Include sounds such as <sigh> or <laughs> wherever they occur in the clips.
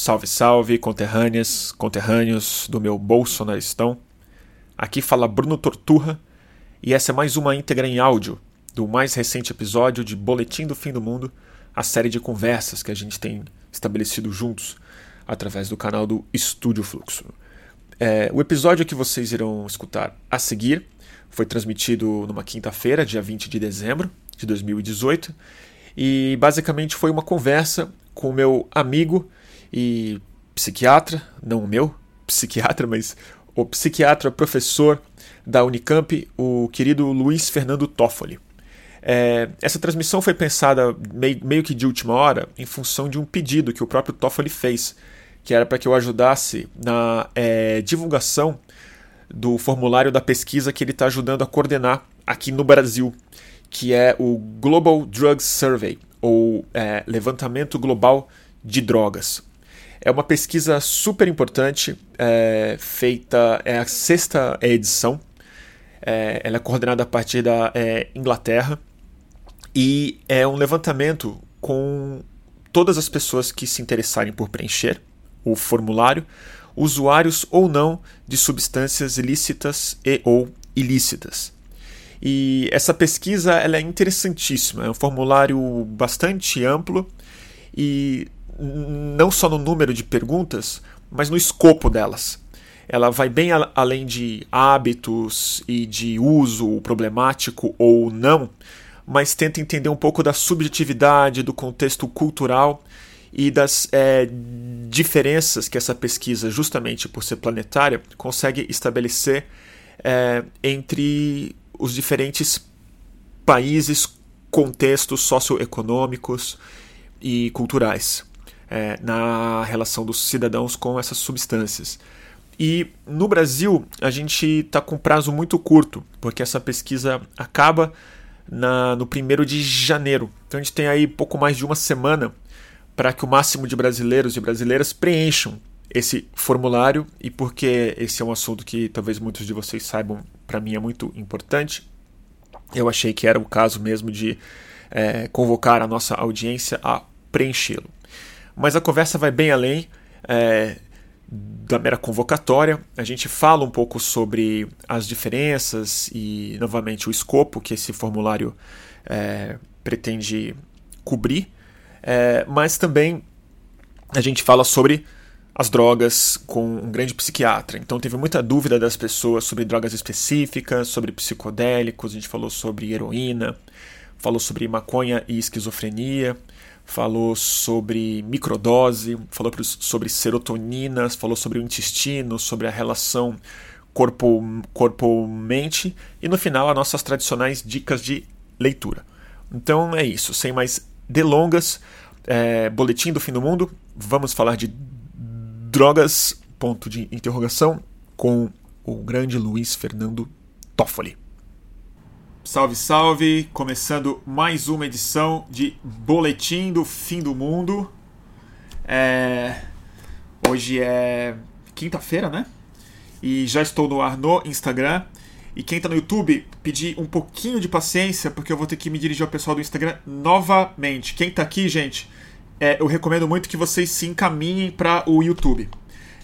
Salve, salve, conterrâneas, conterrâneos do meu bolsonaristão. Aqui fala Bruno Torturra e essa é mais uma íntegra em áudio do mais recente episódio de Boletim do Fim do Mundo, a série de conversas que a gente tem estabelecido juntos através do canal do Estúdio Fluxo. É, o episódio que vocês irão escutar a seguir foi transmitido numa quinta-feira, dia 20 de dezembro de 2018, e basicamente foi uma conversa com o meu amigo e psiquiatra, não o meu psiquiatra, mas o psiquiatra professor da Unicamp, o querido Luiz Fernando Toffoli. É, essa transmissão foi pensada meio, meio, que de última hora em função de um pedido que o próprio Toffoli fez, que era para que eu ajudasse na é, divulgação do formulário da pesquisa que ele está ajudando a coordenar aqui no Brasil, que é o Global Drug Survey, ou é, Levantamento Global de Drogas. É uma pesquisa super importante, é, feita, é a sexta edição, é, ela é coordenada a partir da é, Inglaterra. E é um levantamento com todas as pessoas que se interessarem por preencher o formulário, usuários ou não de substâncias ilícitas e ou ilícitas. E essa pesquisa ela é interessantíssima, é um formulário bastante amplo e não só no número de perguntas, mas no escopo delas. Ela vai bem além de hábitos e de uso problemático ou não, mas tenta entender um pouco da subjetividade, do contexto cultural e das é, diferenças que essa pesquisa, justamente por ser planetária, consegue estabelecer é, entre os diferentes países, contextos socioeconômicos e culturais é, na relação dos cidadãos com essas substâncias. E no Brasil, a gente está com prazo muito curto, porque essa pesquisa acaba na, no 1 de janeiro. Então a gente tem aí pouco mais de uma semana para que o máximo de brasileiros e brasileiras preencham esse formulário e porque esse é um assunto que talvez muitos de vocês saibam, para mim é muito importante. Eu achei que era o caso mesmo de é, convocar a nossa audiência a preenchê-lo. Mas a conversa vai bem além é, da mera convocatória. A gente fala um pouco sobre as diferenças e, novamente, o escopo que esse formulário é, pretende cobrir, é, mas também a gente fala sobre as drogas com um grande psiquiatra. Então teve muita dúvida das pessoas sobre drogas específicas, sobre psicodélicos, a gente falou sobre heroína, falou sobre maconha e esquizofrenia falou sobre microdose, falou sobre serotoninas, falou sobre o intestino, sobre a relação corpo-mente corpo e no final as nossas tradicionais dicas de leitura. Então é isso, sem mais delongas, é, boletim do fim do mundo, vamos falar de drogas, ponto de interrogação, com o grande Luiz Fernando Toffoli. Salve, salve! Começando mais uma edição de Boletim do Fim do Mundo. É... Hoje é quinta-feira, né? E já estou no ar no Instagram. E quem está no YouTube, pedir um pouquinho de paciência, porque eu vou ter que me dirigir ao pessoal do Instagram novamente. Quem está aqui, gente, é, eu recomendo muito que vocês se encaminhem para o YouTube.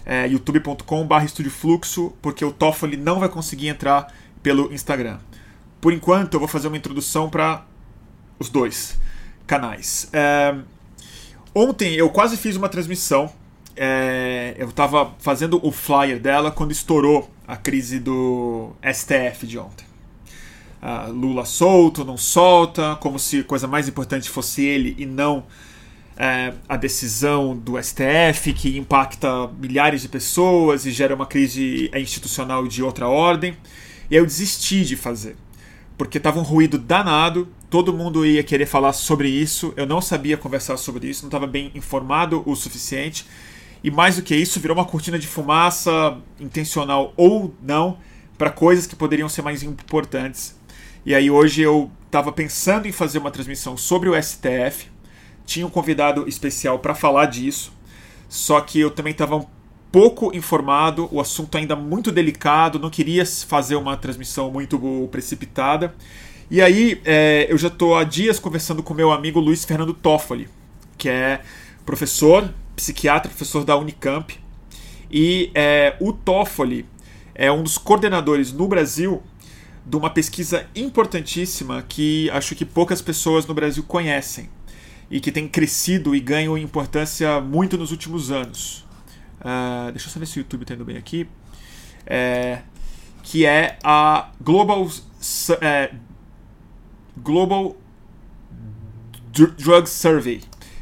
É, youtube.com.br Fluxo, porque o Toffoli não vai conseguir entrar pelo Instagram. Por enquanto, eu vou fazer uma introdução para os dois canais. É... Ontem eu quase fiz uma transmissão. É... Eu estava fazendo o flyer dela quando estourou a crise do STF de ontem. Uh, Lula solto, não solta, como se a coisa mais importante fosse ele e não é, a decisão do STF, que impacta milhares de pessoas e gera uma crise institucional de outra ordem. E aí eu desisti de fazer porque estava um ruído danado, todo mundo ia querer falar sobre isso, eu não sabia conversar sobre isso, não estava bem informado o suficiente, e mais do que isso, virou uma cortina de fumaça, intencional ou não, para coisas que poderiam ser mais importantes. E aí hoje eu estava pensando em fazer uma transmissão sobre o STF, tinha um convidado especial para falar disso, só que eu também estava pouco informado, o assunto ainda muito delicado, não queria fazer uma transmissão muito precipitada. E aí é, eu já estou há dias conversando com meu amigo Luiz Fernando Toffoli, que é professor psiquiatra, professor da Unicamp. E é, o Toffoli é um dos coordenadores no Brasil de uma pesquisa importantíssima que acho que poucas pessoas no Brasil conhecem e que tem crescido e ganhou importância muito nos últimos anos. Uh, deixa eu saber se o YouTube está indo bem aqui. É, que é a Global, é, Global Drug Survey,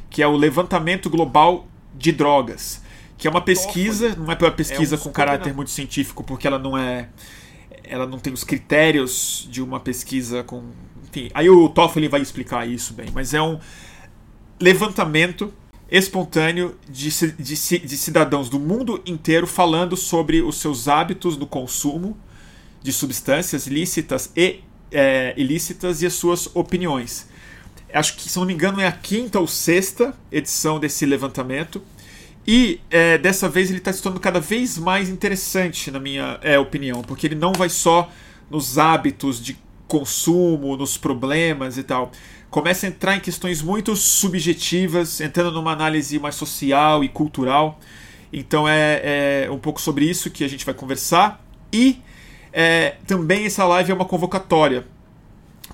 que é o levantamento global de drogas, que é uma pesquisa, não é uma pesquisa é um com caráter muito científico, porque ela não é ela não tem os critérios de uma pesquisa com. Enfim, aí o Toffoli vai explicar isso bem, mas é um levantamento espontâneo de, de, de cidadãos do mundo inteiro falando sobre os seus hábitos no consumo de substâncias lícitas e é, ilícitas e as suas opiniões. Acho que, se não me engano, é a quinta ou sexta edição desse levantamento. E é, dessa vez ele está se tornando cada vez mais interessante, na minha é, opinião, porque ele não vai só nos hábitos de consumo, nos problemas e tal. Começa a entrar em questões muito subjetivas, entrando numa análise mais social e cultural. Então é, é um pouco sobre isso que a gente vai conversar. E é, também essa live é uma convocatória,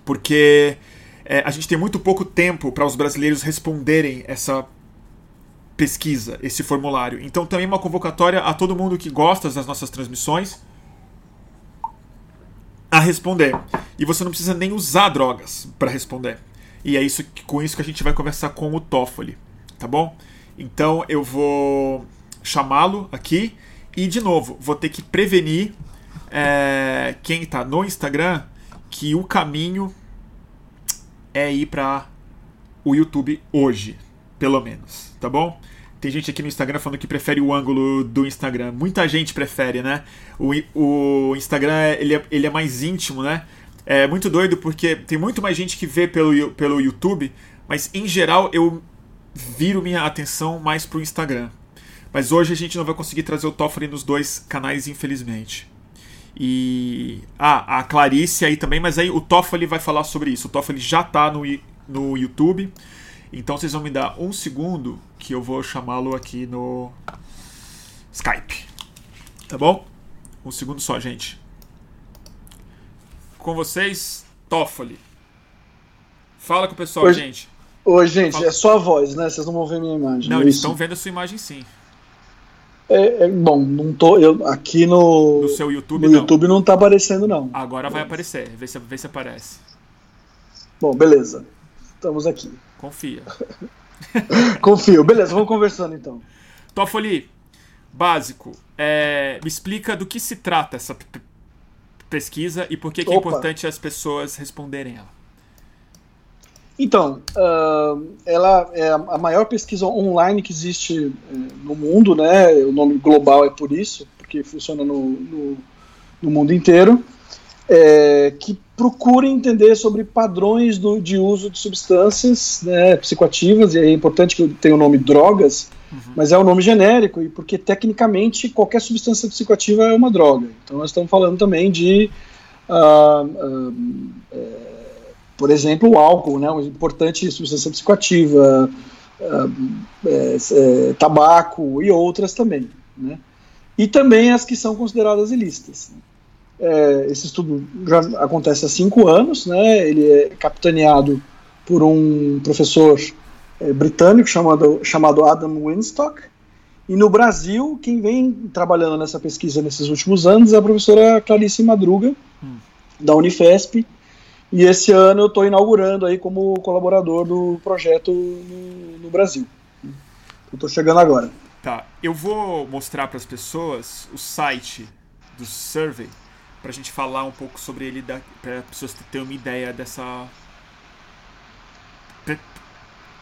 porque é, a gente tem muito pouco tempo para os brasileiros responderem essa pesquisa, esse formulário. Então também uma convocatória a todo mundo que gosta das nossas transmissões a responder. E você não precisa nem usar drogas para responder. E é isso com isso que a gente vai conversar com o Toffoli, tá bom? Então eu vou chamá-lo aqui e de novo vou ter que prevenir é, quem está no Instagram que o caminho é ir para o YouTube hoje, pelo menos, tá bom? Tem gente aqui no Instagram falando que prefere o ângulo do Instagram. Muita gente prefere, né? O, o Instagram ele é, ele é mais íntimo, né? É muito doido porque tem muito mais gente que vê pelo, pelo YouTube, mas em geral eu viro minha atenção mais pro Instagram. Mas hoje a gente não vai conseguir trazer o Toffoli nos dois canais, infelizmente. E. Ah, a Clarice aí também, mas aí o Toffoli vai falar sobre isso. O Toffoli já tá no, no YouTube. Então vocês vão me dar um segundo que eu vou chamá-lo aqui no Skype. Tá bom? Um segundo só, gente. Com vocês, Toffoli. Fala com o pessoal, Oi, gente. Oi, gente, Fala. é só a voz, né? Vocês não vão ver minha imagem. Não, é eles estão vendo a sua imagem sim. É, é, bom, não tô. Eu, aqui no. No seu YouTube no não. YouTube não tá aparecendo, não. Agora vai aparecer. Vê se, vê se aparece. Bom, beleza. Estamos aqui. Confia. <laughs> Confio. Beleza, vamos conversando então. Toffoli, básico. É, me explica do que se trata essa pesquisa e por que, que é importante as pessoas responderem ela. Então, uh, ela é a maior pesquisa online que existe eh, no mundo, né? O nome global é por isso, porque funciona no, no, no mundo inteiro é, que procure entender sobre padrões do, de uso de substâncias né, psicoativas, e é importante que tenha o nome drogas, uhum. mas é um nome genérico, e porque tecnicamente qualquer substância psicoativa é uma droga. Então nós estamos falando também de, uh, uh, por exemplo, o álcool, né, uma importante substância psicoativa, uh, é, é, tabaco e outras também. Né, e também as que são consideradas ilícitas. É, esse estudo já acontece há cinco anos, né? Ele é capitaneado por um professor é, britânico chamado, chamado Adam Winstock. E no Brasil, quem vem trabalhando nessa pesquisa nesses últimos anos é a professora Clarice Madruga, hum. da Unifesp. E esse ano eu estou inaugurando aí como colaborador do projeto no, no Brasil. Eu estou chegando agora. Tá, eu vou mostrar para as pessoas o site do survey para a gente falar um pouco sobre ele, para as pessoas terem uma ideia dessa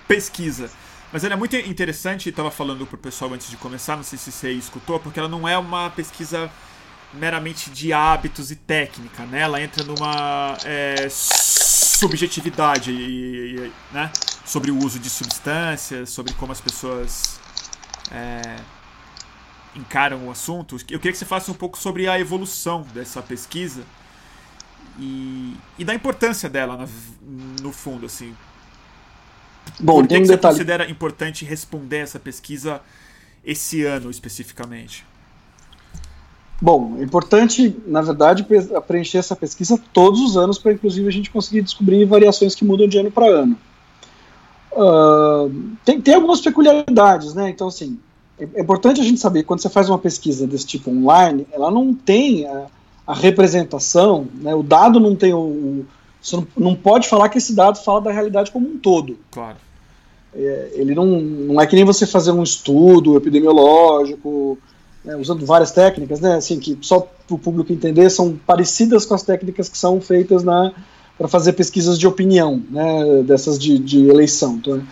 pesquisa. Mas ela é muito interessante, estava falando para o pessoal antes de começar, não sei se você escutou, porque ela não é uma pesquisa meramente de hábitos e técnica, né? Ela entra numa é, subjetividade né? sobre o uso de substâncias, sobre como as pessoas é, encaram o assunto, eu queria que você falasse um pouco sobre a evolução dessa pesquisa e, e da importância dela no, no fundo, assim. Bom, Por que, tem um que detalhe. você considera importante responder essa pesquisa esse ano especificamente? Bom, é importante, na verdade, preencher essa pesquisa todos os anos para, inclusive, a gente conseguir descobrir variações que mudam de ano para ano. Uh, tem, tem algumas peculiaridades, né? Então, assim, é, é importante a gente saber quando você faz uma pesquisa desse tipo online, ela não tem a, a representação, né? O dado não tem o você não, não, pode falar que esse dado fala da realidade como um todo. Claro. É, ele não, não é que nem você fazer um estudo epidemiológico né, usando várias técnicas, né, assim, que só para o público entender, são parecidas com as técnicas que são feitas na para fazer pesquisas de opinião, né, dessas de, de eleição. Então,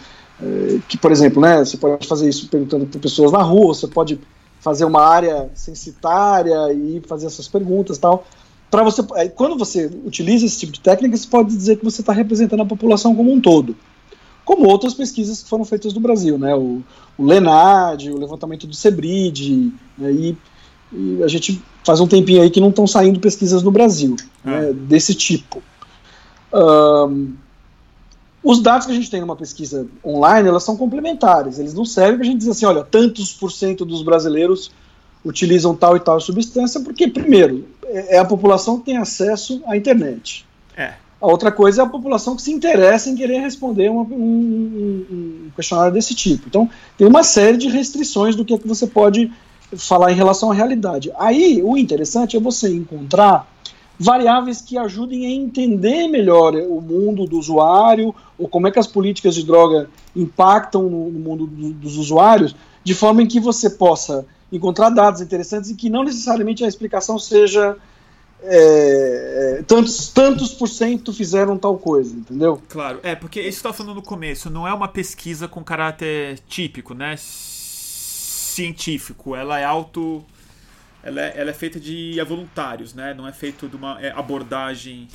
é, que, por exemplo, né, você pode fazer isso perguntando para pessoas na rua, você pode fazer uma área censitária e fazer essas perguntas tal. Para você, quando você utiliza esse tipo de técnica, você pode dizer que você está representando a população como um todo como outras pesquisas que foram feitas no Brasil, né? O, o Lenad, o levantamento do Sebrid, né? e, e, a gente faz um tempinho aí que não estão saindo pesquisas no Brasil né? Ah. desse tipo. Um, os dados que a gente tem numa pesquisa online, elas são complementares, eles não servem para a gente dizer assim, olha, tantos por cento dos brasileiros utilizam tal e tal substância, porque, primeiro, é, a população que tem acesso à internet. É. A outra coisa é a população que se interessa em querer responder uma, um, um, questionário desse tipo. Então, tem uma série de restrições do que, é que você pode falar em relação à realidade. Aí, o interessante é você encontrar variáveis que ajudem a entender melhor o mundo do usuário, ou como é que as políticas de droga impactam no, no mundo do, dos usuários, de forma em que você possa encontrar dados interessantes e que não necessariamente a explicação seja é, é, tantos, tantos por cento fizeram tal coisa, entendeu? Claro, é, porque isso que eu falando no começo, não é uma pesquisa com caráter típico, né? Científico, ela é auto. Ela é, ela é feita de voluntários, né? Não é feito de uma é, abordagem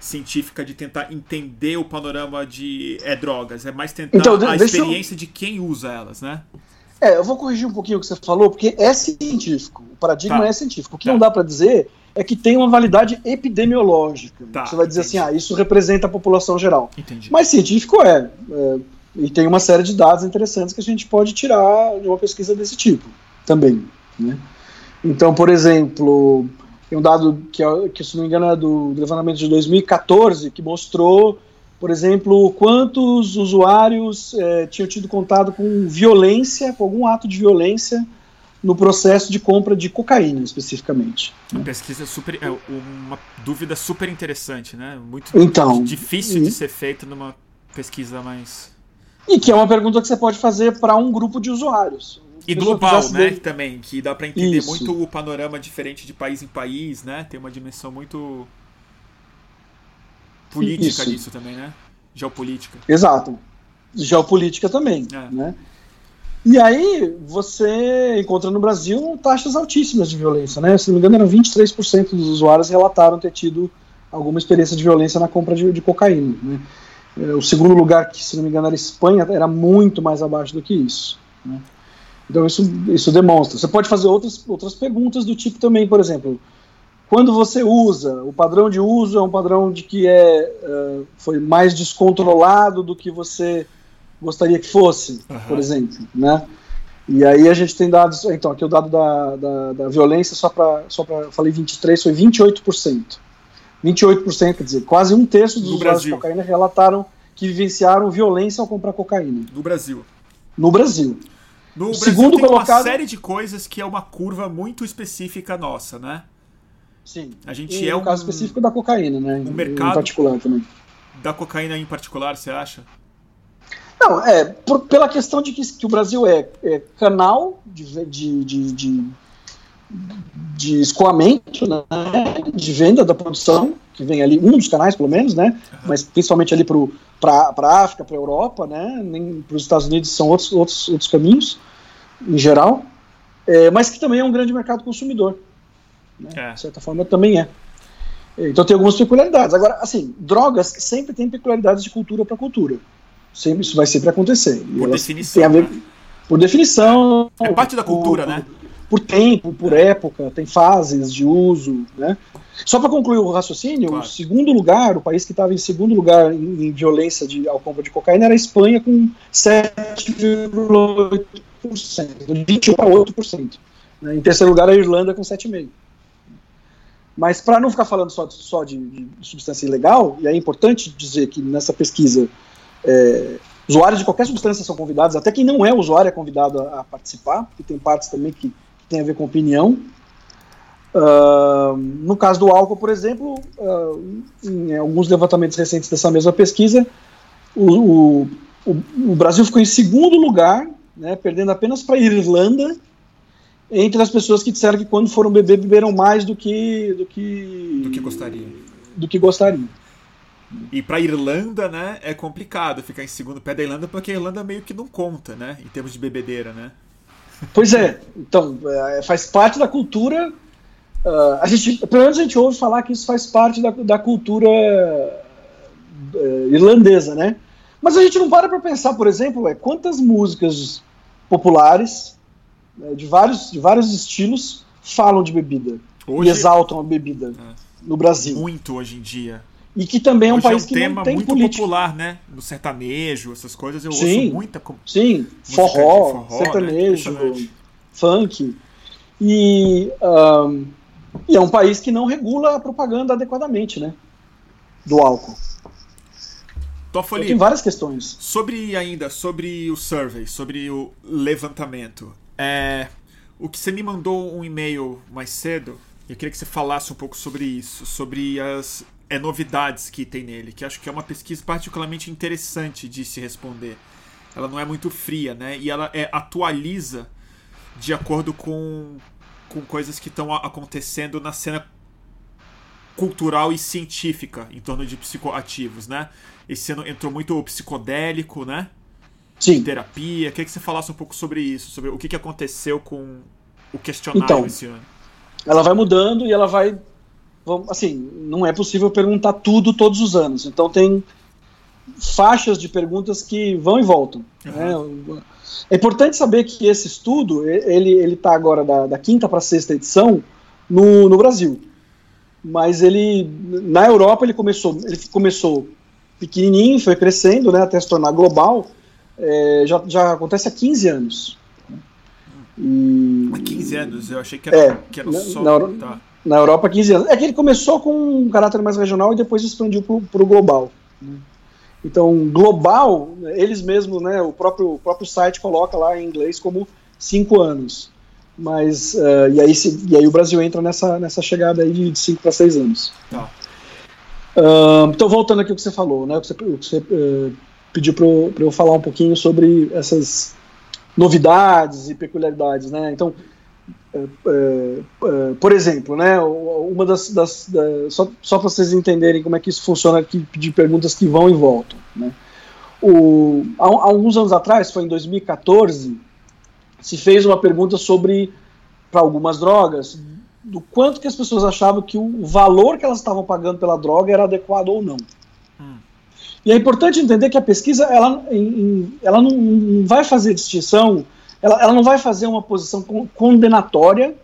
científica de tentar entender o panorama de é, drogas, é mais tentar então, a experiência eu... de quem usa elas, né? É, eu vou corrigir um pouquinho o que você falou, porque é científico, o paradigma tá. é científico. O que tá. não dá para dizer é que tem uma validade epidemiológica. Tá, Você vai dizer entendi. assim, ah, isso representa a população geral. Entendi. Mas científico é, é, E tem uma série de dados interessantes que a gente pode tirar de uma pesquisa desse tipo também. Né? Então, por exemplo, tem um dado que, que, se não me engano, é do, do levantamento de 2014, que mostrou, por exemplo, quantos usuários é, tinham tido contato com violência, com algum ato de violência no processo de compra de cocaína, especificamente. Uma pesquisa super. É uma dúvida super interessante, né? Muito então, difícil e, de ser feita numa pesquisa mais. E que é uma pergunta que você pode fazer para um grupo de usuários. E global, né? Também, que dá para entender Isso. muito o panorama diferente de país em país, né? Tem uma dimensão muito política Isso. disso também, né? Geopolítica. Exato. Geopolítica também, é. né? E aí você encontra no Brasil taxas altíssimas de violência, né? Se não me engano, eram 23% dos usuários relataram ter tido alguma experiência de violência na compra de, de cocaína. Né? É, o segundo lugar, que se não me engano era Espanha, era muito mais abaixo do que isso. Né? Então isso, isso demonstra. Você pode fazer outras, outras perguntas do tipo também, por exemplo, quando você usa, o padrão de uso é um padrão de que é, uh, foi mais descontrolado do que você gostaria que fosse, uhum. por exemplo, né? E aí a gente tem dados, então aqui o dado da, da, da violência, só para, só para falei 23, foi 28%. 28%, quer dizer, quase um terço dos no usuários Brasil. de cocaína relataram que vivenciaram violência ao comprar cocaína. No Brasil. No Brasil. No Brasil segundo tem colocado... uma série de coisas que é uma curva muito específica nossa, né? Sim. A gente e é um caso específico da cocaína, né? Um mercado em particular também. Da cocaína em particular, você acha? Não, é, por, pela questão de que, que o Brasil é, é canal de, de, de, de, de escoamento, né, de venda da produção, que vem ali, um dos canais pelo menos, né, uhum. mas principalmente ali para a África, para a Europa, né, nem para os Estados Unidos são outros, outros, outros caminhos, em geral, é, mas que também é um grande mercado consumidor. Né, é. De certa forma também é. Então tem algumas peculiaridades. Agora, assim, drogas sempre tem peculiaridades de cultura para cultura. Sempre, isso vai sempre acontecer. Por definição. Ver, né? Por definição. É parte da cultura, o, né? por tempo, por época, tem fases de uso, né? Só para concluir o raciocínio, claro. o segundo lugar, o país que estava em segundo lugar em, em, violência de, ao compra de cocaína era a Espanha, com 7,8%, de 21 para 8%. Né? Em terceiro lugar, a Irlanda, com 7,5%. Mas para não ficar falando só, só de, de, substância ilegal, e é importante dizer que nessa pesquisa é, usuários de qualquer substância são convidados, até quem não é usuário é convidado a, a participar, e tem partes também que, que tem a ver com opinião. Uh, no caso do álcool, por exemplo, uh, em alguns levantamentos recentes dessa mesma pesquisa, o, o, o Brasil ficou em segundo lugar, né, perdendo apenas para a Irlanda, entre as pessoas que disseram que quando foram beber beberam mais do que do que do que gostariam. Do que gostariam. E para Irlanda, né, é complicado ficar em segundo pé da Irlanda porque a Irlanda meio que não conta, né, em termos de bebedeira, né? Pois é. Então, é, faz parte da cultura Uh, a gente, pelo menos a gente ouve falar que isso faz parte da, da cultura uh, irlandesa, né? Mas a gente não para para pensar, por exemplo, é, quantas músicas populares de, vários, de vários estilos falam de bebida hoje, e exaltam a bebida é, no Brasil. Muito hoje em dia. E que também é um hoje país é um que tema não tem muito política. popular, né? No sertanejo, essas coisas eu sim, ouço muita. Sim, forró, forró, né? sertanejo, né? funk. E um, e é um país que não regula a propaganda adequadamente, né? Do álcool. Toffoli, tem várias questões. Sobre ainda, sobre o survey, sobre o levantamento. É, o que você me mandou um e-mail mais cedo, eu queria que você falasse um pouco sobre isso, sobre as é, novidades que tem nele, que acho que é uma pesquisa particularmente interessante de se responder. Ela não é muito fria, né? E ela é, atualiza de acordo com com coisas que estão acontecendo na cena cultural e científica em torno de psicoativos, né? Esse ano entrou muito psicodélico, né? Sim. Terapia. Queria que você falasse um pouco sobre isso, sobre o que, que aconteceu com o questionário então, esse ano. Ela vai mudando e ela vai. Assim, não é possível perguntar tudo todos os anos. Então tem faixas de perguntas que vão e voltam. Uhum. Né? É importante saber que esse estudo, ele ele está agora da, da quinta para sexta edição no, no Brasil. Mas ele, na Europa, ele começou, ele começou pequenininho, foi crescendo, né, até se tornar global. É, já, já acontece há 15 anos. E, há 15 anos? Eu achei que era, é, que era só... Na, tá. na Europa, 15 anos. É que ele começou com um caráter mais regional e depois expandiu para o global. Né? Então, global, eles mesmos, né, o próprio, o próprio site coloca lá em inglês como cinco anos. Mas, uh, e, aí, se, e aí o Brasil entra nessa, nessa chegada aí de cinco para seis anos. Tá. Uh, então, voltando aqui ao que você falou, né, o que você, o que você uh, pediu para eu falar um pouquinho sobre essas novidades e peculiaridades, né? Então, é, é, é, por exemplo, né, uma das, das, das só, só para vocês entenderem como é que isso funciona aqui de perguntas que vão e voltam, né? O, há, há, alguns anos atrás, foi em 2014, se fez uma pergunta sobre para algumas drogas do quanto que as pessoas achavam que o valor que elas estavam pagando pela droga era adequado ou não. E é importante entender que a pesquisa ela, em, ela não, não vai fazer distinção ela, ela não vai fazer uma posição condenatória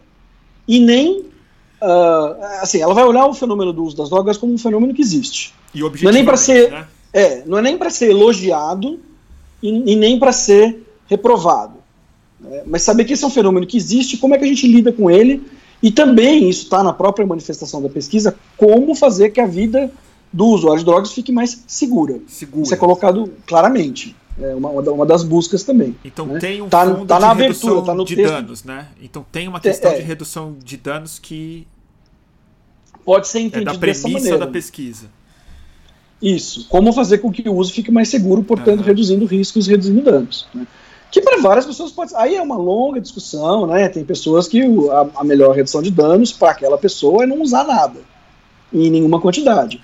e nem uh, assim, ela vai olhar o fenômeno do uso das drogas como um fenômeno que existe. Não é nem para ser, né? é, não é nem para ser elogiado e, e nem para ser reprovado. Né? Mas saber que esse é um fenômeno que existe, como é que a gente lida com ele e também isso está na própria manifestação da pesquisa, como fazer que a vida do usuário de drogas fique mais segura. segura. Isso é colocado claramente. É uma, uma das buscas também. Então né? tem um tá, fundo tá de na redução abertura, tá no de texto. danos, né? Então tem uma questão é, de redução de danos que pode ser é entendido da dessa premissa maneira. da pesquisa. Isso. Como fazer com que o uso fique mais seguro, portanto, Aham. reduzindo riscos e reduzindo danos. Né? Que para várias pessoas pode Aí é uma longa discussão, né? Tem pessoas que a, a melhor redução de danos para aquela pessoa é não usar nada, em nenhuma quantidade.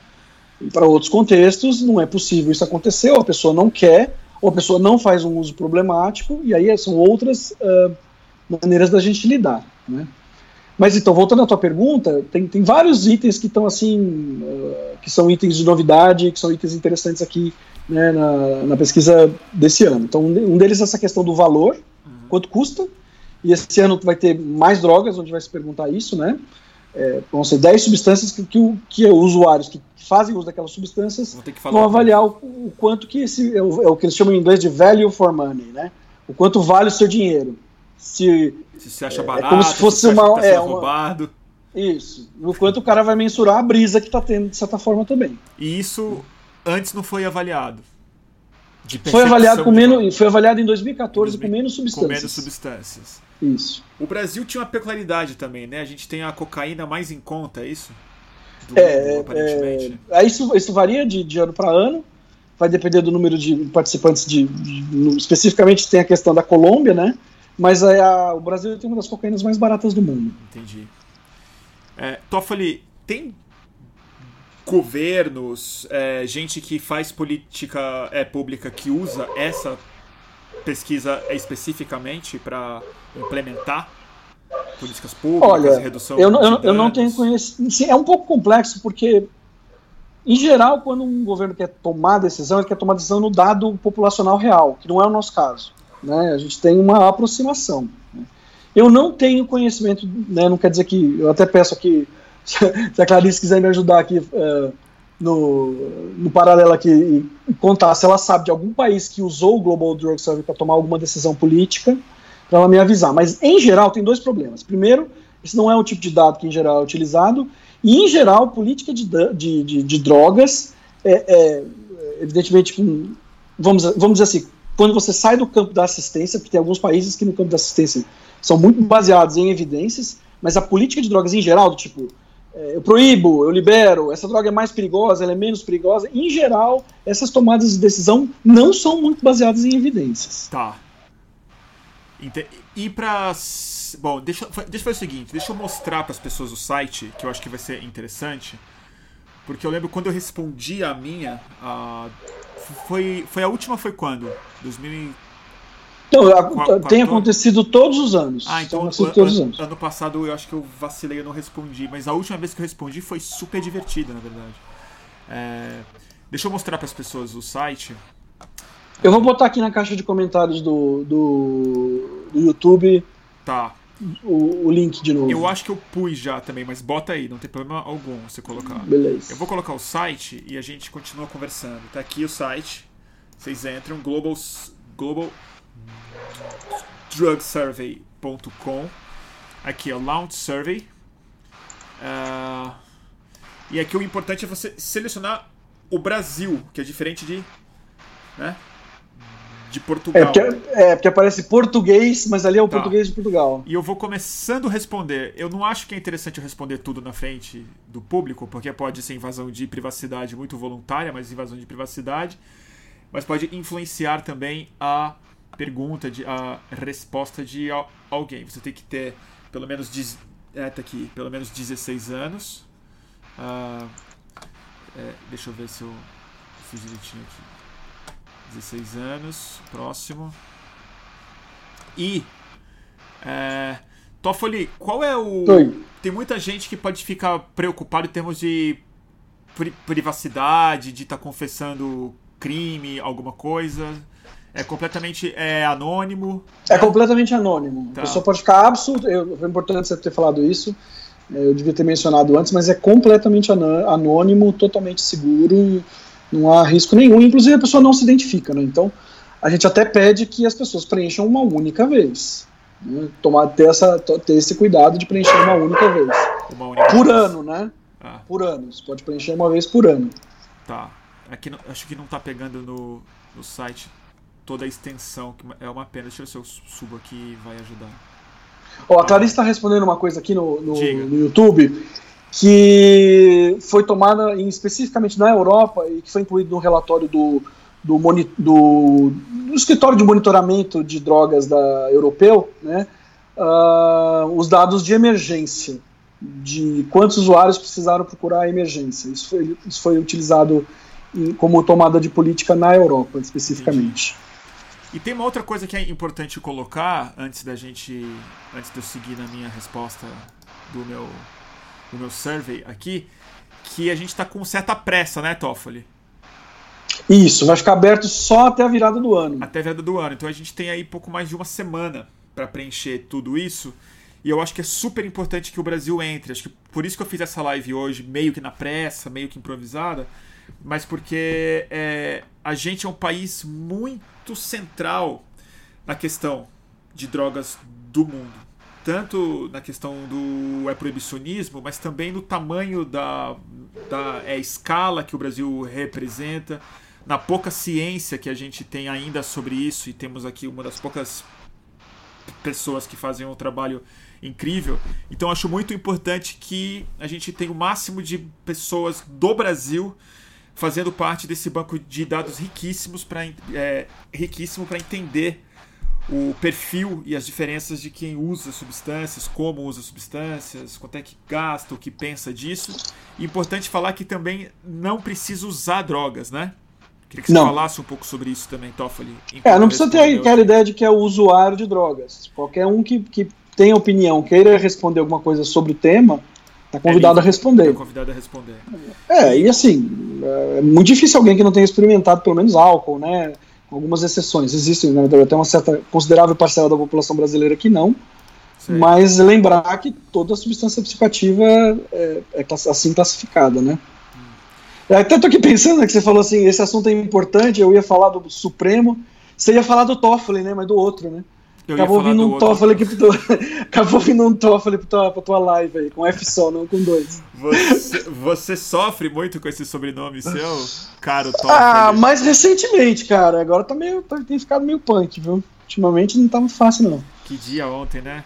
Para outros contextos, não é possível isso acontecer, ou a pessoa não quer, ou a pessoa não faz um uso problemático, e aí são outras ah, maneiras da gente lidar. Né? Mas então, voltando à tua pergunta, tem, tem vários itens que estão assim, ah, que são itens de novidade, que são itens interessantes aqui né, na, na pesquisa desse ano. Então, um de- um deles é essa questão do valor, quanto custa, e esse ano vai ter mais drogas, onde vai se perguntar isso, né? É, vão ser 10 substâncias que, que, que usuários que fazem uso daquelas substâncias vão avaliar o, o, quanto que esse é o, é o, que eles chamam em inglês de value for money, né? O quanto vale o seu dinheiro. Se, se acha barato, é como se fosse se uma, tá é, roubado. Isso. O quanto o cara vai mensurar a brisa que está tendo de certa forma também. E isso antes não foi avaliado. Foi avaliado com menos, foi avaliado em 2014 2000, com menos substâncias. Com menos substâncias. Isso. O Brasil tinha uma peculiaridade também, né? A gente tem a cocaína mais em conta, é isso? Do é, mundo, aparentemente. É, isso, isso varia de, de ano para ano. Vai depender do número de participantes de, de, especificamente tem a questão da Colômbia, né? Mas a, a, o Brasil tem uma das cocaínas mais baratas do mundo. Entendi. É, Toffoli, tem governos, é, gente que faz política é, pública que usa essa pesquisa especificamente para implementar políticas públicas, Olha, redução eu, não, eu, eu não tenho conhecimento. É um pouco complexo porque, em geral, quando um governo quer tomar decisão, ele quer tomar decisão no dado populacional real, que não é o nosso caso. Né? A gente tem uma aproximação. Né? Eu não tenho conhecimento, né? não quer dizer que. Eu até peço aqui, <laughs> se a Clarice quiser me ajudar aqui. Uh, no, no paralelo aqui e contar se ela sabe de algum país que usou o Global Drug Survey para tomar alguma decisão política, para ela me avisar. Mas, em geral, tem dois problemas. Primeiro, esse não é o tipo de dado que, em geral, é utilizado. E, em geral, política de, de, de, de drogas é, é, evidentemente, com, vamos, vamos dizer assim, quando você sai do campo da assistência, porque tem alguns países que no campo da assistência são muito baseados em evidências, mas a política de drogas em geral, do tipo, eu proíbo, eu libero, essa droga é mais perigosa, ela é menos perigosa. Em geral, essas tomadas de decisão não são muito baseadas em evidências. Tá. E para Bom, deixa, deixa eu fazer o seguinte: deixa eu mostrar para as pessoas o site, que eu acho que vai ser interessante. Porque eu lembro quando eu respondi a minha. A, foi, foi a última, foi quando? 2000 então, a, tem acontecido todos os anos. Ah, então ano, todos os anos. ano passado eu acho que eu vacilei, eu não respondi. Mas a última vez que eu respondi foi super divertida, na verdade. É, deixa eu mostrar para as pessoas o site. Eu vou botar aqui na caixa de comentários do, do, do YouTube. Tá. O, o, link de novo. Eu acho que eu pus já também, mas bota aí, não tem problema algum você colocar. Beleza. Eu vou colocar o site e a gente continua conversando. Tá aqui o site. Vocês entram, Global, Global drugsurvey.com. Aqui é Launch Survey. Uh, e aqui o importante é você selecionar o Brasil, que é diferente de. Né, de Portugal. É porque, é porque, aparece português, mas ali é o tá. português de Portugal. E eu vou começando a responder. Eu não acho que é interessante eu responder tudo na frente do público, porque pode ser invasão de privacidade muito voluntária, mas invasão de privacidade. Mas pode influenciar também a pergunta, de, a resposta de alguém. Você tem que ter pelo menos, é, tá aqui, pelo menos 16 anos. Uh, é, deixa eu ver se eu fiz direitinho aqui. 16 anos, próximo. E. É, Toffoli, qual é o. Oi. Tem muita gente que pode ficar preocupado em termos de pri privacidade, de estar tá confessando crime, alguma coisa. É completamente é, anônimo? É completamente anônimo. Tá. A pessoa pode ficar absoluto. Foi importante você ter falado isso. Eu devia ter mencionado antes, mas é completamente anônimo, totalmente seguro, não há risco nenhum. Inclusive a pessoa não se identifica, né? Então a gente até pede que as pessoas preencham uma única vez. Né? Tomar, ter, essa, ter esse cuidado de preencher uma única vez. Uma única por vez. ano, né? Ah. Por ano. Você pode preencher uma vez por ano. Tá. Aqui, acho que não está pegando no, no site toda a extensão, que é uma pena. Deixa eu ver se eu subo aqui e vai ajudar. Oh, a Clarice está respondendo uma coisa aqui no, no, no, YouTube que foi tomada em, especificamente na Europa e que foi incluído no relatório do, do, do, do escritório de monitoramento de drogas da europeu, né, uh, os dados de emergência, de quantos usuários precisaram procurar a emergência. Isso foi, isso foi utilizado em, como tomada de política na Europa, especificamente. Entendi. E tem uma outra coisa que é importante colocar antes da gente. Antes de eu seguir na minha resposta do meu, do meu survey aqui, que a gente está com certa pressa, né, Toffoli? Isso, vai ficar aberto só até a virada do ano. Até a virada do ano. Então a gente tem aí pouco mais de uma semana para preencher tudo isso. E eu acho que é super importante que o Brasil entre. Acho que por isso que eu fiz essa live hoje, meio que na pressa, meio que improvisada, mas porque é, a gente é um país muito central na questão de drogas do mundo. Tanto na questão do é proibicionismo, mas também no tamanho da, da é, escala que o Brasil representa, na pouca ciência que a gente tem ainda sobre isso, e temos aqui uma das poucas pessoas que fazem um trabalho incrível. Então acho muito importante que a gente tenha o máximo de pessoas do Brasil fazendo parte desse banco de dados riquíssimos para é, riquíssimo para entender o perfil e as diferenças de quem usa substâncias, como usa substâncias, quanto é que gasta, o que pensa disso. E importante falar que também não precisa usar drogas, né? Queria que você não. falasse um pouco sobre isso também, Toffoli. É, não precisa ter aquela ideia de que é o usuário de drogas. Qualquer um que, que tem opinião, queira responder alguma coisa sobre o tema, está convidado é a responder. Tá convidado a responder. É, e assim, é muito difícil alguém que não tenha experimentado pelo menos álcool, né? Com algumas exceções. Existem, né, até uma certa considerável parcela da população brasileira que não. Sim. Mas lembrar que toda substância psicoativa é, é assim classificada, né? Hum. Até tô aqui pensando né, que você falou assim, esse assunto é importante, eu ia falar do Supremo, você ia falar do Toffoli, né? Mas do outro, né? <laughs> acabou vindo um Toffoli aqui pro teu, acabou vindo um Toffoli pra tua, pra tua live aí, com F só, não com dois. Você, você sofre muito com esse sobrenome seu, <laughs> caro Toffoli? Ah, mais recentemente, cara. Agora tá meio, tá, tem ficado meio punk, viu? Ultimamente não tava fácil, não. Que dia ontem, né?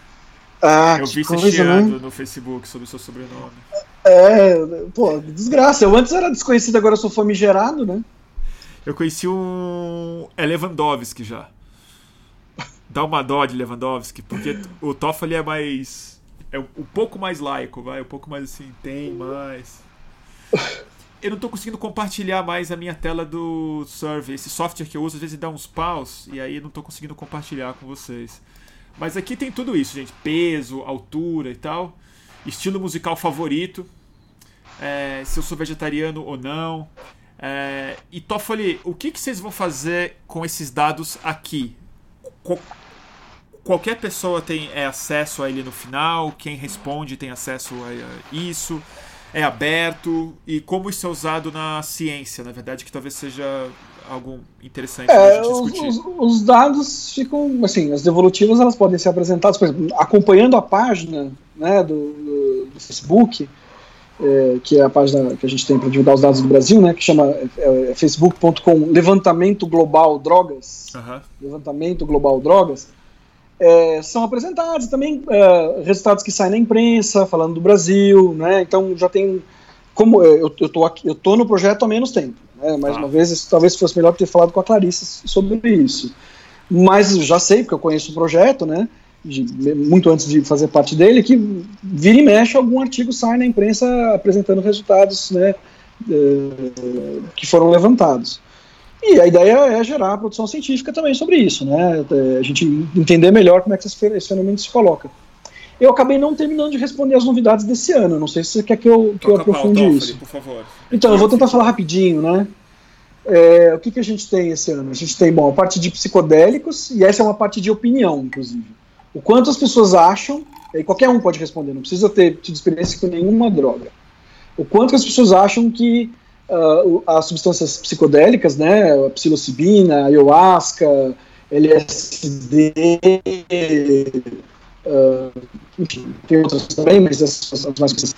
Ah, Eu vi você chiando né? no Facebook sobre o seu sobrenome. É, pô, desgraça. Eu antes era desconhecido, agora eu sou famigerado, né? Eu conheci um. É Lewandowski já dá uma dó de Lewandowski, porque o Toffoli é mais. É um pouco mais laico, vai, um pouco mais assim, tem mais. Eu não estou conseguindo compartilhar mais a minha tela do Survey. Esse software que eu uso às vezes dá uns paus e aí não estou conseguindo compartilhar com vocês. Mas aqui tem tudo isso, gente: peso, altura e tal. Estilo musical favorito. É, se eu sou vegetariano ou não. É, e Toffoli, o que, que vocês vão fazer com esses dados aqui? Qualquer pessoa tem é, acesso a ele no final, quem responde tem acesso a isso, é aberto, e como isso é usado na ciência, na verdade, que talvez seja algo interessante é, discutir. Os, os, dados ficam, assim, as devolutivas elas podem ser apresentadas, por exemplo, acompanhando a página né, do, do, Facebook, é, que é a página que a gente tem para divulgar os dados do Brasil, né, que chama é, é facebook.com levantamento global drogas, uhum. levantamento global drogas, é, são apresentados também é, resultados que saem na imprensa falando do Brasil, né? Então já tem como é, eu, eu tô aqui, eu tô no projeto há menos tempo, né? Mais ah. uma vez, isso, talvez fosse melhor ter falado com a Clarice sobre isso. Mas já sei porque eu conheço o projeto, né? De, muito antes de fazer parte dele, que vira e mexe algum artigo sai na imprensa apresentando resultados, né? É, que foram levantados. E a ideia é gerar produção científica também sobre isso, né? É, a gente entender melhor como é que esse fenômeno se coloca. Eu acabei não terminando de responder as novidades desse ano. Não sei se você quer que eu, que eu aprofunde pau, isso. por favor. Então, eu vou tentar falar rapidinho, né? É, o que, que a gente tem esse ano? A gente tem, bom, a parte de psicodélicos, e essa é uma parte de opinião, inclusive. O quanto as pessoas acham, e qualquer um pode responder, não precisa ter tido experiência com nenhuma droga. O quanto as pessoas acham que uh, as substâncias psicodélicas, né, a psilocibina, a ayahuasca, LSD, uh, enfim, tem outras também, mas as, as mais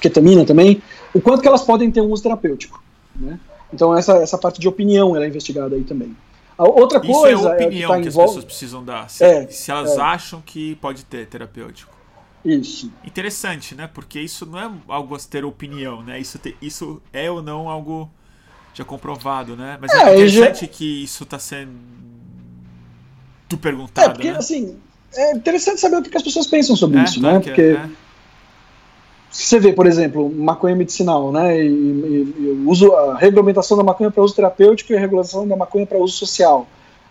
ketamina também, o quanto que elas podem ter um uso terapêutico, né? Então essa, essa parte de opinião ela é investigada aí também. A outra Isso coisa é a opinião é que, tá que as pessoas precisam dar. Se, é, se elas é. acham que pode ter terapêutico. Isso. Interessante, né? Porque isso não é algo a ter opinião, né? Isso, te, isso é ou não algo já comprovado, né? Mas é, é interessante já... que isso está sendo perguntado, é, porque, né? assim, é interessante saber o que as pessoas pensam sobre é, isso, né? Porque é. se você vê, por exemplo, maconha medicinal, né? E, e, e uso, a regulamentação da maconha para uso terapêutico e a regulação da maconha para uso social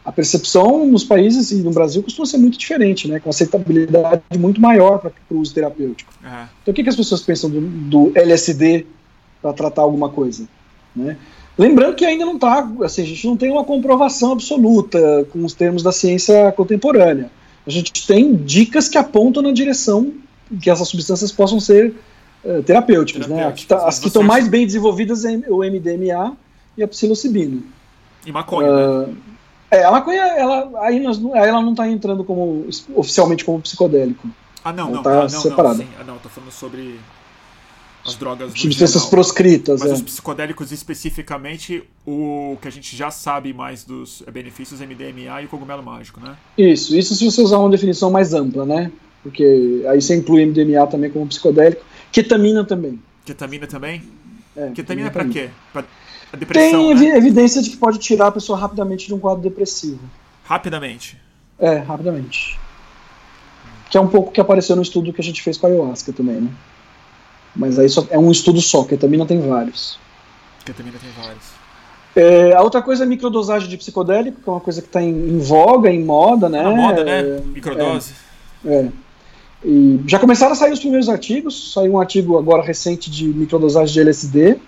a percepção nos países e no Brasil costuma ser muito diferente, né, com aceitabilidade muito maior para o uso terapêutico. Uhum. Então, o que, que as pessoas pensam do, do LSD para tratar alguma coisa? Né? Lembrando que ainda não está, assim, a gente não tem uma comprovação absoluta com os termos da ciência contemporânea. a gente tem dicas que apontam na direção que essas substâncias possam ser uh, terapêuticas. Né? Tá, as que estão mais bem desenvolvidas é o MDMA e a psilocibina. E maconha, uh, né? É, a maconha, ela, aí, nós, ela não está entrando como, oficialmente como psicodélico. Ah, não, ela não, tá ah, não, separada. não, sim. Ah, não, tô falando sobre as drogas substâncias proscritas. Mas é. os psicodélicos especificamente, o que a gente já sabe mais dos benefícios MDMA e o cogumelo mágico, né? Isso, isso se você usar uma definição mais ampla, né? Porque aí você inclui MDMA também como psicodélico, ketamina também. Ketamina também? É, ketamina para quê? Pra depressão, Tem né? evidência de que pode tirar a pessoa rapidamente de um quadro depressivo. Rapidamente? É, rapidamente. Que é um pouco que apareceu no estudo que a gente fez com a ayahuasca também, né? Mas aí só, é um estudo só, ketamina tem vários. Ketamina tem vários. É, a outra coisa é microdosagem de psicodélico, que é uma coisa que está em, em, voga, em moda, né? Na moda, né? Microdose. É, é. E já começaram a sair os primeiros artigos. Saiu um artigo agora recente de microdosagem de LSD.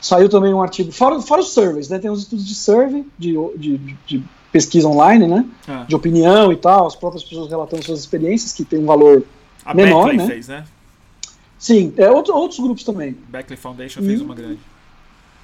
Saiu também um artigo, fora, fora os surveys, né? Tem uns estudos de survey, de, de, de pesquisa online, né? Ah. De opinião e tal, as próprias pessoas relatando suas experiências, que tem um valor a menor, Beckley né? fez, né? Sim, é, outro, outros grupos também. Beckley Foundation fez uma grande.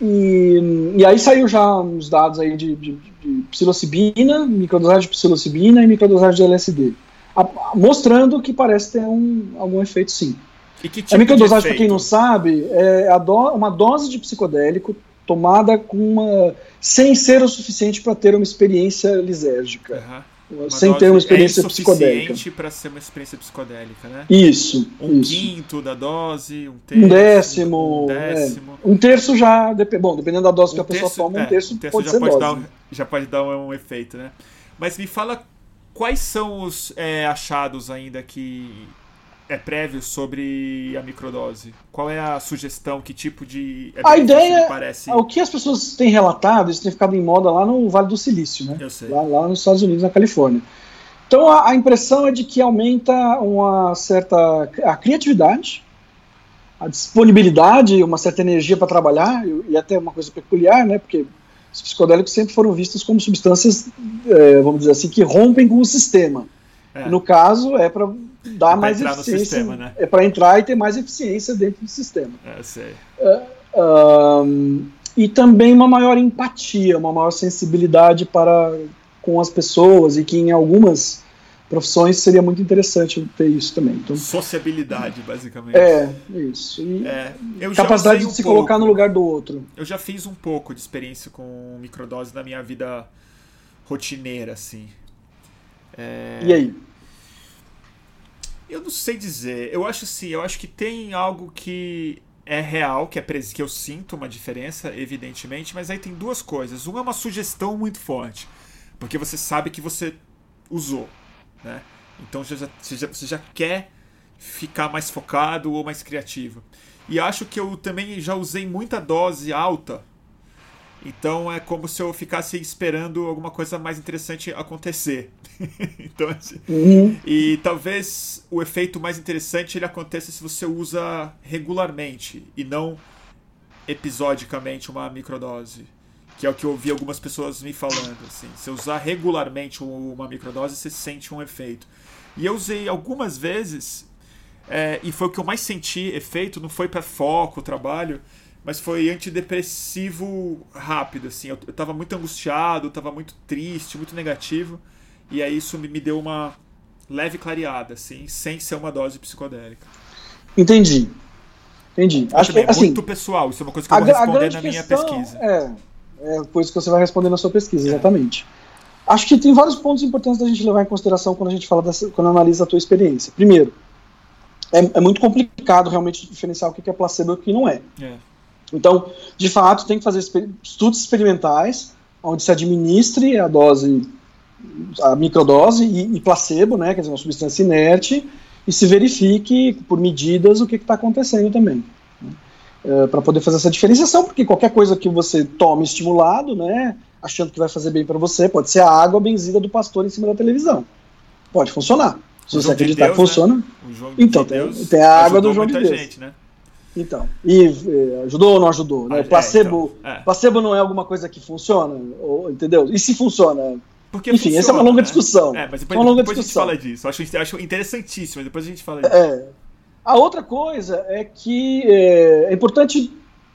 E, e aí saiu já uns dados aí de, de, de psilocibina, microdosagem de psilocibina e microdosagem de LSD. A, mostrando que parece ter um, algum efeito sim. E que tipo a microdosagem, para quem não sabe, é do, uma dose de psicodélico tomada com uma, sem ser o suficiente para ter uma experiência lisérgica. Uhum sem ter uma experiência é psicodélica. para ser uma experiência psicodélica, né? Isso. Um isso. quinto da dose, um terço. Um décimo. Um, décimo. É. um terço já. Bom, dependendo da dose um que a pessoa terço, toma, um terço, é, um terço pode já ser pode dose. Dar um, já pode dar um, um, efeito, né? Mas me fala quais são os é, achados ainda que é prévio sobre a microdose? Qual é a sugestão? Que tipo de. A ideia. Parece... O que as pessoas têm relatado, isso tem ficado em moda lá no Vale do Silício, né? Eu sei. Lá, lá nos Estados Unidos, na Califórnia. Então a, a, impressão é de que aumenta uma certa. a criatividade, a disponibilidade, uma certa energia para trabalhar, e, e até uma coisa peculiar, né? Porque os psicodélicos sempre foram vistos como substâncias, é, vamos dizer assim, que rompem com o sistema. É. No caso, é para dar é mais eficiência. Sistema, né? É para entrar e ter mais eficiência dentro do sistema. É, sei. Um, e também uma maior empatia, uma maior sensibilidade para com as pessoas e que em algumas profissões seria muito interessante ter isso também. Então, Sociabilidade, basicamente. É, isso. E é, capacidade de um se pouco. colocar no lugar do outro. Eu já fiz um pouco de experiência com microdose na minha vida rotineira, assim. É... E aí? Eu não sei dizer. Eu acho assim, eu acho que tem algo que é real, que é que eu sinto uma diferença, evidentemente, mas aí tem duas coisas. Uma é uma sugestão muito forte, porque você sabe que você usou, né? Então você já, você já, você já quer ficar mais focado ou mais criativo. E acho que eu também já usei muita dose alta então é como se eu ficasse esperando alguma coisa mais interessante acontecer. <laughs> então, assim, uhum. E talvez o efeito mais interessante ele aconteça se você usa regularmente e não episodicamente uma microdose. Que é o que eu ouvi algumas pessoas me falando. Assim. Se usar regularmente uma microdose, você sente um efeito. E eu usei algumas vezes, é, e foi o que eu mais senti efeito, não foi para foco, trabalho, mas foi antidepressivo rápido, assim. Eu, eu tava muito angustiado, tava muito triste, muito negativo. E aí isso me, me deu uma leve clareada, assim, sem ser uma dose psicodélica. Entendi. Entendi. Acho que é assim, muito pessoal, isso é uma coisa que eu vou responder na minha pesquisa. É, é coisa que você vai responder na sua pesquisa, é. exatamente. Acho que tem vários pontos importantes da gente levar em consideração quando a gente fala dessa, quando analisa a tua experiência. Primeiro, é, é muito complicado realmente diferenciar o que é placebo e o que não é. é. Então, de fato, tem que fazer estudos experimentais, onde se administre a dose, a microdose e, e placebo, né, quer dizer, uma substância inerte, e se verifique por medidas o que está acontecendo também. Né, é, para poder fazer essa diferenciação, porque qualquer coisa que você tome estimulado, né, achando que vai fazer bem para você, pode ser a água benzida do pastor em cima da televisão. Pode funcionar. Se você acreditar de Deus, que né? funciona. então, de tem, tem, a água do João de Deus. Gente, né? Então, e eh, ajudou ou não ajudou? Né? Ah, placebo, é, então, é. placebo não é alguma coisa que funciona, ou, entendeu? E se funciona, porque Enfim, funciona, essa é uma longa né? discussão. É, mas depois, uma longa depois discussão. a gente fala disso. Eu acho, acho interessantíssimo, depois a gente fala disso. É. A outra coisa é que é, é importante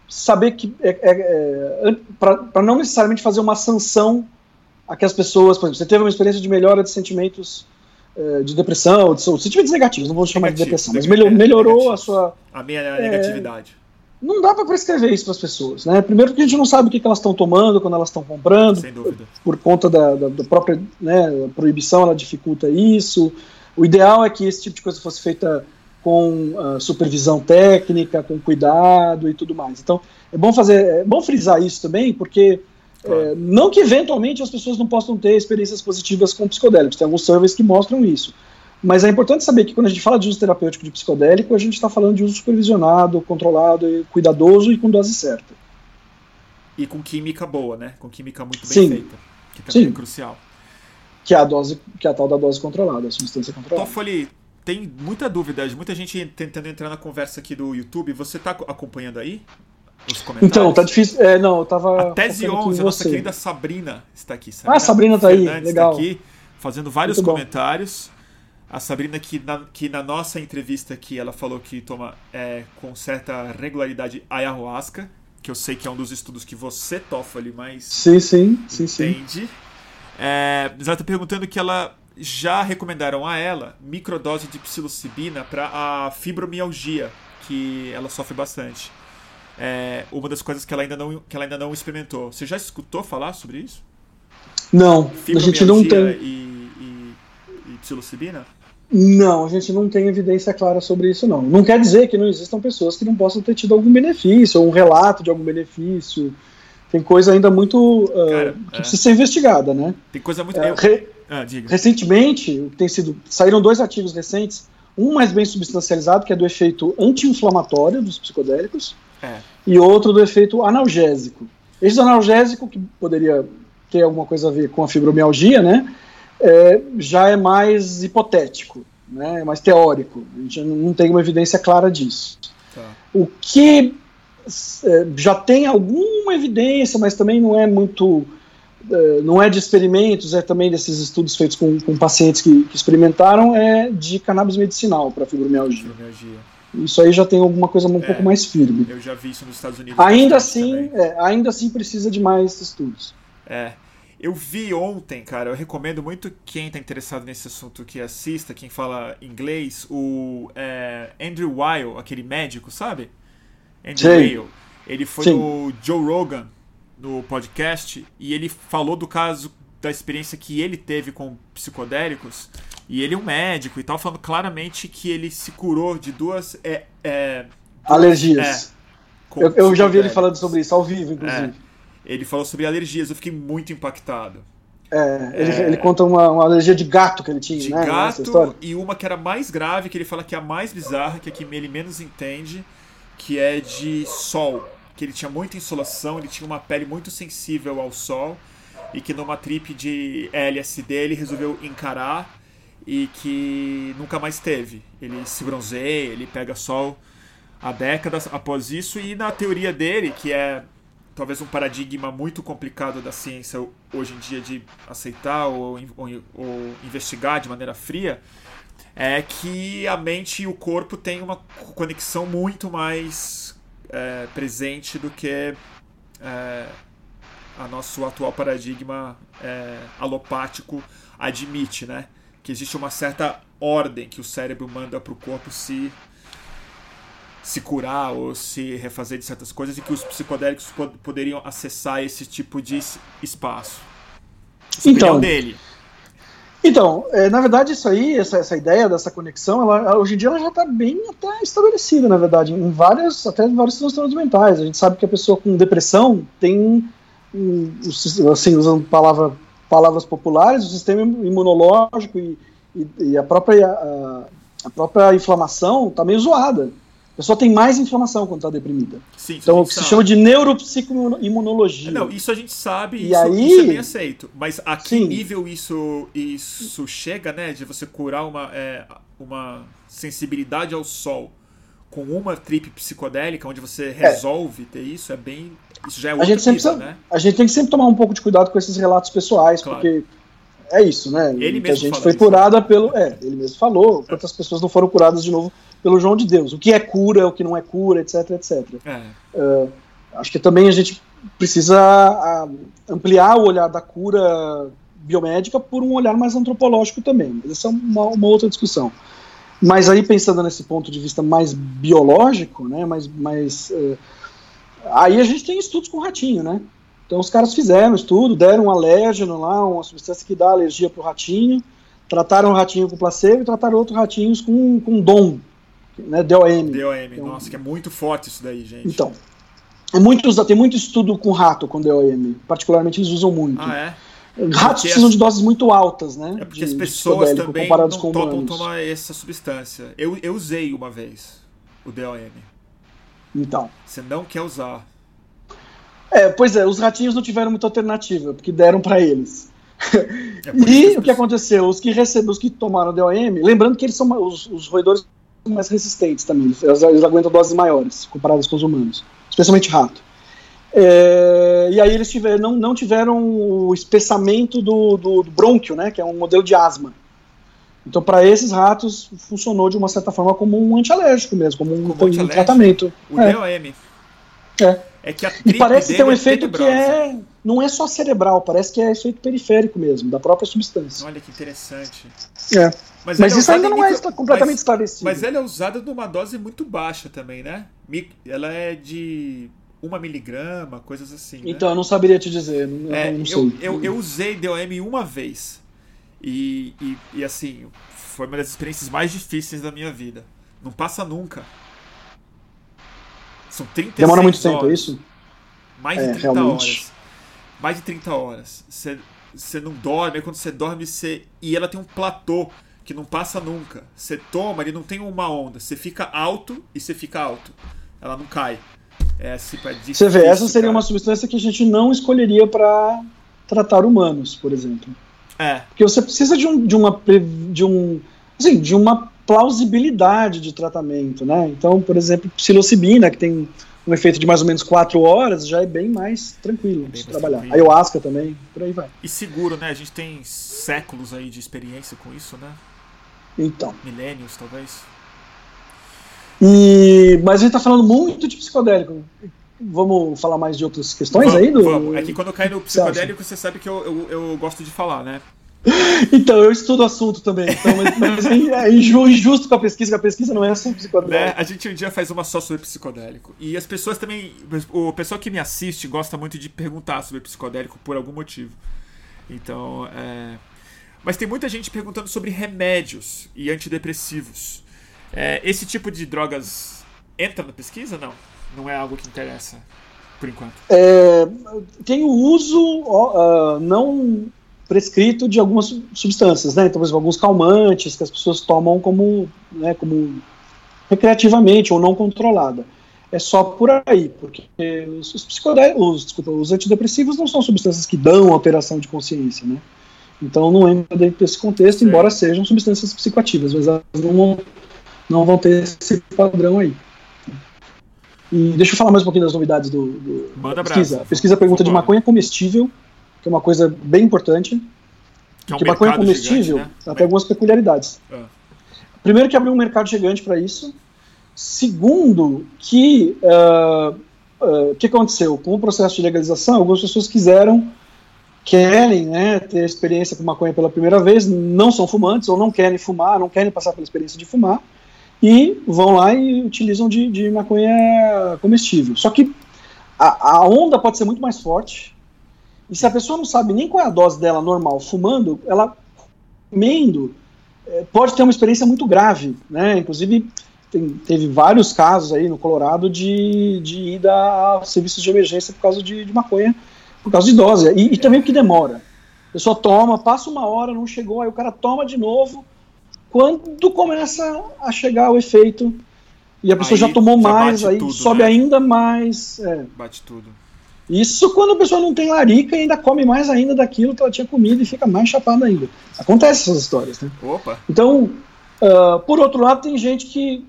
saber que, é, é, é para não necessariamente fazer uma sanção a que as pessoas, por exemplo, você teve uma experiência de melhora de sentimentos é, de depressão, de sentimentos negativos, não vou chamar Negativo, de depressão, mas melhor, melhorou negativo. a sua. A minha é, negatividade. Não dá para prescrever isso para as pessoas, né? Primeiro porque a gente não sabe o que, que elas estão tomando quando elas estão comprando, por, por, conta da, da, da própria né, proibição, ela dificulta isso. O ideal é que esse tipo de coisa fosse feita com uh, supervisão técnica, com cuidado e tudo mais. Então, é bom fazer, é bom frisar isso também, porque claro. é, não que eventualmente as pessoas não possam ter experiências positivas com psicodélicos, tem alguns surveys que mostram isso. Mas é importante saber que quando a gente fala de uso terapêutico de psicodélico, a gente está falando de uso supervisionado, controlado, cuidadoso e com dose certa. E com química boa, né? Com química muito bem Sim. feita, que também Sim. é crucial. Que é a dose, que é a tal da dose controlada, a substância controlada. Toffoli, tem muita dúvida, muita gente tentando entrar na conversa aqui do YouTube. Você está acompanhando aí? Comentários? Então, tá difícil. É, não, eu tava. A tese 11, a nossa querida Sabrina está aqui. Sabrina ah, Sabrina tá Fernandes aí, legal. Tá aqui, fazendo vários Muito comentários. Bom. A Sabrina, que na, que na nossa entrevista aqui, ela falou que toma é, com certa regularidade ayahuasca, que eu sei que é um dos estudos que você, Toffoli, mais sim, sim, sim, entende. Sim. É, ela está perguntando que ela já recomendaram a ela microdose de psilocibina para a fibromialgia, que ela sofre bastante. É uma das coisas que ela ainda não, que ela ainda não experimentou. Você já escutou falar sobre isso? Não, a gente não tem. E, e, e psilocibina? Não, a gente não tem evidência clara sobre isso, não. Não quer dizer que não existam pessoas que não possam ter tido algum benefício, ou um relato de algum benefício. Tem coisa ainda muito. Uh, Cara, que é. precisa ser investigada, né? Tem coisa muito. É, re... Ah, recentemente, tem sido, saíram dois artigos recentes, um mais bem substancializado, que é do efeito anti-inflamatório dos psicodélicos, é. E outro do efeito analgésico. Esse analgésico, que poderia ter alguma coisa a ver com a fibromialgia, né, é, já é mais hipotético, né, é mais teórico. A gente não tem uma evidência clara disso. Tá. O que é, já tem alguma evidência, mas também não é muito é, não é de experimentos, é também desses estudos feitos com, com pacientes que, que, experimentaram, é de cannabis medicinal para fibromialgia. fibromialgia. Isso aí já tem alguma coisa um é, pouco mais firme. Eu já vi isso nos Estados Unidos. Ainda assim, é, ainda assim precisa de mais estudos. É. Eu vi ontem, cara, eu recomendo muito quem está interessado nesse assunto que assista, quem fala inglês, o é, Andrew Weil, aquele médico, sabe? Andrew Weil. Ele foi Sim. no Joe Rogan no podcast e ele falou do caso da experiência que ele teve com psicodélicos e ele é um médico e tal, falando claramente que ele se curou de duas é, é, alergias. É, eu, eu já vi ele falando sobre isso ao vivo, inclusive. É, ele falou sobre alergias, eu fiquei muito impactado. É, ele, é. ele conta uma, uma, alergia de gato que ele tinha, de né? gato e uma que era mais grave, que ele fala que é a mais bizarra, que é que ele menos entende, que é de sol que ele tinha muita insolação, ele tinha uma pele muito sensível ao sol e que numa trip de LSD ele resolveu encarar e que nunca mais teve. Ele se bronzeia, ele pega sol há décadas após isso e na teoria dele, que é talvez um paradigma muito complicado da ciência hoje em dia de aceitar ou, ou, ou investigar de maneira fria, é que a mente e o corpo têm uma conexão muito mais é, presente do que é, a nosso atual paradigma é, alopático admite, né? Que existe uma certa ordem que o cérebro manda para o corpo se se curar ou se refazer de certas coisas e que os psicodélicos pod poderiam acessar esse tipo de espaço. Essa então, dele. Então, é, na verdade, isso aí, essa, essa ideia dessa conexão, ela, hoje em dia ela já está bem até estabelecida, na verdade, em várias, até em vários transtornos mentais. A gente sabe que a pessoa com depressão tem, assim, usando palavra, palavras populares, o sistema imunológico e, e, e a, própria, a, a própria inflamação está meio zoada. A pessoa tem mais inflamação quando está deprimida. Sim, então, se sabe. chama de neuropsicoimunologia. Não, isso a gente sabe e isso, aí, isso é bem aceito. Mas a que sim. nível isso, isso chega, né? De você curar uma, é, uma sensibilidade ao sol com uma trip psicodélica, onde você é. resolve é. ter isso, é bem. Isso já é a gente sempre nível, né? A gente tem que sempre tomar um pouco de cuidado com esses relatos pessoais, claro. porque é isso, né? Ele Muita gente foi isso. curada pelo. É, ele mesmo falou. Quantas pessoas não foram curadas de novo pelo João de Deus? O que é cura, o que não é cura, etc, etc. É. Uh, acho que também a gente precisa ah, ampliar o olhar da cura biomédica por um olhar mais antropológico também. Essa é uma, uma outra discussão. Mas aí pensando nesse ponto de vista mais biológico, né, mais, mais uh, aí a gente tem estudos com ratinho, né? Então os caras fizeram estudo, deram um alérgeno lá, uma substância que dá alergia para o ratinho, trataram o ratinho com placebo e trataram outros ratinhos com, com DOM, né, DOM. DOM, Então- nossa, que é muito forte isso daí, gente. Então, é muito, tem muito estudo com rato com DOM, particularmente eles usam muito. Ah, é? Ratos precisam de doses muito altas, né? É porque de- as pessoas também não com topam humanos. tomar essa substância. Eu, eu usei uma vez o DOM. Então. Você não quer usar. É, pois é, os ratinhos não tiveram muita alternativa, porque deram para eles. É E o que aconteceu? Os que receberam, os que tomaram DOM, lembrando que eles são os, os roedores mais resistentes também, eles, eles aguentam doses maiores comparadas com os humanos, especialmente rato. É, e aí eles tiveram, não, não tiveram o espessamento do, do, do brônquio, né, que é um modelo de asma. Então, para esses ratos, funcionou de uma certa forma como um antialérgico mesmo, como um, Como um tratamento. O É. DOM. É. É que a E parece ter um é efeito que é. Não é só cerebral, parece que é efeito periférico mesmo, da própria substância. Olha que interessante. É. Mas, Mas ela isso ainda usada não é micro- completamente mas, esclarecido. mas ela é usada numa dose muito baixa também, né? Ela é de uma miligrama, coisas assim. né? Então, eu não saberia te dizer, não, É, não eu, sei. eu, eu usei DOM uma vez. E, e, e, assim, foi uma das experiências mais difíceis da minha vida. Não passa nunca. São 36 Demora muito tempo, é horas. isso? Mais É, de 30 realmente. horas. Mais de 30 horas. Você você não dorme, aí quando você dorme, você. E ela tem um platô que não passa nunca. Você toma, ele não tem uma onda. Você fica alto e você fica alto. Ela não cai. É tipo, é Você vê, difícil, essa seria cara. uma substância que a gente não escolheria para tratar humanos, por exemplo. É, Porque você precisa de, um, de uma de um assim, de uma plausibilidade de tratamento, né? Então, por exemplo, psilocibina, que tem um efeito de mais ou menos 4 horas, já é bem mais tranquilo Bem de mais trabalhar. tranquilo. Ayahuasca também, por aí vai. E seguro, né? A gente tem séculos aí de experiência com isso, né? Então, Milênios, talvez. e mas a gente tá falando muito de psicodélico. Vamos falar mais de outras questões vamos, aí? Do... vamos. É que quando eu caio no que você psicodélico, você sabe que eu, eu, eu gosto de falar, né? <laughs> Então, eu estudo assunto também. Então, mas, mas é inju- injusto com a pesquisa, que a pesquisa não é assunto né? psicodélico. A gente um dia faz uma só sobre psicodélico. E as pessoas também. O pessoal que me assiste gosta muito de perguntar sobre psicodélico por algum motivo. Então, é. Mas tem muita gente perguntando sobre remédios e antidepressivos. É, esse tipo de drogas entra na pesquisa? Não. Não é algo que interessa, por enquanto. É, tem o uso ah, não prescrito de algumas su- substâncias, né? Então, por exemplo, alguns calmantes que as pessoas tomam como, né, como recreativamente ou não controlada. É só por aí, porque os, os psicodélicos, os, desculpa, os antidepressivos não são substâncias que dão alteração de consciência, né? Então não entra dentro desse contexto, embora sejam substâncias psicoativas, mas elas não não vão ter esse padrão aí. E deixa eu falar mais um pouquinho das novidades do, do Manda da abraço. pesquisa. A pesquisa pergunta de maconha comestível, que é uma coisa bem importante. Que é um porque maconha comestível gigante, né? tem algumas peculiaridades. Ah. Primeiro que abriu um mercado gigante para isso. Segundo que ah, ah, o que aconteceu com o processo de legalização? Algumas pessoas quiseram querem né, ter experiência com maconha pela primeira vez, não são fumantes ou não querem fumar, não querem passar pela experiência de fumar e vão lá e utilizam de, de maconha comestível. Só que a, a onda pode ser muito mais forte e se a pessoa não sabe nem qual é a dose dela normal fumando, ela comendo eh, pode ter uma experiência muito grave, né? Inclusive tem- teve vários casos aí no Colorado de, de ida a serviços de emergência por causa de, de maconha, por causa de dose. E, e também o que demora. A pessoa toma, passa uma hora, não chegou, aí o cara toma de novo. Quando começa a chegar o efeito e a pessoa Aí já tomou já mais, aí tudo, sobe né? ainda mais. é. Bate tudo. Isso quando a pessoa não tem larica e ainda come mais ainda daquilo que ela tinha comido e fica mais chapada ainda. Acontece essas histórias, né? Opa! Então, ah, por outro lado, tem gente que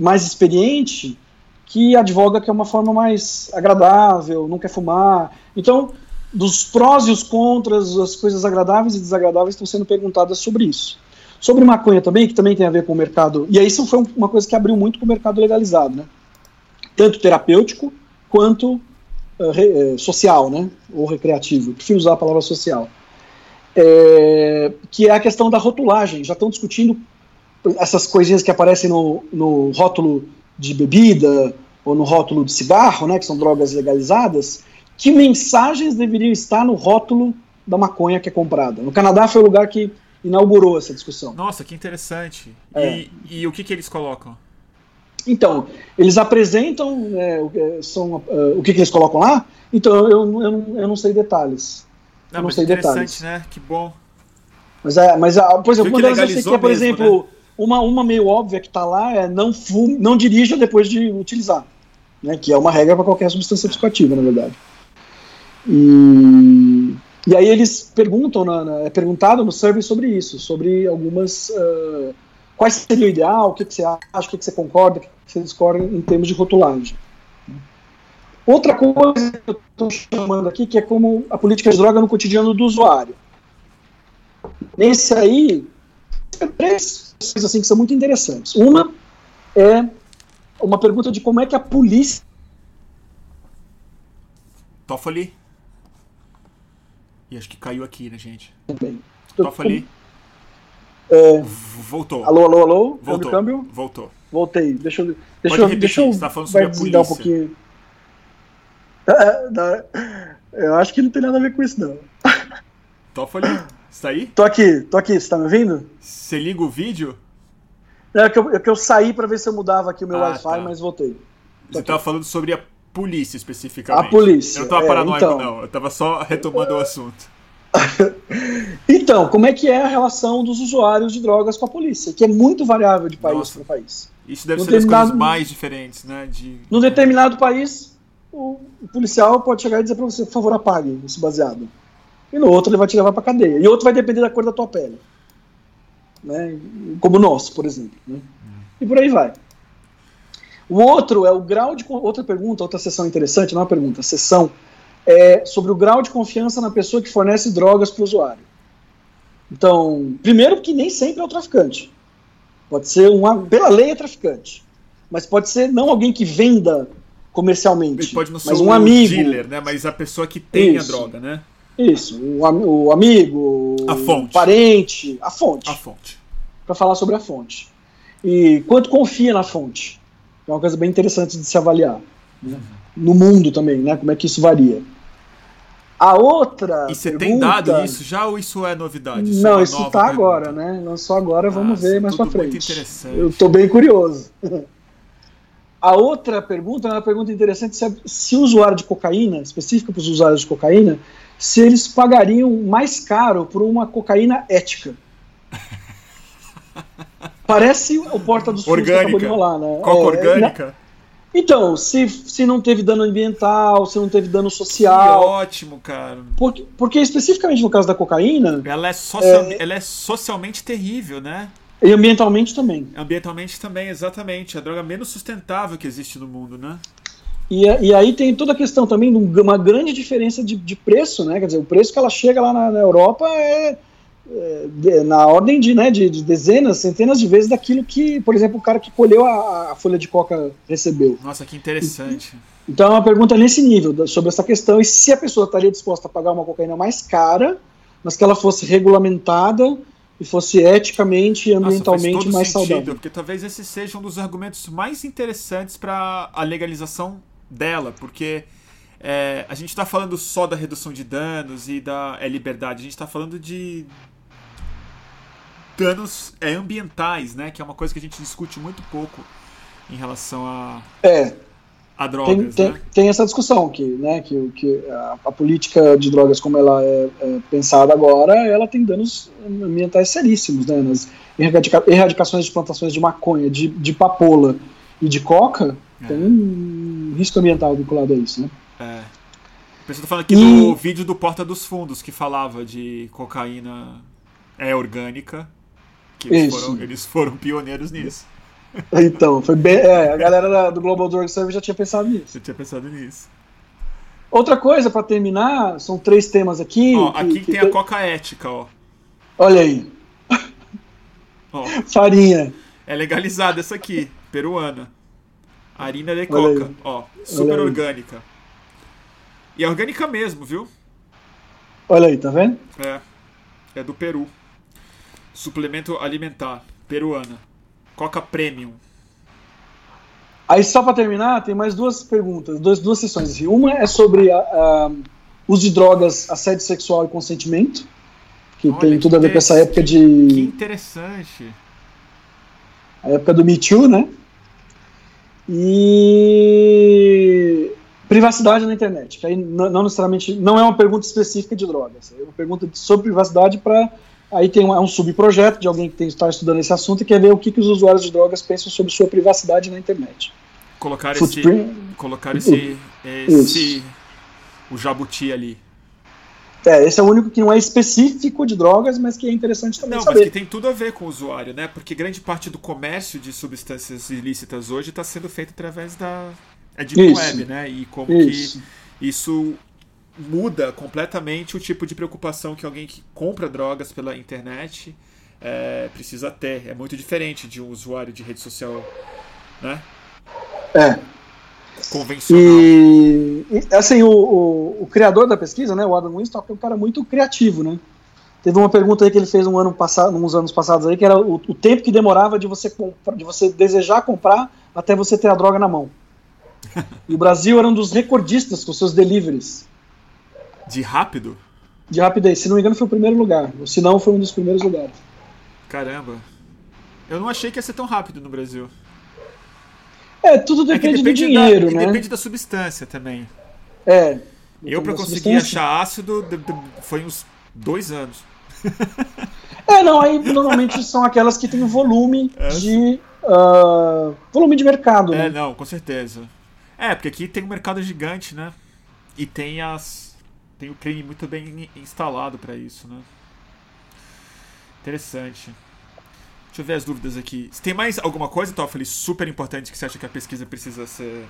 mais experiente que advoga que é uma forma mais agradável, não quer fumar. Então, dos prós e os contras, as coisas agradáveis e desagradáveis estão sendo perguntadas sobre isso. Sobre maconha também, que também tem a ver com o mercado, e aí isso foi uma coisa que abriu muito com o mercado legalizado, né? Tanto terapêutico quanto uh, re, uh, social, né? Ou recreativo. Prefiro usar a palavra social. É, que é a questão da rotulagem. Já estão discutindo essas coisinhas que aparecem no, no rótulo de bebida ou no rótulo de cigarro, né, que são drogas legalizadas, que mensagens deveriam estar no rótulo da maconha que é comprada. No Canadá foi o lugar que inaugurou essa discussão. Nossa, que interessante. É. E, e, o que, que eles colocam? Então, eles apresentam é, são, uh, o que, que eles colocam lá. Então, eu, eu, eu, eu não sei detalhes. Não, eu não sei detalhes. né? Que bom. Mas, é, mas por exemplo, uma delas eu sei que é, por mesmo, exemplo, né? uma, uma meio óbvia que está lá é não, fume, não dirija depois de utilizar. Né, que é uma regra para qualquer substância psicoativa, na verdade. E, e aí eles perguntam, na, na, é perguntado no survey sobre isso, sobre algumas. Uh, quais seria o ideal, o que, que você acha, o que, que você concorda, o que, que você discorda em termos de rotulagem. Outra coisa que eu estou chamando aqui, que é como a política de droga no cotidiano do usuário. Nesse aí, três coisas assim que são muito interessantes. Uma é uma pergunta de como é que a polícia. Toffoli. E acho que caiu aqui, né, gente? Também. Toffoli. É... Voltou. Alô, alô, alô? Voltou. Câmbio? Voltou. Voltei. Deixa eu. Deixa Pode eu, deixa eu. Você tá falando sobre a polícia. Um pouquinho. É, eu acho que não tem nada a ver com isso, não. Toffoli, está aí? Tô aqui, tô aqui. Você tá me ouvindo? Você liga o vídeo? É que eu, é que eu saí para ver se eu mudava aqui o meu Ah, Wi-Fi, tá. mas voltei. Você estava falando sobre a polícia especificamente. A polícia, Eu não tava é, paranoico, então. não. Eu tava só retomando o assunto. <laughs> Então, como é que é a relação dos usuários de drogas com a polícia? Que é muito variável de país para país. Isso deve Não ser das tem coisas mais diferentes, né? De... Num determinado país, o o policial pode chegar e dizer para você, por favor, apague esse baseado. E no outro ele vai te levar para cadeia. E outro vai depender da cor da tua pele. Né? Como o nosso, por exemplo. né? E por aí vai. O outro é o grau de. Outra pergunta, outra sessão interessante, não é uma pergunta, sessão, é sobre o grau de confiança na pessoa que fornece drogas para o usuário. Então, primeiro que nem sempre é o traficante. Pode ser um. Pela lei é traficante. Mas pode ser não alguém que venda comercialmente. Ele pode não ser mas um amigo. dealer, né? Mas a pessoa que tem Isso. a droga, né? Isso, o, o amigo, A fonte. o parente, a fonte, A fonte. para falar sobre a fonte. E quanto confia na fonte? É uma coisa bem interessante de se avaliar. né? No mundo também, né? Como é que isso varia. A outra. E você pergunta- tem dado isso já ou isso é novidade? é Não, uma isso tá pergunta? agora, né? Lançou agora, vamos Nossa, ver mais tudo pra muito frente. interessante. Eu tô bem curioso. <laughs> A outra pergunta é uma pergunta interessante: se, se o usuário de cocaína, específica para os usuários de cocaína, se eles pagariam mais caro por uma cocaína ética. <laughs> Parece o Porta dos Fundos que acabou de Orgânica. rolar, né? Coca É, orgânica? na- Então, se, se não teve dano ambiental, se não teve dano Que social. ótimo, cara. Porque, porque especificamente no caso da cocaína, Ela é, social... ela é socialmente terrível, né? e ambientalmente também. Ambientalmente também, exatamente. É a droga menos sustentável que existe no mundo, né? E, e aí tem toda a questão também de um- uma grande diferença de, de preço, né? Quer dizer, o preço que ela chega lá na, na Europa é, é, na ordem de, né, de, de dezenas, centenas de vezes daquilo que, por exemplo, o cara que colheu a, a folha de coca recebeu. Nossa, que interessante. Então é uma pergunta nesse nível, sobre essa questão, e se a pessoa estaria disposta a pagar uma cocaína mais cara, mas que ela fosse regulamentada e fosse eticamente e Nossa, ambientalmente todo mais sentido, saudável. porque talvez esse seja um dos argumentos mais interessantes para a legalização dela, porque é, a gente está falando só da redução de danos e da é, liberdade, a gente está falando de danos é, ambientais, né? Que é uma coisa que a gente discute muito pouco em relação a, É, a tem, drogas, tem, né? tem essa discussão que, né, que, que a, a política de drogas como ela é, é pensada agora, ela tem danos ambientais seríssimos, né, nas erradica- erradicações de plantações de maconha, de, de papoula e de coca, É. tem um risco ambiental vinculado a isso, né. É. O pessoal tá falando aqui E- do vídeo do Porta dos Fundos que falava de cocaína é orgânica. Que eles foram, eles foram pioneiros nisso. Então, foi bem, é, a galera do Global Drug Survey já tinha pensado nisso. Você tinha pensado nisso. Outra coisa para terminar, são três temas aqui. Ó, que, aqui que tem a coca ética, ó. Olha aí. Ó. Farinha. É legalizada essa aqui, peruana. Harina de coca, ó, super orgânica. E é orgânica mesmo, viu? Olha aí, tá vendo? É. É do Peru. Suplemento alimentar, peruana. Coca Premium. Aí, só para terminar, tem mais duas perguntas, duas, duas sessões. Uma é sobre a, a, uso de drogas, assédio sexual e consentimento, que Olha, tem tudo a ver com essa época de. Que interessante. A época do Me Too, né? E privacidade na internet, que aí não, necessariamente não é uma pergunta específica de drogas, é uma pergunta sobre privacidade para aí tem um, é um subprojeto de alguém que tem, está estudando esse assunto e quer ver o que, que os usuários de drogas pensam sobre sua privacidade na internet. Colocar Footprint. esse, colocar esse, esse o jabuti ali. É, esse é o único que não é específico de drogas, mas que é interessante também não, saber. mas que tem tudo a ver com o usuário, né? Porque grande parte do comércio de substâncias ilícitas hoje está sendo feito através da é Deep isso. Web, né? E como isso. que isso muda completamente o tipo de preocupação que alguém que compra drogas pela internet é, precisa ter. É muito diferente de um usuário de rede social, né? É. Convencional. E, e assim, o, o, o, criador da pesquisa, né, o Adam Winstock, é um cara muito criativo, né? Teve uma pergunta aí que ele fez um ano passado, uns anos passados aí, que era o, o tempo que demorava de você, de você desejar comprar até você ter a droga na mão. <laughs> E o Brasil era um dos recordistas com seus deliveries. De rápido? De rapidez. Se não me engano, foi o primeiro lugar. Se não, foi um dos primeiros lugares. Caramba. Eu não achei que ia ser tão rápido no Brasil. É, tudo depende, é depende do dinheiro, da, né? Depende da substância também. É. Eu, para conseguir achar ácido, foi uns dois anos. <laughs> É, não, aí normalmente são aquelas que têm volume <laughs> é. de. Uh, volume de mercado, é, né? É, não, com certeza. É, porque aqui tem um mercado gigante, né? E tem as. Tem o crime muito bem instalado para isso, né? Interessante. Deixa eu ver as dúvidas aqui. Se tem mais alguma coisa, Toffoli, super importante que você acha que a pesquisa precisa ser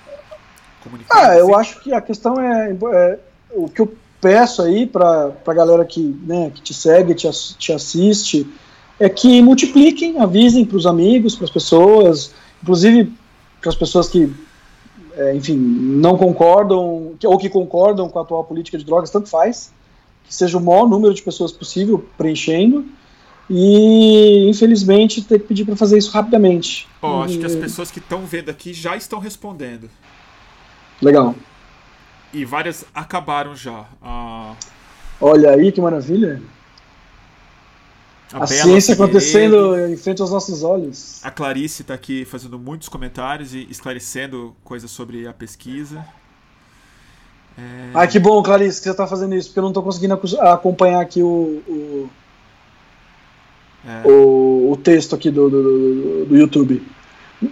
comunicada? Ah, eu acho que a questão é, é o que eu peço aí para a galera que, né, que te segue, te, te assiste, é que multipliquem, avisem para os amigos, para as pessoas, inclusive para as pessoas que, é, enfim, não concordam, ou que concordam com a atual política de drogas, tanto faz, que seja o maior número de pessoas possível preenchendo, e infelizmente ter que pedir para fazer isso rapidamente. Oh, acho que as pessoas que estão vendo aqui já estão respondendo. Legal. E várias acabaram já. Ah... Olha aí que maravilha. A, a ciência acontecendo em frente aos nossos olhos. A Clarice está aqui fazendo muitos comentários e esclarecendo coisas sobre a pesquisa. É... Ah, que bom, Clarice, que você está fazendo isso, porque eu não estou conseguindo acompanhar aqui o, o é. o, o, texto aqui do, do, do, YouTube.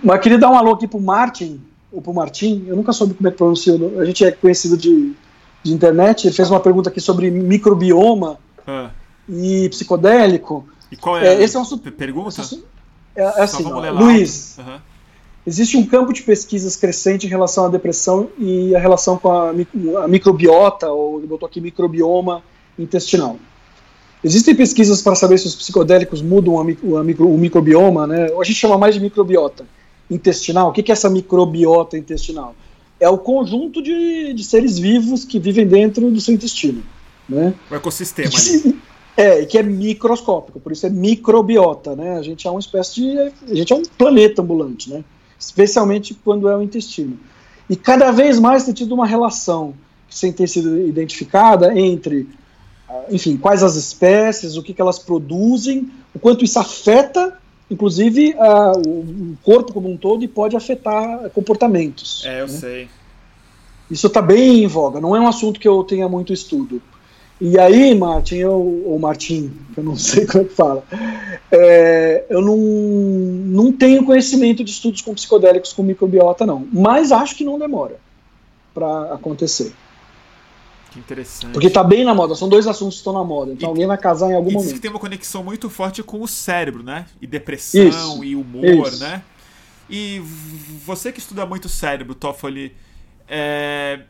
Mas queria dar um alô aqui pro Martin, ou pro Martin, eu nunca soube como é que pronuncia, a gente é conhecido de, de internet, ele fez uma pergunta aqui sobre microbioma é. E psicodélico. E qual é, é esse é um pergunta? É, é assim, ó, Luiz, uhum. existe um campo de pesquisas crescente em relação à depressão e a relação com a, a microbiota, ou ele botou aqui microbioma intestinal. Existem pesquisas para saber se os psicodélicos mudam a, micro, a micro, o microbioma, né? A gente chama mais de microbiota intestinal. O que é essa microbiota intestinal? É o conjunto de, de seres vivos que vivem dentro do seu intestino. Né? O ecossistema ali. É, e que é microscópico, por isso é microbiota, né? A gente é uma espécie de. A gente é um planeta ambulante, né? Especialmente quando é o intestino. E cada vez mais tem tido uma relação sem ter sido identificada entre enfim, quais as espécies, o que, que elas produzem, o quanto isso afeta, inclusive, uh, o corpo como um todo e pode afetar comportamentos. É, eu né? sei. Isso está bem em voga, não é um assunto que eu tenha muito estudo. E aí, Martin, eu, ou Martin, eu não <laughs> sei como é que fala, é, eu não, não tenho conhecimento de estudos com psicodélicos com microbiota, não. Mas acho que não demora para acontecer. Que interessante. Porque tá bem na moda, são dois assuntos que estão na moda. Então e, alguém vai casar em algum e momento. tem uma conexão muito forte com o cérebro, né? E depressão isso, e humor, isso. né? E você que estuda muito o cérebro, Toffoli, é...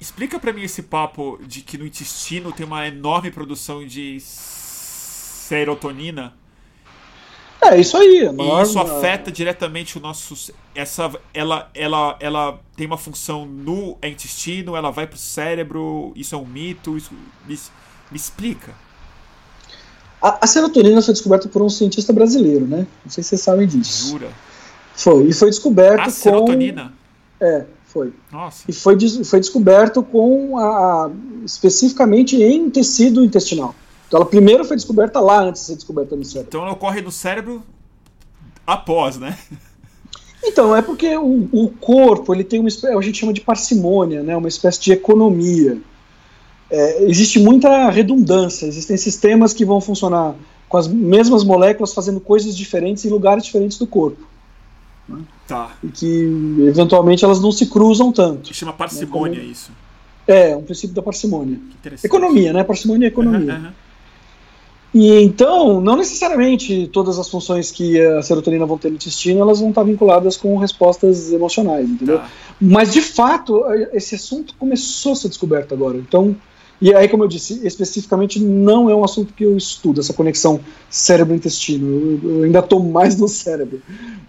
explica para mim esse papo de que no intestino tem uma enorme produção de serotonina. É isso aí. E isso afeta diretamente o nosso. Essa, ela, ela, ela tem uma função no intestino, ela vai pro cérebro. Isso é um mito? Isso, me, me explica. A, a, serotonina foi descoberta por um cientista brasileiro, né? Não sei se vocês sabem disso. Jura? Foi. E foi descoberto a com. serotonina? É, foi. Nossa. E foi, foi descoberto com a, especificamente em tecido intestinal. Então ela primeiro foi descoberta lá antes de ser descoberta no cérebro. Então ela ocorre no cérebro após, né? Então, é porque o, o corpo ele tem uma a gente chama de parcimônia, né? uma espécie de economia. É, existe muita redundância, existem sistemas que vão funcionar com as mesmas moléculas fazendo coisas diferentes em lugares diferentes do corpo. Né? Tá. E que eventualmente elas não se cruzam tanto. Que chama parcimônia né? Como... isso. É, um princípio da parcimônia. Economia, né? Parcimônia é economia. Uhum, uhum. E então, não necessariamente todas as funções que a serotonina vão ter no intestino, elas vão estar vinculadas com respostas emocionais, entendeu? Tá. Mas de fato, esse assunto começou a ser descoberto agora. Então, e aí, como eu disse, especificamente não é um assunto que eu estudo, essa conexão cérebro-intestino. Eu, eu, ainda estou mais no cérebro.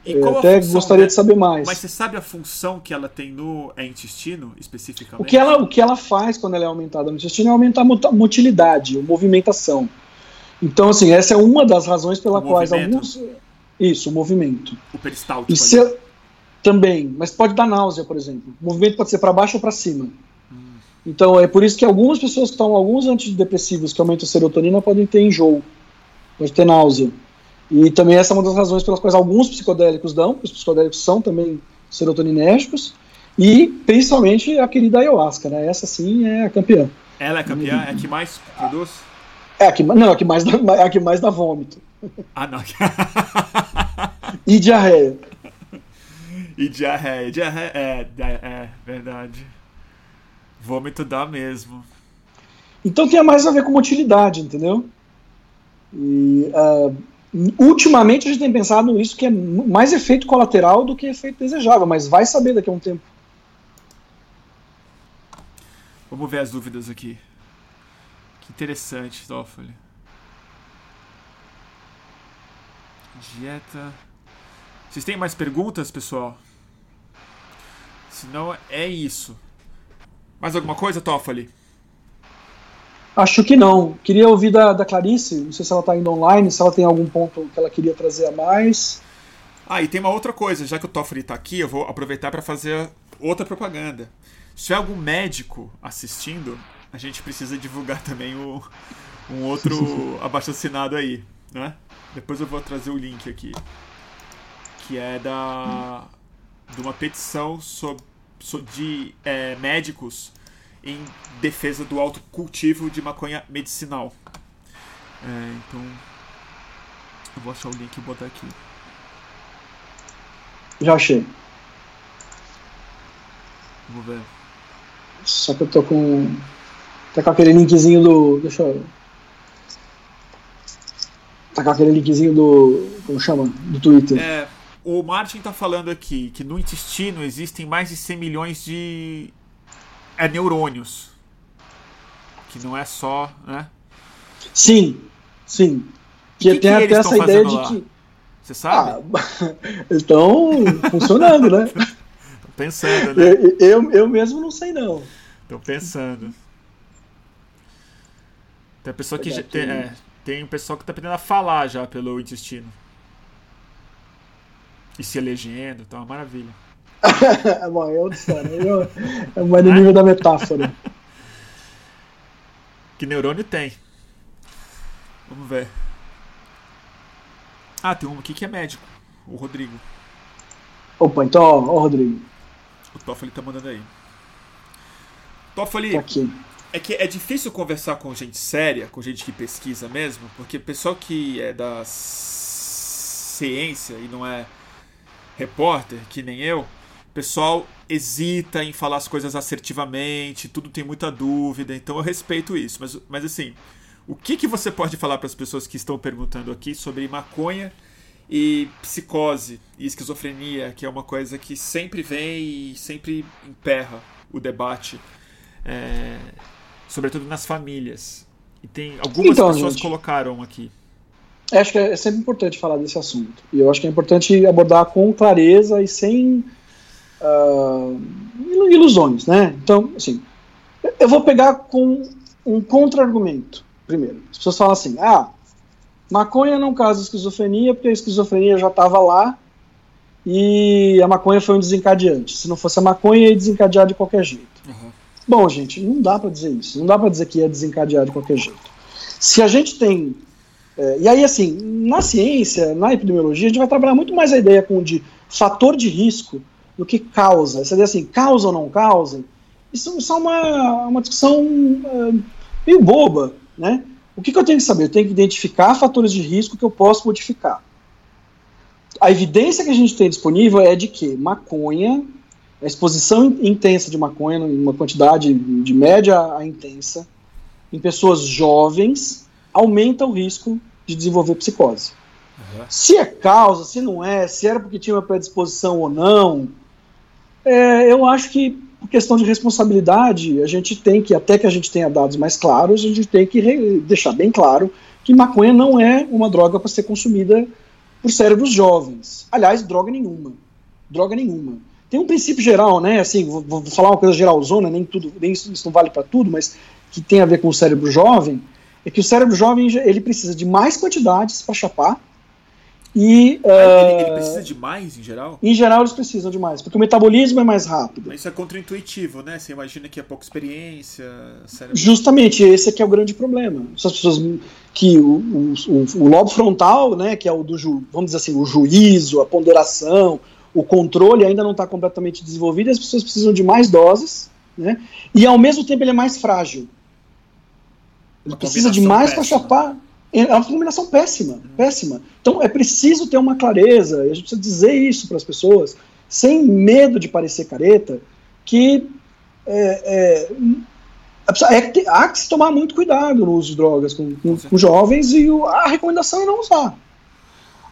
Eu até função, gostaria né? de saber mais. Mas você sabe a função que ela tem no intestino, especificamente? O que ela, o que ela faz quando ela é aumentada no intestino é aumentar a motilidade, a movimentação. Então, assim, essa é uma das razões pela quais alguns. Isso, o movimento. O peristáltico. E se... Também, mas pode dar náusea, por exemplo. O movimento pode ser para baixo ou para cima. Então, é por isso que algumas pessoas que tomam alguns antidepressivos que aumentam a serotonina podem ter enjoo, pode ter náusea. E também essa é uma das razões pelas quais alguns psicodélicos dão, porque os psicodélicos são também serotoninérgicos, e principalmente a querida ayahuasca, né? Essa sim é a campeã. Ela é campeã? É a que mais produz? É a que, não, a que mais dá, é <laughs> a que mais dá vômito. Ah, não. <laughs> e diarreia. E diarreia. Diarreia, é, é, é, verdade. Vômito dá mesmo. Então tem mais a ver com motilidade, entendeu? E, uh, ultimamente a gente tem pensado nisso que é mais efeito colateral do que efeito desejável, mas vai saber daqui a um tempo. Vamos ver as dúvidas aqui. Que interessante, Toffoli. Dieta. Vocês têm mais perguntas, pessoal? Senão é isso. Mais alguma coisa, Toffoli? Acho que não. Queria ouvir da, da Clarice, não sei se ela está indo online, se ela tem algum ponto que ela queria trazer a mais. Ah, e tem uma outra coisa, já que o Toffoli está aqui, eu vou aproveitar para fazer outra propaganda. Se tiver algum médico assistindo, a gente precisa divulgar <laughs> também o, um outro <laughs> abaixo assinado aí, né? Depois eu vou trazer o link aqui, que é da de uma petição sobre, de é, médicos em defesa do autocultivo de maconha medicinal. É, então, eu vou achar o link e botar aqui. Já achei. Vamos ver. Só que eu tô com Tá com aquele linkzinho do. Deixa eu. Tá com aquele linkzinho do. Como chama? Do Twitter. É, o Martin tá falando aqui que no intestino existem mais de 100 milhões de é, neurônios. Que não é só. Né? Sim, sim. Que, que tem que até essa ideia de lá? que. Você sabe? Ah, <laughs> estão funcionando, né? <laughs> pensando, né? Eu, eu, eu mesmo não sei, não. Estão pensando. Tem pessoa que já, tem, é, tem um pessoal que está aprendendo a falar já pelo intestino. E se elegendo, então é uma maravilha. <laughs> Bom, outra história. É mais no nível da metáfora. Que neurônio tem? Vamos ver. Ah, tem um aqui que é médico. O Rodrigo. Opa, então, ó, ó Rodrigo. O Toffoli tá mandando aí. Toffoli, tá aqui. É que é difícil conversar com gente séria, com gente que pesquisa mesmo, porque pessoal que é da ciência e não é repórter, que nem eu, pessoal hesita em falar as coisas assertivamente, tudo tem muita dúvida, então eu respeito isso. Mas, mas assim, o que, que você pode falar para as pessoas que estão perguntando aqui sobre maconha e psicose e esquizofrenia, que é uma coisa que sempre vem e sempre emperra o debate é, sobretudo nas famílias. E tem algumas então, pessoas gente, colocaram aqui. Acho que é sempre importante falar desse assunto. E eu acho que é importante abordar com clareza e sem uh, ilusões, né? Então, assim, eu vou pegar com um contra-argumento, primeiro. As pessoas falam assim, ah, maconha não causa esquizofrenia porque a esquizofrenia já estava lá e a maconha foi um desencadeante. Se não fosse a maconha, ia desencadear de qualquer jeito. Uhum. Bom, gente, não dá para dizer isso. Não dá para dizer que ia desencadear de qualquer jeito. Se a gente tem. É, e aí, assim, na ciência, na epidemiologia, a gente vai trabalhar muito mais a ideia com de fator de risco do que causa. Essa ideia assim, causa ou não causa, isso, isso é uma, uma discussão uh, meio boba, né? O que, que, eu tenho que saber? Eu tenho que identificar fatores de risco que eu posso modificar. A evidência que a gente tem disponível é de que maconha, a exposição intensa de maconha, uma quantidade de média a intensa, em pessoas jovens, aumenta o risco de desenvolver psicose. Uhum. Se é causa, se não é, se era porque tinha uma predisposição ou não, é, eu acho que, por questão de responsabilidade, a gente tem que, até que a gente tenha dados mais claros, a gente tem que deixar bem claro que maconha não é uma droga para ser consumida por cérebros jovens. Aliás, droga nenhuma. Droga nenhuma. Tem um princípio geral, né? Assim, vou, vou falar uma coisa geralzona, nem tudo, nem isso, isso não vale para tudo, mas que tem a ver com o cérebro jovem, é que o cérebro jovem ele precisa de mais quantidades para chapar e, uh, ele, ele, precisa de mais em geral? Em geral eles precisam de mais, porque o metabolismo é mais rápido. Mas isso é contraintuitivo, né? Você imagina que é pouca experiência. Cérebro... Justamente, esse é que é o grande problema. Essas pessoas que o, o, o, o lobo frontal, né, que é o do ju, vamos dizer assim, o juízo, a ponderação, o controle ainda não está completamente desenvolvido, e as pessoas precisam de mais doses, né? E ao mesmo tempo ele é mais frágil. Ele precisa de mais para chapar é uma combinação péssima, péssima. Então é preciso ter uma clareza, a gente precisa dizer isso para as pessoas, sem medo de parecer careta, que é, é, é, há que se tomar muito cuidado no uso de drogas com, com, com jovens e o, a recomendação é não usar.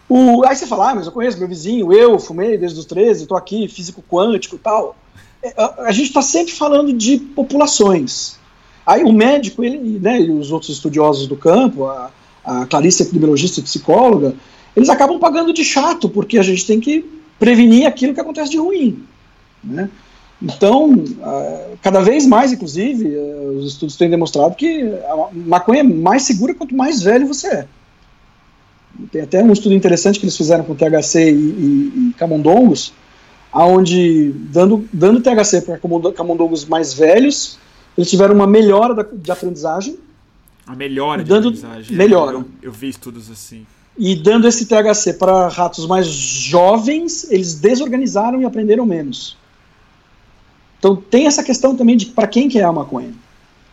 O, aí você fala, ah, mas eu conheço meu vizinho, eu fumei desde os 13, estou aqui, físico quântico e tal. É, a, a gente está sempre falando de populações. Aí o médico, ele, né, e os outros estudiosos do campo, a, a Clarice epidemiologista e psicóloga, eles acabam pagando de chato, porque a gente tem que prevenir aquilo que acontece de ruim. Né? Então, cada vez mais, inclusive, eh, os estudos têm demonstrado que a maconha é mais segura quanto mais velho você é. Tem até um estudo interessante que eles fizeram com THC e, e, e camundongos, onde, dando, dando THC para camundongos mais velhos, eles tiveram uma melhora da, de aprendizagem, a melhora dando, de aprendizagem. Melhora. Eu, eu vi estudos assim. E dando esse THC para ratos mais jovens, eles desorganizaram e aprenderam menos. Então tem essa questão também de para quem que é a maconha.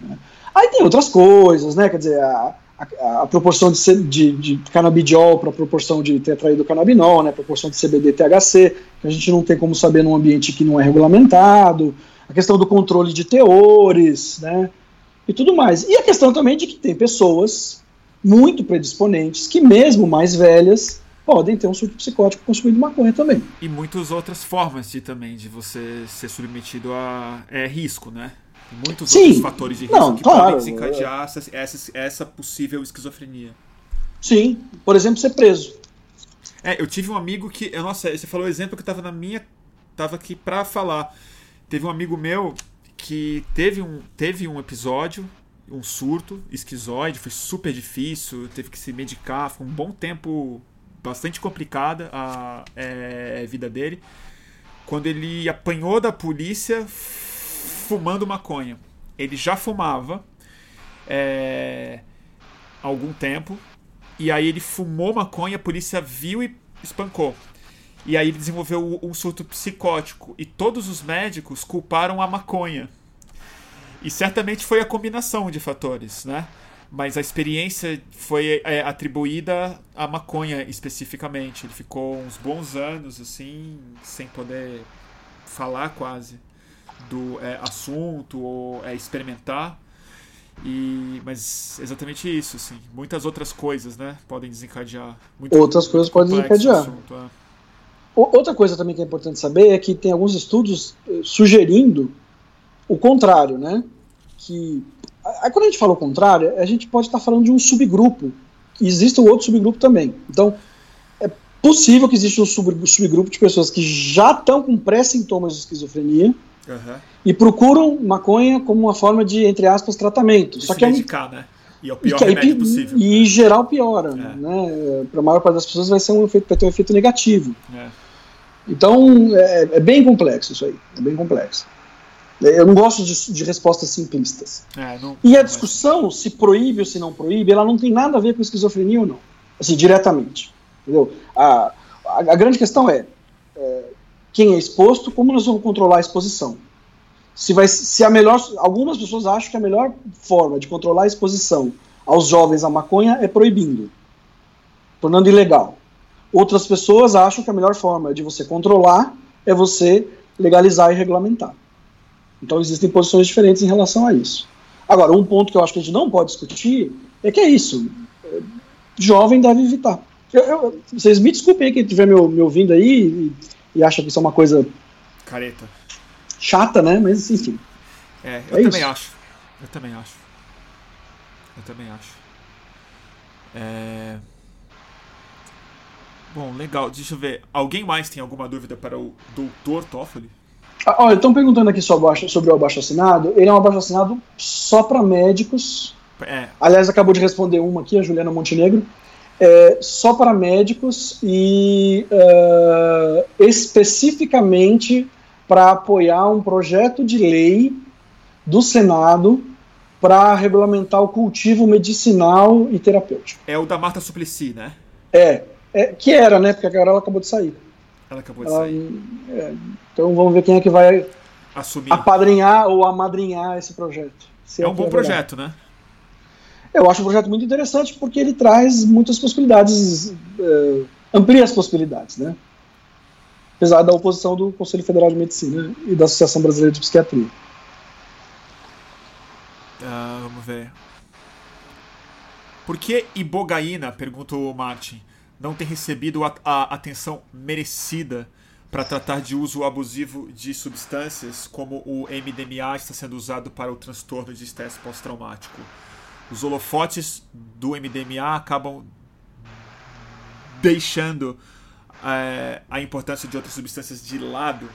Né? Aí tem outras coisas, né? Quer dizer, a, a, a proporção de, de, de canabidiol para a proporção de tetraidrocannabinol, né? A proporção de CBD THC, que a gente não tem como saber num ambiente que não é regulamentado. A questão do controle de teores, né? e tudo mais. E a questão também de que tem pessoas muito predisponentes que, mesmo mais velhas, podem ter um surto psicótico consumindo maconha também. E muitas outras formas de também de você ser submetido a é, risco, né? Muitos Sim, outros fatores de risco não, que claro, podem desencadear essa, essa, essa possível esquizofrenia. Sim, por exemplo, ser preso. É, eu tive um amigo que. Nossa, você falou o exemplo que estava na minha. Tava aqui para falar. Teve um amigo meu que teve um, teve um episódio, um surto esquizoide, foi super difícil, teve que se medicar, foi um bom tempo bastante complicada a é, vida dele, quando ele apanhou da polícia fumando maconha. Ele já fumava é, algum tempo, e aí ele fumou maconha, a polícia viu e espancou. E aí ele desenvolveu um surto psicótico. E todos os médicos culparam a maconha. E certamente foi a combinação de fatores, né? Mas a experiência foi é, atribuída à maconha especificamente. Ele ficou uns bons anos, assim, sem poder falar quase do é, assunto ou é, experimentar. E, mas exatamente isso, assim. Muitas outras coisas, né? Podem desencadear. Outras coisas podem desencadear. Assunto, é. Outra coisa também que é importante saber é que tem alguns estudos eh, sugerindo o contrário, né? que. Aí quando a gente fala o contrário, a gente pode estar falando de um subgrupo. Existe um outro subgrupo também. Então, é possível que exista um subgrupo de pessoas que já estão com pré-sintomas de esquizofrenia uhum. e procuram maconha como uma forma de, entre aspas, tratamento. De Só que medicar, é um... né? E é o pior que, remédio possível. E, né? em geral piora. É. Né? Para a maior parte das pessoas vai, ser um efeito, vai ter um efeito negativo. É. Então é, é, bem complexo isso aí. É bem complexo. Eu não gosto de, de respostas simplistas. É, não, e a discussão, se proíbe ou se não proíbe, ela não tem nada a ver com esquizofrenia ou não. Assim, diretamente. Entendeu? A, a, a grande questão é, é, quem é exposto, como nós vamos controlar a exposição? Se, vai, se a melhor. Algumas pessoas acham que a melhor forma de controlar a exposição aos jovens à maconha é proibindo, tornando ilegal. Outras pessoas acham que a melhor forma de você controlar é você legalizar e regulamentar. Então existem posições diferentes em relação a isso. Agora, um ponto que eu acho que a gente não pode discutir é que é isso. Jovem deve evitar. Eu, eu, vocês me desculpem quem estiver me, me ouvindo aí e, e, acha que isso é uma coisa. Careta. Chata, né? Mas enfim. É, eu é também isso. acho. Eu também acho. Eu também acho. É... Bom, legal. Deixa eu ver. Alguém mais tem alguma dúvida para o doutor Toffoli? Ah, olha, estão perguntando aqui sobre, o abaixo assinado. Ele é um abaixo assinado só para médicos. É. Aliás, acabou de responder uma aqui, a Juliana Montenegro. É, só para médicos e uh, especificamente para apoiar um projeto de lei do Senado para regulamentar o cultivo medicinal e terapêutico. É o da Marta Suplicy, né? É, é que era, né? Porque agora ela acabou de sair. Ela acabou de ela, sair. É, então vamos ver quem é que vai Assumir. apadrinhar ou amadrinhar esse projeto. é um bom é projeto, né? Eu acho um projeto muito interessante porque ele traz muitas possibilidades, uh, amplia as possibilidades, né? Apesar da oposição do Conselho Federal de Medicina e da Associação Brasileira de Psiquiatria. Uh, vamos ver. Por que ibogaína, perguntou o Martin, não tem recebido a, a atenção merecida para tratar de uso abusivo de substâncias como o MDMA está sendo usado para o transtorno de estresse pós-traumático? Os holofotes do MDMA acabam deixando é, a importância de outras substâncias de lado?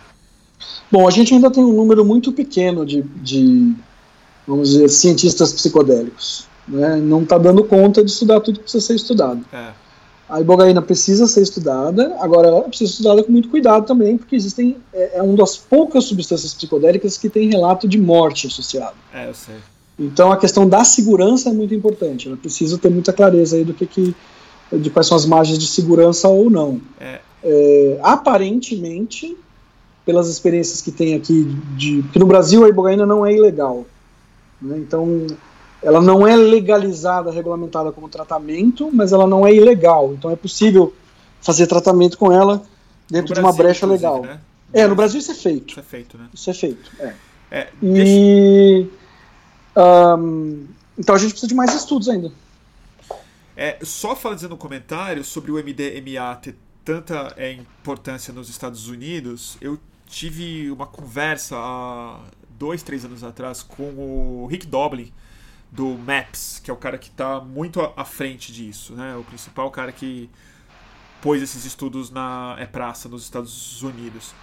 Bom, a gente ainda tem um número muito pequeno de, de vamos dizer, cientistas psicodélicos. Né? Não está dando conta de estudar tudo que precisa ser estudado. É. A ibogaína precisa ser estudada, agora ela precisa ser estudada com muito cuidado também, porque existem é, é uma das poucas substâncias psicodélicas que tem relato de morte associado. É, eu sei. Então a questão da segurança é muito importante. Ela precisa ter muita clareza aí do que, que de quais são as margens de segurança ou não. É. É, aparentemente, pelas experiências que tem aqui, de, porque no Brasil a ibogaína não é ilegal. Né? Então, ela não é legalizada, regulamentada como tratamento, mas ela não é ilegal. Então é possível fazer tratamento com ela dentro Brasil, de uma brecha legal. Né? É, no Brasil isso é feito. Isso é feito, né? Isso é feito, é. é e... Um, então a gente precisa de mais estudos ainda. É, só fazendo um comentário sobre o MDMA ter tanta é, importância nos Estados Unidos, eu tive uma conversa há dois, três anos atrás com o Rick Doblin, do MAPS, que é o cara que está muito à frente disso, né? O principal cara que pôs esses estudos na é praça nos Estados Unidos.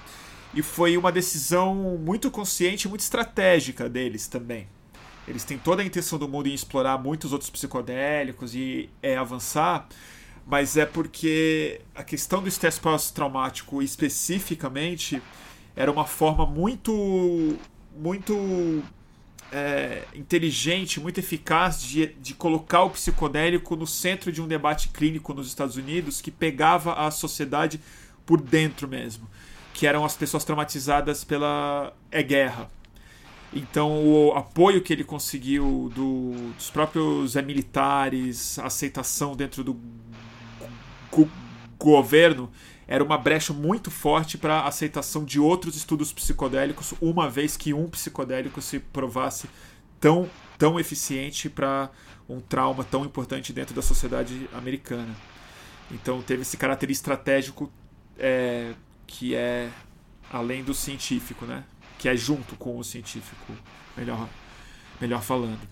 E foi uma decisão muito consciente, muito estratégica deles também. Eles têm toda a intenção do mundo em explorar muitos outros psicodélicos e é, avançar, mas é porque a questão do estresse pós-traumático especificamente era uma forma muito muito é, inteligente, muito eficaz de, de colocar o psicodélico no centro de um debate clínico nos Estados Unidos que pegava a sociedade por dentro mesmo, que eram as pessoas traumatizadas pela é, guerra. Então, o apoio que ele conseguiu do, dos próprios é, militares, aceitação dentro do governo, era uma brecha muito forte para a aceitação de outros estudos psicodélicos, uma vez que um psicodélico se provasse tão, tão eficiente para um trauma tão importante dentro da sociedade americana. Então teve esse caráter estratégico é, que é além do científico, né? Que é junto com o científico, melhor melhor falando.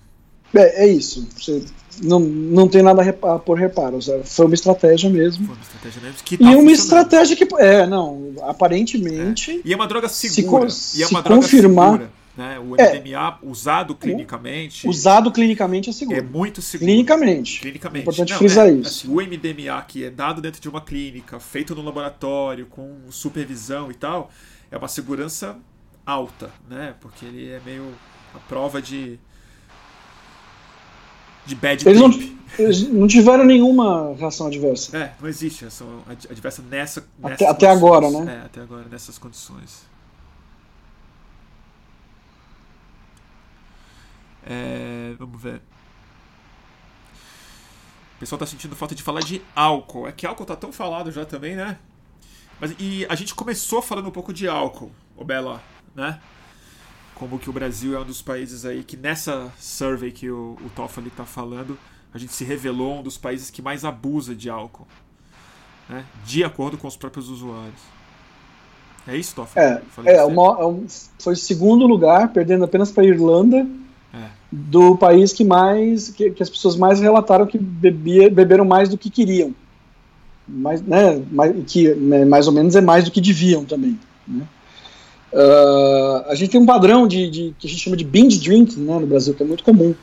É, é isso. Você não, não tem nada a pôr reparos. Foi uma estratégia mesmo. Foi uma estratégia mesmo que tá e uma estratégia que. É, não. Aparentemente. É. E é uma droga segura. Se, e é uma droga confirmar, segura. Né? O MDMA é, usado clinicamente. Usado clinicamente é seguro. É muito seguro. Clinicamente. Clinicamente. É importante Não, frisar é, isso. Assim, o MDMA que é dado dentro de uma clínica, feito no laboratório, com supervisão e tal, é uma segurança alta, né? Porque ele é meio a prova de de bad eles não, eles não, tiveram nenhuma reação adversa. É, não existe reação adversa nessa, até, até agora, né? É, até agora, nessas condições. É, vamos ver. O pessoal tá sentindo falta de falar de álcool. É que álcool tá tão falado já também, né? Mas, e a gente começou falando um pouco de álcool, o Bela, né? Como que o Brasil é um dos países aí que nessa survey que o, o Toffoli tá falando, a gente se revelou um dos países que mais abusa de álcool. Né? De acordo com os próprios usuários. É isso, Toffoli? É, é, uma, é foi segundo lugar, perdendo apenas para Irlanda é. do país que mais que, que, as pessoas mais relataram que bebia, beberam mais do que queriam, mais, né, mais, que né, mais ou menos é mais do que deviam também. Né? Uh, a gente tem um padrão de, de, que a gente chama de binge drinking né, no Brasil que é muito comum,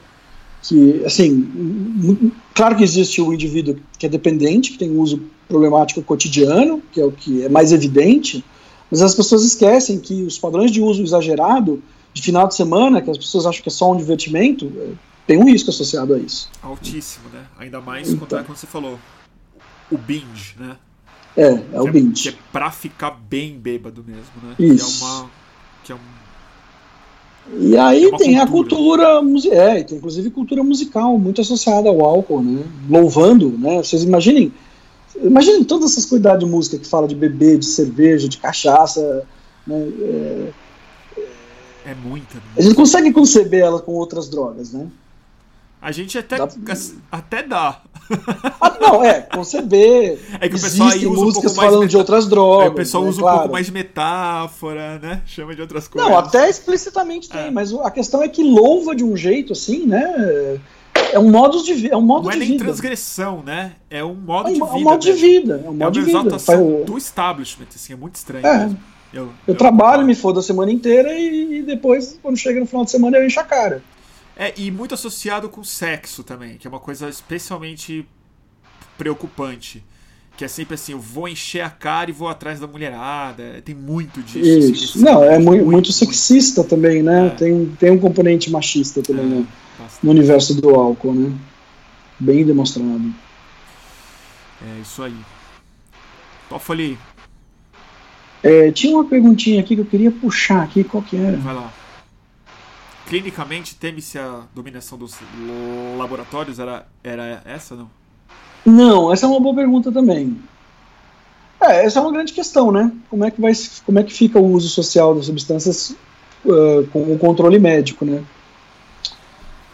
que assim, claro que existe o indivíduo que é dependente, que tem uso problemático cotidiano, que é o que é mais evidente, mas as pessoas esquecem que os padrões de uso exagerado de final de semana, que as pessoas acham que é só um divertimento, é, tem um risco associado a isso. Altíssimo, né? Ainda mais então. quando, é, como você falou, o binge, né? É, é o é, binge. Que é pra ficar bem bêbado mesmo, né? Isso. Que é uma. Que é um, e aí é tem cultura. a cultura, é, tem inclusive cultura musical muito associada ao álcool, né? Louvando, né? Vocês imaginem, imaginem todas essas cuidados de música que fala de beber, de cerveja, de cachaça, né? É, é muita. A gente consegue conceber ela com outras drogas, né? A gente até dá, até dá. Ah, não, é, conceber. <laughs> É que o pessoal Existem usa músicas um falando mais de outras drogas. É, o pessoal né, usa claro. um pouco mais de metáfora, né? Chama de outras coisas. Não, até explicitamente tem, é. mas a questão é que louva de um jeito assim, né? É um modo de vida. É um modo Não é nem vida. transgressão, né? É um modo é de vida. É um modo de vida. É, um modo é uma de vida. do establishment, assim, é muito estranho é. mesmo. Eu, eu, eu trabalho, me fodo a semana inteira e, e, depois, quando chega no final de semana, eu encho a cara. É, e muito associado com sexo também, que é uma coisa especialmente preocupante. Que é sempre assim, eu vou encher a cara e vou atrás da mulherada. Tem muito disso. Isso. Assim, Não, é muito, muito sexista muito. também, né? É. Tem, tem um componente machista também é, né? no universo do álcool, né? Bem demonstrado. É isso aí. Toffoli, é, tinha uma perguntinha aqui que eu queria puxar aqui, qual que era? Vai lá. Clinicamente, teme-se a dominação dos laboratórios? Era, era essa, não? Não, essa é uma boa pergunta também. É, essa é uma grande questão, né? Como é que, vai, como é que fica o uso social das substâncias uh, com o controle médico, né?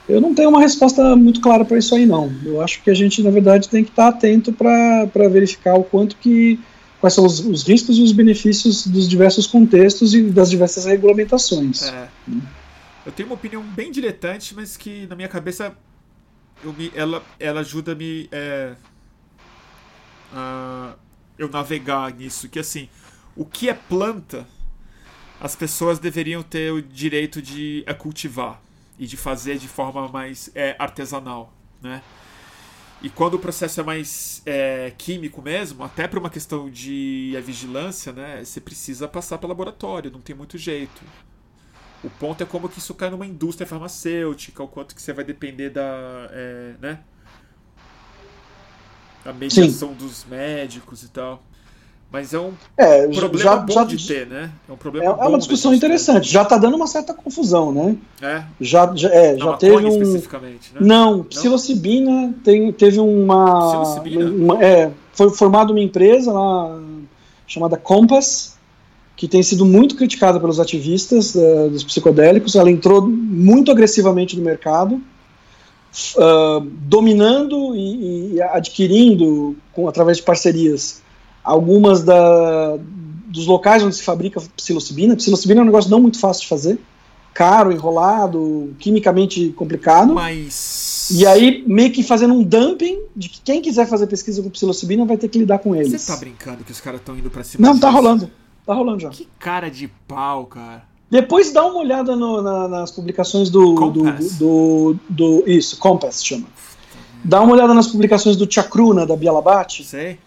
Eu não tenho uma resposta muito clara para isso aí, não. Eu acho que a gente, na verdade, tem que estar atento para verificar o quanto que quais são os, os, riscos e os benefícios dos diversos contextos e das diversas regulamentações. É. Eu tenho uma opinião bem diletante, mas que na minha cabeça me, ela, ela ajuda me. É, a eu navegar nisso. Que assim, o que é planta, as pessoas deveriam ter o direito de é, cultivar e de fazer de forma mais é, artesanal. Né? E quando o processo é mais é, químico mesmo, até para uma questão de vigilância, né, você precisa passar para laboratório, não tem muito jeito. O ponto é como que isso cai numa indústria farmacêutica, o quanto que você vai depender da, é, né, da mediação Sim. dos médicos e tal. Mas é um é, problema já, bom já, de ter, né? É um problema É, é uma discussão interessante. Já está dando uma certa confusão, né? É. Já, já, é, já teve um. especificamente, né? Não, psilocibina tem, teve uma. Psilocibina? Uma, é, foi formada uma empresa lá chamada Compass, que tem sido muito criticada pelos ativistas uh, dos psicodélicos. Ela entrou muito agressivamente no mercado. Uh, dominando e, e adquirindo com, através de parcerias algumas da, dos locais onde se fabrica psilocibina. Psilocibina é um negócio não muito fácil de fazer. caro, enrolado, quimicamente complicado. Mas. E aí, meio que fazendo um dumping de que quem quiser fazer pesquisa com psilocibina vai ter que lidar com eles. Você tá brincando que os caras estão indo pra cima Não, tá rolando. Tá rolando já. Que cara de pau, cara. Depois dá uma olhada no- na- nas publicações do, do, do, do- Isso, Compass chama. Dá uma olhada nas publicações do Chakruna, da Bialabate. Sei.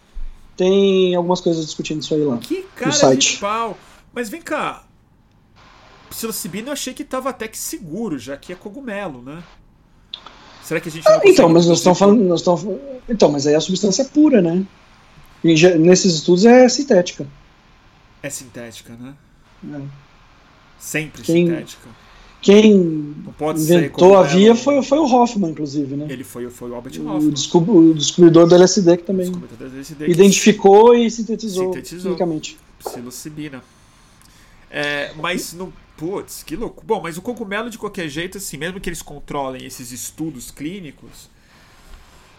Tem algumas coisas discutindo isso aí lá. Que cara de site. pau. Mas vem cá. Psilocibina eu achei que tava até que seguro, já que é cogumelo, né? Será que a gente Ah, então, mas nós estamos produzir- falando. Nós estamos, então, mas aí a substância é pura, né? Ge- nesses estudos é sintética. É sintética, né? né? Sempre Quem- sintética. Quem Não inventou a via foi, foi o Hoffman, inclusive, né? Ele foi, foi o Albert O, Hoffman. descob- o descobridor do LSD que também desse daí, que identificou e sintetizou, Sintetizou. quimicamente. Psilocibina. É, mas no. Putz, que louco. Bom, mas o cogumelo, de qualquer jeito, assim, mesmo que eles controlem esses estudos clínicos,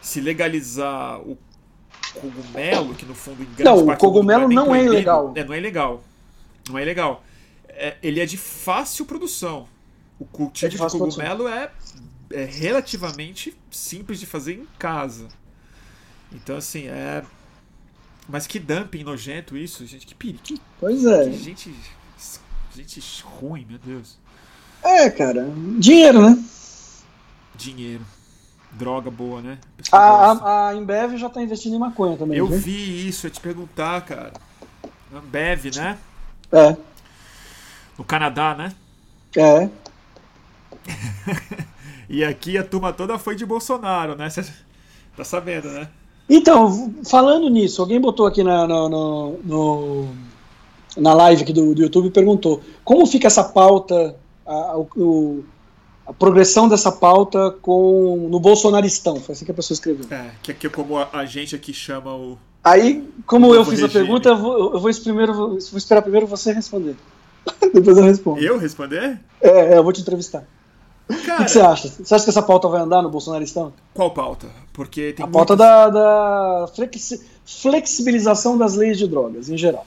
se legalizar o cogumelo, que no fundo em grande Não, o cogumelo não é proibido, ilegal. É, não é ilegal. Não é ilegal. É, ele é de fácil produção. O cultivo É de de, cogumelo é, é relativamente simples de fazer em casa. Então, assim, é. Mas que dumping nojento isso, gente. Que perigo. Pois é. que gente. Gente ruim, meu Deus. É, cara. Dinheiro, né? Dinheiro. Droga boa, né? A, a, a Embev já tá investindo em maconha também, Eu vi isso, eu ia te perguntar, cara. Ambev, né? É, No Canadá, né? é. <laughs> E aqui a turma toda foi de Bolsonaro, né? Você tá sabendo, né? Então, falando nisso, alguém botou aqui na, no, no- no- na live aqui do, do YouTube e perguntou como fica essa pauta, a, o- a progressão dessa pauta com no bolsonaristão. Foi assim que a pessoa escreveu. É, que aqui como a, a gente aqui chama o. Aí, como eu fiz a regime. pergunta, eu vou, eu vou, primeiro, vou esperar primeiro você responder. <laughs> Depois eu respondo. Eu responder? É, é, eu vou te entrevistar. O que, Cara, você acha? Você acha que essa pauta vai andar no bolsonaristão? qual pauta? Porque tem A pauta da, da flexi- flexibilização das leis de drogas, em geral.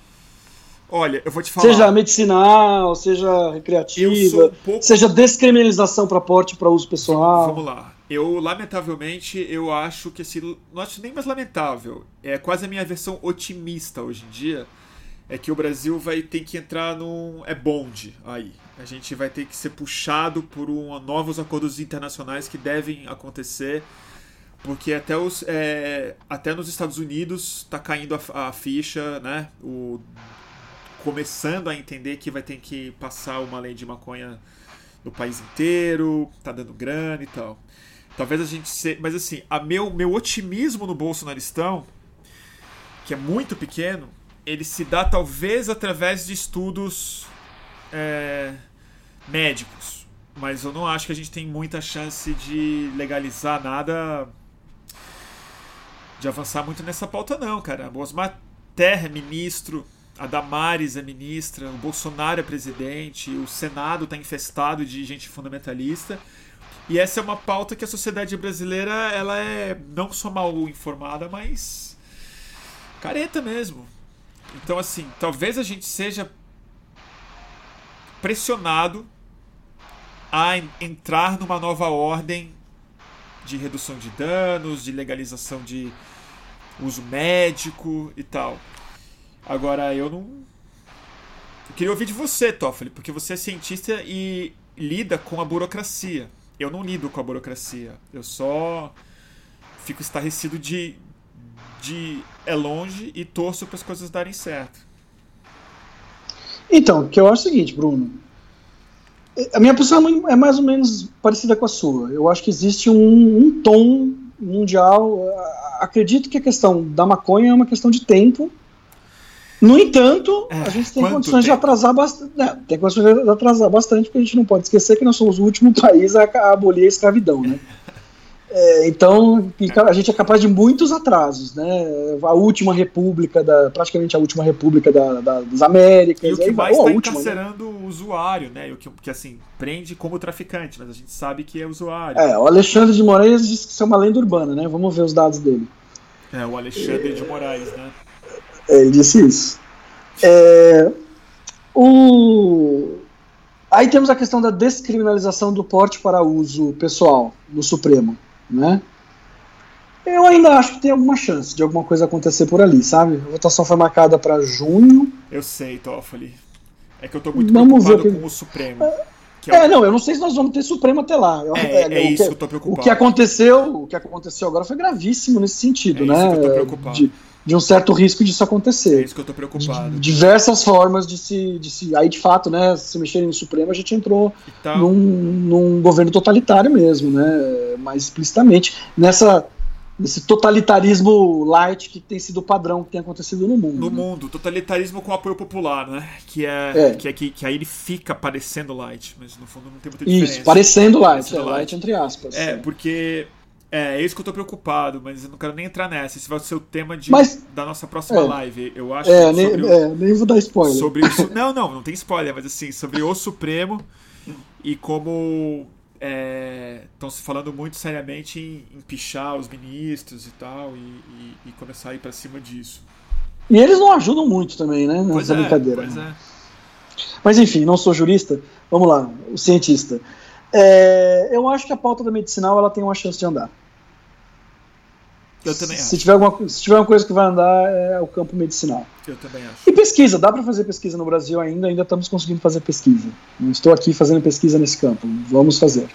Olha, eu vou te falar. Seja medicinal, seja recreativa, um pouco seja descriminalização para porte para uso pessoal. Vamos lá. Eu, lamentavelmente, eu acho que esse. Não acho nem mais lamentável. É quase a minha versão otimista hoje em dia. É que o Brasil vai ter que entrar num. É bonde aí. A gente vai ter que ser puxado por um, novos acordos internacionais que devem acontecer. Porque até, os, é, até nos Estados Unidos tá caindo a, a ficha, né? O, começando a entender que vai ter que passar uma lei de maconha no país inteiro, tá dando grana e tal. Talvez a gente se... Mas assim, a meu, meu otimismo no bolsonaristão, que é muito pequeno, ele se dá talvez através de estudos é, médicos. Mas eu não acho que a gente tem muita chance de legalizar nada. De avançar muito nessa pauta, não, cara. O Osmar Terra ministro, a Damares é ministra, o Bolsonaro é presidente, o Senado está infestado de gente fundamentalista. E essa é uma pauta que a sociedade brasileira ela é não só mal informada, mas careta mesmo. Então, assim, talvez a gente seja pressionado a en- entrar numa nova ordem de redução de danos, de legalização de uso médico e tal. Agora, eu não. Eu queria ouvir de você, Toffoli, porque você é cientista e lida com a burocracia. Eu não lido com a burocracia. Eu só fico estarrecido de. de é longe e torço para as coisas darem certo. Então, o que eu acho é o seguinte, Bruno. A minha posição é é mais ou menos parecida com a sua. Eu acho que existe um, um tom mundial. Acredito que a questão da maconha é uma questão de tempo. No entanto, É, a gente tem condições de tempo? atrasar bastante. Tem condições de atrasar bastante, porque a gente não pode esquecer que nós somos o último <laughs> país a, a abolir a escravidão, né? É, então, a gente é capaz de muitos atrasos, né? A última república, da, praticamente a última república da- da- das Américas. E o que aí vai- mais está né? encarcerando o usuário, né? O que, que, assim, prende como traficante, mas a gente sabe que é usuário. É, o Alexandre de Moraes disse que isso é uma lenda urbana, né? Vamos ver os dados dele. É, o Alexandre de Moraes, né? Ele disse isso. É, o... Aí temos a questão da descriminalização do porte para uso pessoal no Supremo, né? Eu ainda acho que tem alguma chance de alguma coisa acontecer por ali, sabe? A votação foi marcada para junho. Eu sei, Toffoli. É que eu tô muito vamos preocupado com o Supremo. É, é, é, não, eu não sei se nós vamos ter Supremo até lá. É, é, é isso que, que eu tô preocupado. O que aconteceu, o que aconteceu agora foi gravíssimo nesse sentido, é né? Isso que eu tô preocupado. De, de um certo risco disso acontecer. É isso que eu tô preocupado. Diversas formas de se, de se. Aí, de fato, né, se mexerem no Supremo, a gente entrou então... num, num governo totalitário mesmo, né? Mais explicitamente. Nessa nesse totalitarismo light que tem sido o padrão que tem acontecido no mundo. No né? mundo, totalitarismo com apoio popular, né? Que é, é. Que, é que, que, aí ele fica parecendo light, mas no fundo não tem muita diferença. Isso, parecendo light, parecendo é, light. light. entre aspas. É, é, porque é, é isso que eu tô preocupado, mas eu não quero nem entrar nessa. Esse vai ser o tema de, mas, da nossa próxima é, live. Eu acho é, nem, o, é, nem vou dar spoiler. Sobre o, <laughs> não, não, não tem spoiler, mas assim, sobre o Supremo e como estão é, se falando muito seriamente em, em, pichar os ministros e tal, e, e, e começar a ir para cima disso. E eles não ajudam muito também, né? Nessa pois é, brincadeira. Pois é. Mas enfim, não sou jurista. Vamos lá, o cientista. É, eu acho que a pauta da medicinal ela tem uma chance de andar. Eu também acho. Se tiver, alguma, se tiver uma coisa que vai andar, é o campo medicinal. Eu também acho. E pesquisa, dá para fazer pesquisa no Brasil ainda, ainda estamos conseguindo fazer pesquisa. Não estou aqui fazendo pesquisa nesse campo. Vamos fazer.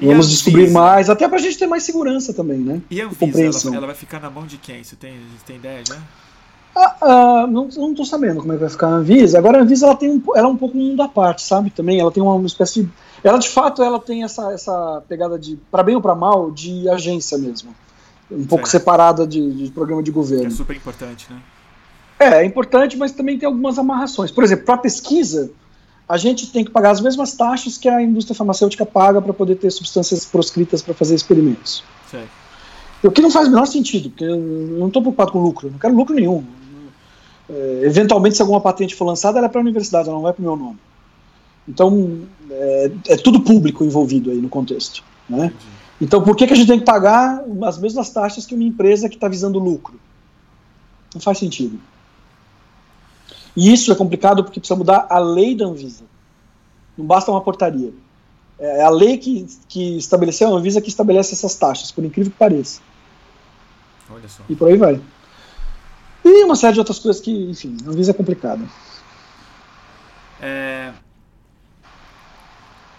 E Vamos descobrir mais, até para a gente ter mais segurança também, né? E a Anvisa, ela, ela, vai ficar na mão de quem? Você tem, você tem ideia já? Ah, ah, não, estou sabendo como é que vai ficar a Anvisa. Agora a Anvisa ela tem um, ela é um pouco um mundo à parte, sabe? Também ela tem uma espécie de, ela de fato ela tem essa, essa pegada de para bem ou para mal de agência mesmo um pouco separada de, de, programa de governo. Que é super importante, né? É, é importante, mas também tem algumas amarrações. Por exemplo, para pesquisa, a gente tem que pagar as mesmas taxas que a indústria farmacêutica paga para poder ter substâncias proscritas para fazer experimentos. Certo. O que não faz o menor sentido, porque eu não estou preocupado com lucro, não quero lucro nenhum. É, eventualmente, se alguma patente for lançada, ela é para a universidade, ela não vai para o meu nome. Então, é, é, tudo público envolvido aí no contexto. Né? Entendi. Então, por que, que a gente tem que pagar as mesmas taxas que uma empresa que está visando lucro? Não faz sentido. E isso é complicado porque precisa mudar a lei da Anvisa. Não basta uma portaria. É a lei que, que estabeleceu a Anvisa que estabelece essas taxas, por incrível que pareça. Olha só. E por aí vai. E uma série de outras coisas que, enfim, a Anvisa é complicada. É,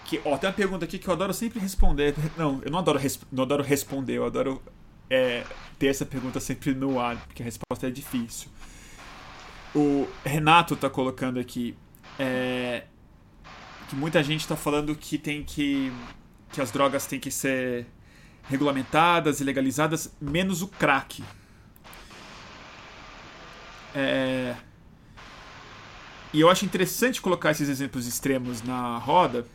que, ó, tem uma pergunta aqui que eu adoro sempre responder. Não, eu não adoro, não adoro responder, eu adoro é, ter essa pergunta sempre no ar, porque a resposta é difícil. O Renato está colocando aqui é, que muita gente está falando que tem que. que as drogas têm que ser regulamentadas e legalizadas, menos o crack. É, e eu acho interessante colocar esses exemplos extremos na roda,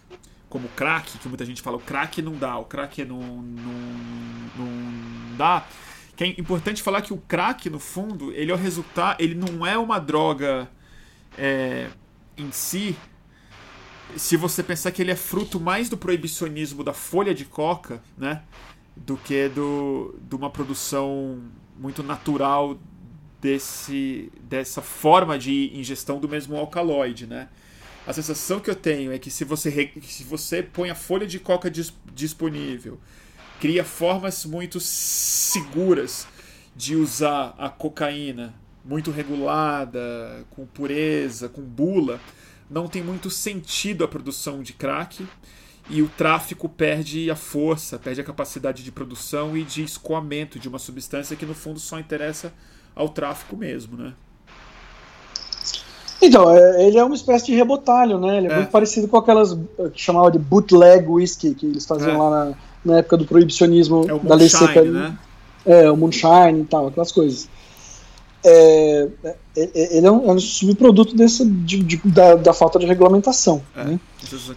como crack, que muita gente fala, o crack não dá, o crack não, não, não dá. Que é importante falar que o crack, no fundo, ele é o resultado, ele não é uma droga é, em si. Se você pensar que ele é fruto mais do proibicionismo da folha de coca, né, do que do, de uma produção muito natural desse, dessa forma de ingestão do mesmo alcaloide, né? A sensação que eu tenho é que se você, se você põe a folha de coca dis, disponível, cria formas muito seguras de usar a cocaína, muito regulada, com pureza, com bula, não tem muito sentido a produção de crack e o tráfico perde a força, perde a capacidade de produção e de escoamento de uma substância que no fundo só interessa ao tráfico mesmo, né? Então, é, ele é uma espécie de rebotalho, né? Ele é, é. muito parecido com aquelas eh, que chamava de bootleg whisky que eles faziam é. lá na, na, época do proibicionismo é da lei seca. Né? É, o moonshine e tal, aquelas coisas. É, é ele é um, um, subproduto desse, de, de, da, da, falta de regulamentação. Né?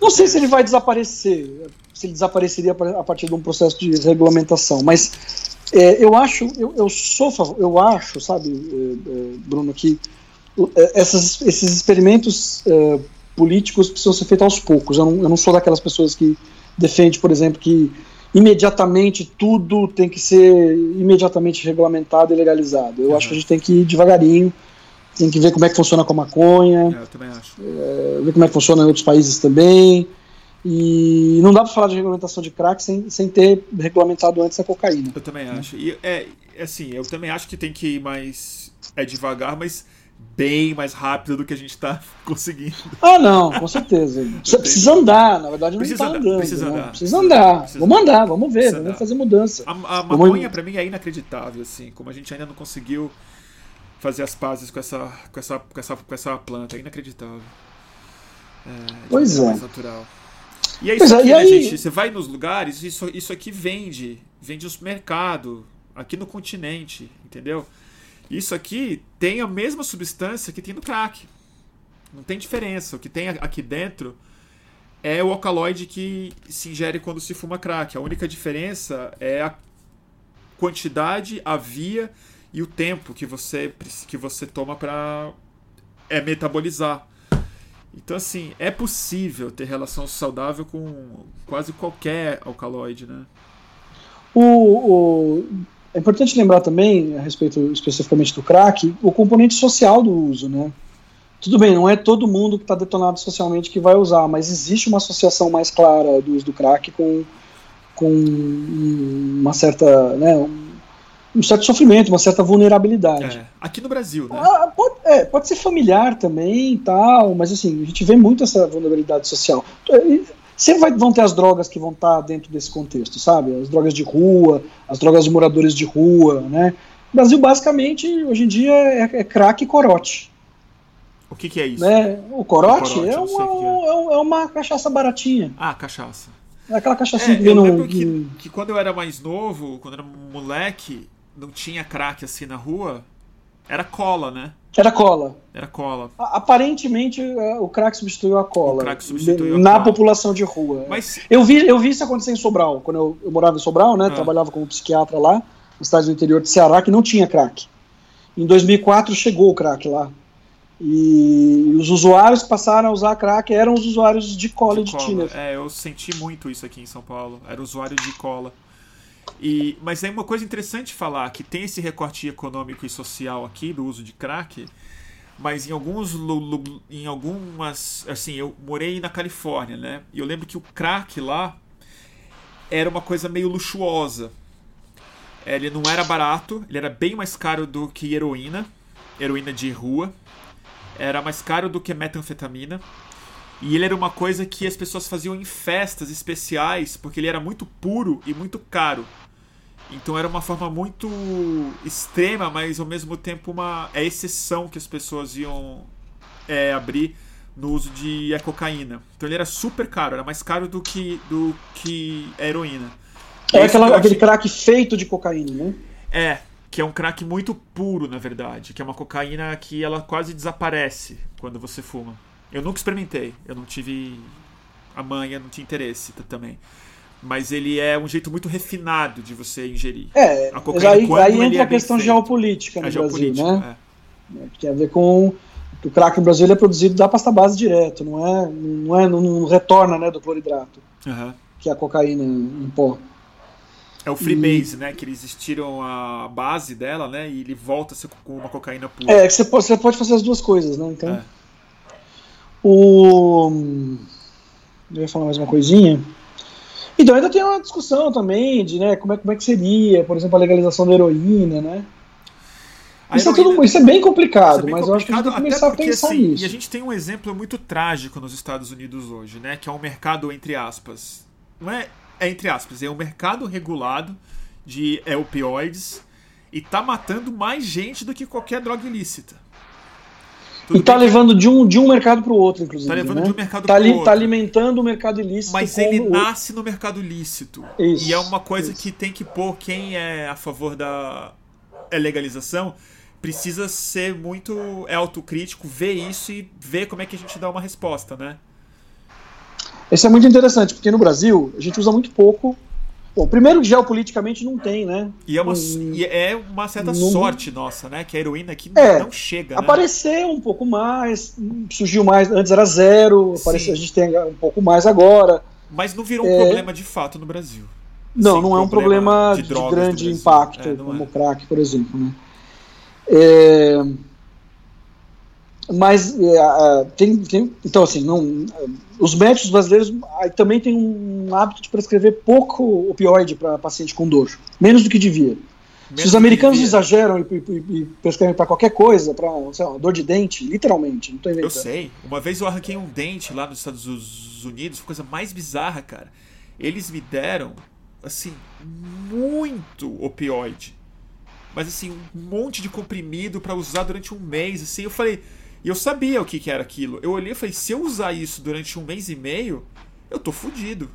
Não sei se ele vai desaparecer, se ele desapareceria a partir de um processo de regulamentação, mas eu acho, eu, eu sou, eu acho, sabe, Bruno, que essas, esses experimentos uh, políticos precisam ser feitos aos poucos. Eu não, eu não sou daquelas pessoas que defende, por exemplo, que imediatamente tudo tem que ser imediatamente regulamentado e legalizado. Eu uhum. acho que a gente tem que ir devagarinho, tem que ver como é que funciona com a maconha. É. É, ver como é que funciona em outros países também. E não dá para falar de regulamentação de crack sem, sem ter regulamentado antes a cocaína. Eu também acho. E é assim, eu também acho que tem que ir mais é devagar, mas bem mais rápido do que a gente está <laughs> conseguindo. Ah, não, com certeza. <laughs> Você precisa andar, na verdade, não está andando. Precisa andar. Precisa andar. Precisa vamos andar, vamos ver, vamos andar. fazer mudança. A, a maconha, para mim, é inacreditável, assim, como a gente ainda não conseguiu fazer as pazes com essa, com essa, com essa, com essa planta. É inacreditável. É, pois é. natural. E é isso aqui, é, né, aí... gente? Você vai nos lugares, isso, isso aqui vende. Vende os mercados, aqui no continente, entendeu? Isso aqui tem a mesma substância que tem no crack. Não tem diferença. O que tem aqui dentro é o alcaloide que se ingere quando se fuma crack. A única diferença é a quantidade, a via e o tempo que você, que você toma para é, metabolizar. Então, assim, é possível ter relação saudável com quase qualquer alcaloide, né? O, o, é importante lembrar também, a respeito especificamente do crack, o componente social do uso, né? Tudo bem, não é todo mundo que está detonado socialmente que vai usar, mas existe uma associação mais clara do uso do crack com, com uma certa, né, um certo sofrimento, uma certa vulnerabilidade. É, aqui no Brasil, né? Ah, pode, é, pode ser familiar também tal, mas assim, a gente vê muito essa vulnerabilidade social. Sempre vai, vão ter as drogas que vão estar dentro desse contexto, sabe? As drogas de rua, as drogas de moradores de rua, né? O Brasil, basicamente, hoje em dia, é, é crack e corote. O que, que é isso? Né? O corote, o corote é, uma, é. é, uma cachaça baratinha. Ah, cachaça. É aquela cachaça é, que eu lembro que, que, quando eu era mais novo, quando eu era moleque, não tinha crack assim na rua, era cola, né? Era cola. Era cola. Aparentemente é, o crack substituiu a cola. O crack substituiu na cola. população de rua. Mas... Eu, vi, eu vi isso acontecer em Sobral. Quando eu, eu morava em Sobral, né? Ah. Trabalhava como psiquiatra lá, na cidade do interior de Ceará, que não tinha crack. Em 2004 chegou o crack lá. E os usuários que passaram a usar crack eram os usuários de cola de, de cola. É, eu senti muito isso aqui em São Paulo. Era usuário de cola. E, mas é uma coisa interessante falar que tem esse recorte econômico e social aqui do uso de crack, mas em alguns em algumas assim eu morei na Califórnia né? E eu lembro que o crack lá era uma coisa meio luxuosa. Ele não era barato ele era bem mais caro do que heroína heroína de rua. Era mais caro do que metanfetamina e ele era uma coisa que as pessoas faziam em festas especiais porque ele era muito puro e muito caro então era uma forma muito extrema, mas ao mesmo tempo uma é exceção que as pessoas iam é, abrir no uso de cocaína. Então ele era super caro, era mais caro do que, do que a heroína. É aquela, aquele crack feito de cocaína, né? É, que é um crack muito puro, na verdade, que é uma cocaína que ela quase desaparece quando você fuma. Eu nunca experimentei, eu não tive a manha, não tinha interesse também mas ele é um jeito muito refinado de você ingerir. É, a cocaína, aí, aí entra a é questão geopolítica no a Brasil, né? É. Que tem a ver com o crack no Brasil é produzido da pasta base direto, não é, não é, não, retorna, né, do cloridrato, uhum. que é a cocaína em pó. É o freebase, e... né? Que eles tiram a base dela, né? E ele volta com uma cocaína pura. É, que você pode, você pode fazer as duas coisas, né? Então. É. O. Eu ia falar mais uma coisinha. Então ainda tem uma discussão também de né, como, é, como é que seria, por exemplo, a legalização da heroína, né? Isso, heroína, é tudo, isso é bem complicado, é bem mas complicado, eu acho que a gente tem que começar porque, a pensar assim, nisso. E a gente tem um exemplo muito trágico nos Estados Unidos hoje, né? Que é um mercado, entre aspas. Não é, é entre aspas, é um mercado regulado de opioides e tá matando mais gente do que qualquer droga ilícita. Tudo e tá levando de um, de um mercado para o outro, inclusive. Tá levando né? de um mercado tá para o outro. Tá alimentando o mercado ilícito. Mas ele nasce no mercado lícito. Isso, e é uma coisa isso. que tem que pôr quem é a favor da legalização precisa ser muito é autocrítico, ver isso e ver como é que a gente dá uma resposta, né? Isso é muito interessante, porque no Brasil a gente usa muito pouco Bom, primeiro geopoliticamente não tem, né? E é uma, e é uma certa sorte nossa, né? Que a heroína aqui é, não chega. Né? Apareceu um pouco mais, surgiu mais, antes era zero, apareceu, a gente tem um pouco mais agora. Mas não virou um é, problema de fato no Brasil. Não, não é um problema de, de grande impacto, é, como o é. crack, por exemplo. Né? É, mas é, tem, tem, então assim, não, os médicos brasileiros também têm um hábito de prescrever pouco opioide para paciente com dor, menos do que devia. Menos Se os americanos exageram e, e, e prescrevem para qualquer coisa, para dor de dente, literalmente, não tô inventando. Eu sei. Uma vez eu arranquei um dente lá nos Estados Unidos, coisa mais bizarra, cara. Eles me deram, assim, muito opioide. Mas assim, um monte de comprimido para usar durante um mês, assim. Eu falei, e eu sabia o que, que era aquilo. Eu olhei e falei: se eu usar isso durante um mês e meio, eu tô fudido.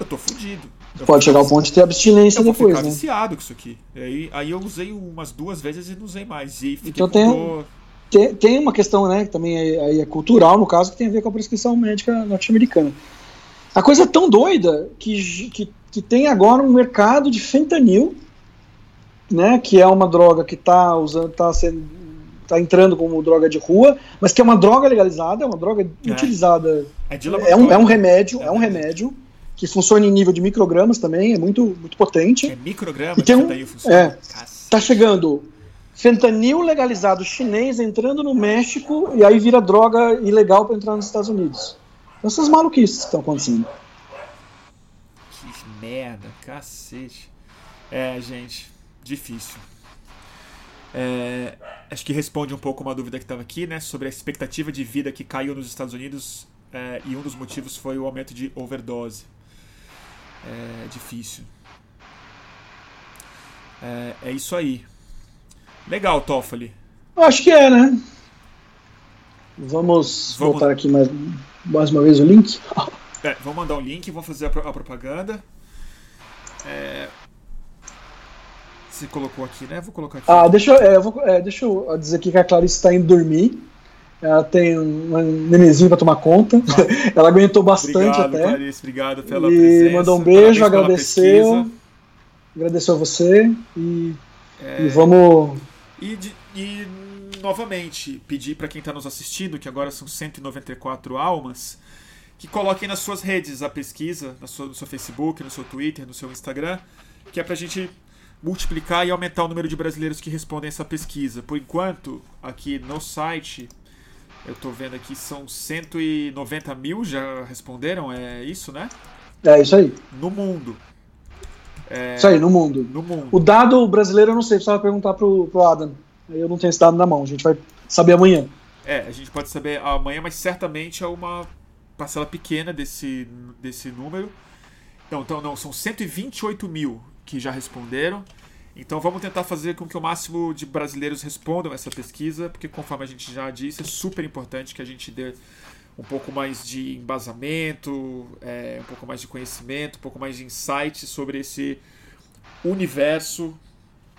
Eu tô fudido. Eu Pode chegar ao ponto de ter abstinência eu depois. Eu ficar né? viciado com isso aqui. Aí, aí eu usei umas duas vezes e não usei mais. E fiquei então tem, tem, tem, uma questão, né, que também é, é, cultural, no caso, que tem a ver com a prescrição médica norte-americana. A coisa é tão doida que, que, que tem agora um mercado de fentanil, né, que é uma droga que está usando, tá sendo está entrando como droga de rua, mas que é uma droga legalizada, é uma droga é. utilizada. É, é, um, é um remédio, é um remédio que funciona em nível de microgramas também, é muito, muito potente. É microgramas tem um, é, Tá chegando fentanil legalizado chinês entrando no México e aí vira droga ilegal para entrar nos Estados Unidos. Então, essas maluquices que estão acontecendo. Que merda, cacete. É, gente, difícil. É, acho que responde um pouco uma dúvida que estava aqui, né, sobre a expectativa de vida que caiu nos Estados Unidos é, e um dos motivos foi o aumento de overdose. É difícil. É, é isso aí. Legal, Toffoli. Acho que é, né? Vamos, vamos... voltar aqui mais, mais uma vez o link. <laughs> É, vamos mandar o link, vamos fazer a, a propaganda. É, você colocou aqui, né? Vou colocar aqui. Ah, deixa, é, eu vou, é, deixa eu dizer aqui que a Clarice está indo dormir. Ela tem um nenenzinho para tomar conta. Ah. <laughs> Ela aguentou bastante obrigado, até. Clarice, obrigado pela e presença. mandou um beijo, agradeceu. Agradeceu a você e, é... e vamos. E, de, e novamente, pedir para quem está nos assistindo, que agora são 194 almas, que coloquem nas suas redes a pesquisa, no seu, no seu Facebook, no seu Twitter, no seu Instagram, que é para a gente multiplicar e aumentar o número de brasileiros que respondem essa pesquisa. Por enquanto, aqui no site, eu estou vendo aqui, são 190 mil já responderam, é isso, né? É isso aí. No mundo. É... Isso aí, no mundo. No mundo. O dado brasileiro eu não sei, precisava perguntar pro, pro Adam. Eu não tenho esse dado na mão, a gente vai saber amanhã. É, a gente pode saber amanhã, mas certamente é uma parcela pequena desse, desse número. Não, então não, são 128 mil que já responderam. Então vamos tentar fazer com que o máximo de brasileiros respondam essa pesquisa, porque conforme a gente já disse, é super importante que a gente dê um pouco mais de embasamento, é, um pouco mais de conhecimento, um pouco mais de insight sobre esse universo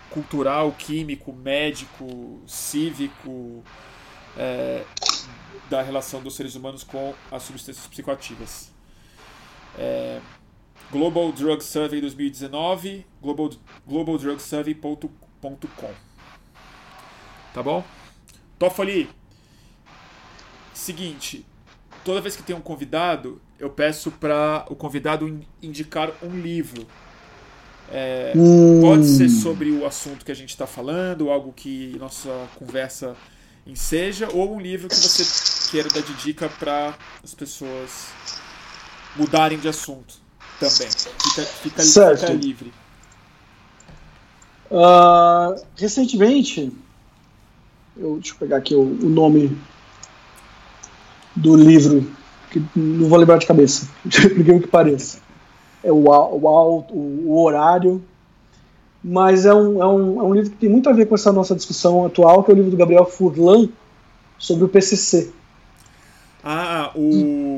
cultural, químico, médico, cívico é, da relação dos seres humanos com as substâncias psicoativas. É, Global Drug Survey 2019, global, globaldrugsurvey.com. Tá bom? Toffoli, seguinte, toda vez que tem um convidado, eu peço para o convidado indicar um livro. É, hum. Pode ser sobre o assunto que a gente está falando, algo que nossa conversa enseja, ou um livro que você queira dar de dica para as pessoas mudarem de assunto também. Fica, fica, certo. fica livre. Uh, recentemente, eu, deixa eu pegar aqui o, o, nome do livro, que não vou lembrar de cabeça, <laughs> por que pareça. É o, o, o, o horário, mas é um, é, um, é um livro que tem muito a ver com essa nossa discussão atual, que é o livro do Gabriel Furlan sobre o PCC. Ah, o.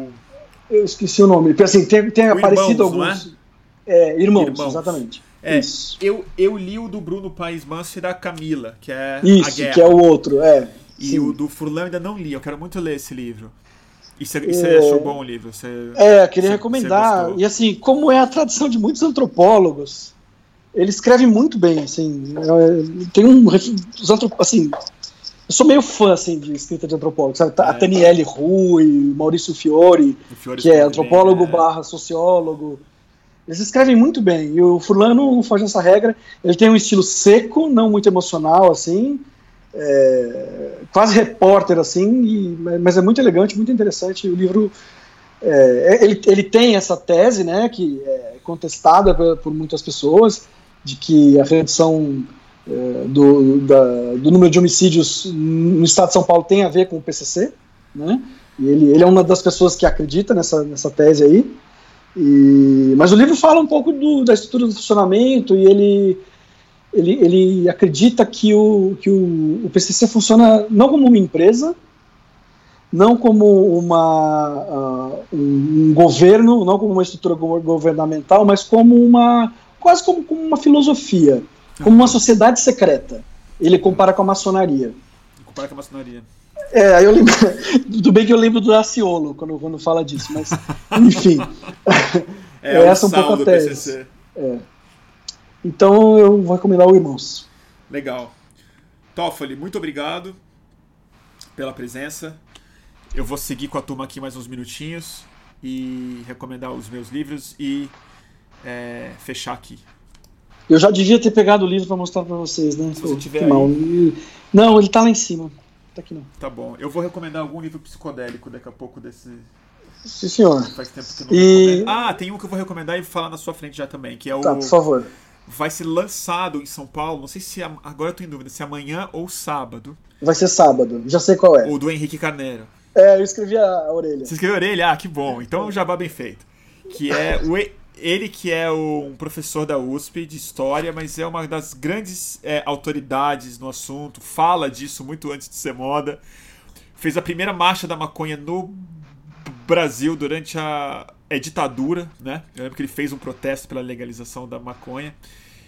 Eu esqueci o nome. Assim, tem, tem aparecido irmãos, alguns. É? É, irmãos, irmãos, exatamente. É, eu, eu li o do Bruno Paes Manso e da Camila, que é Isso, a Guerra. que é o outro, é. E sim. o do Furlan ainda não li, eu quero muito ler esse livro. E você, é, achou bom o livro? Você, é, queria recomendar. E assim, como é a tradição de muitos antropólogos, ele escreve muito bem, assim. É, tem um. Os assim, eu sou meio fã, assim, de escrita de antropólogo, sabe? A é. Taniele Rui, Maurício Fiore, Fiore que é antropólogo bem, é. barra sociólogo. Eles escrevem muito bem, e o Furlan não foge dessa regra. Ele tem um estilo seco, não muito emocional, assim, é, quase repórter, assim, e, mas é muito elegante, muito interessante. O livro é, ele, ele tem essa tese, né, que é contestada por, por muitas pessoas, de que a redução do, da, do número de homicídios no estado de São Paulo tem a ver com o PCC, né, e ele, ele é uma das pessoas que acredita nessa, nessa tese aí, e, mas o livro fala um pouco do, da estrutura do funcionamento e ele, ele, ele acredita que, o, que o, o PCC funciona não como uma empresa, não como uma, uh, um, um, governo, não como uma estrutura governamental, mas como uma quase como, como, uma filosofia, como uma sociedade secreta. Ele compara com a maçonaria. Compara com a maçonaria. É, aí eu lembro. <laughs> Tudo bem que eu lembro do Aciolo quando, quando fala disso, mas <laughs> enfim. É, é essa um pouco a tese. É. Então eu vou recomendar o Irmãos. Legal. Toffoli, muito obrigado pela presença. Eu vou seguir com a turma aqui mais uns minutinhos e recomendar os meus livros e é, fechar aqui. Eu já devia ter pegado o livro para mostrar para vocês, né? Se você tiver aí... Não, ele tá lá em cima. Tá aqui não. Tá bom. Eu vou recomendar algum livro psicodélico daqui a pouco desse. Sim, senhor. Faz tempo que eu não e... recomendo. Ah, tem um que eu vou recomendar e falar na sua frente já também, que é o. Tá, por favor. Vai ser lançado em São Paulo, não sei se agora eu tô em dúvida, se é amanhã ou sábado. Vai ser sábado, já sei qual é. O do Henrique Carneiro. É, eu escrevi a orelha. Você escreveu a orelha? Ah, que bom. Então é um jabá bem feito. Que é o, ele que é um professor da USP de história, mas é uma das grandes é, autoridades no assunto, fala disso muito antes de ser moda. Fez a primeira marcha da maconha no Brasil durante a, a ditadura, né? Eu lembro que ele fez um protesto pela legalização da maconha.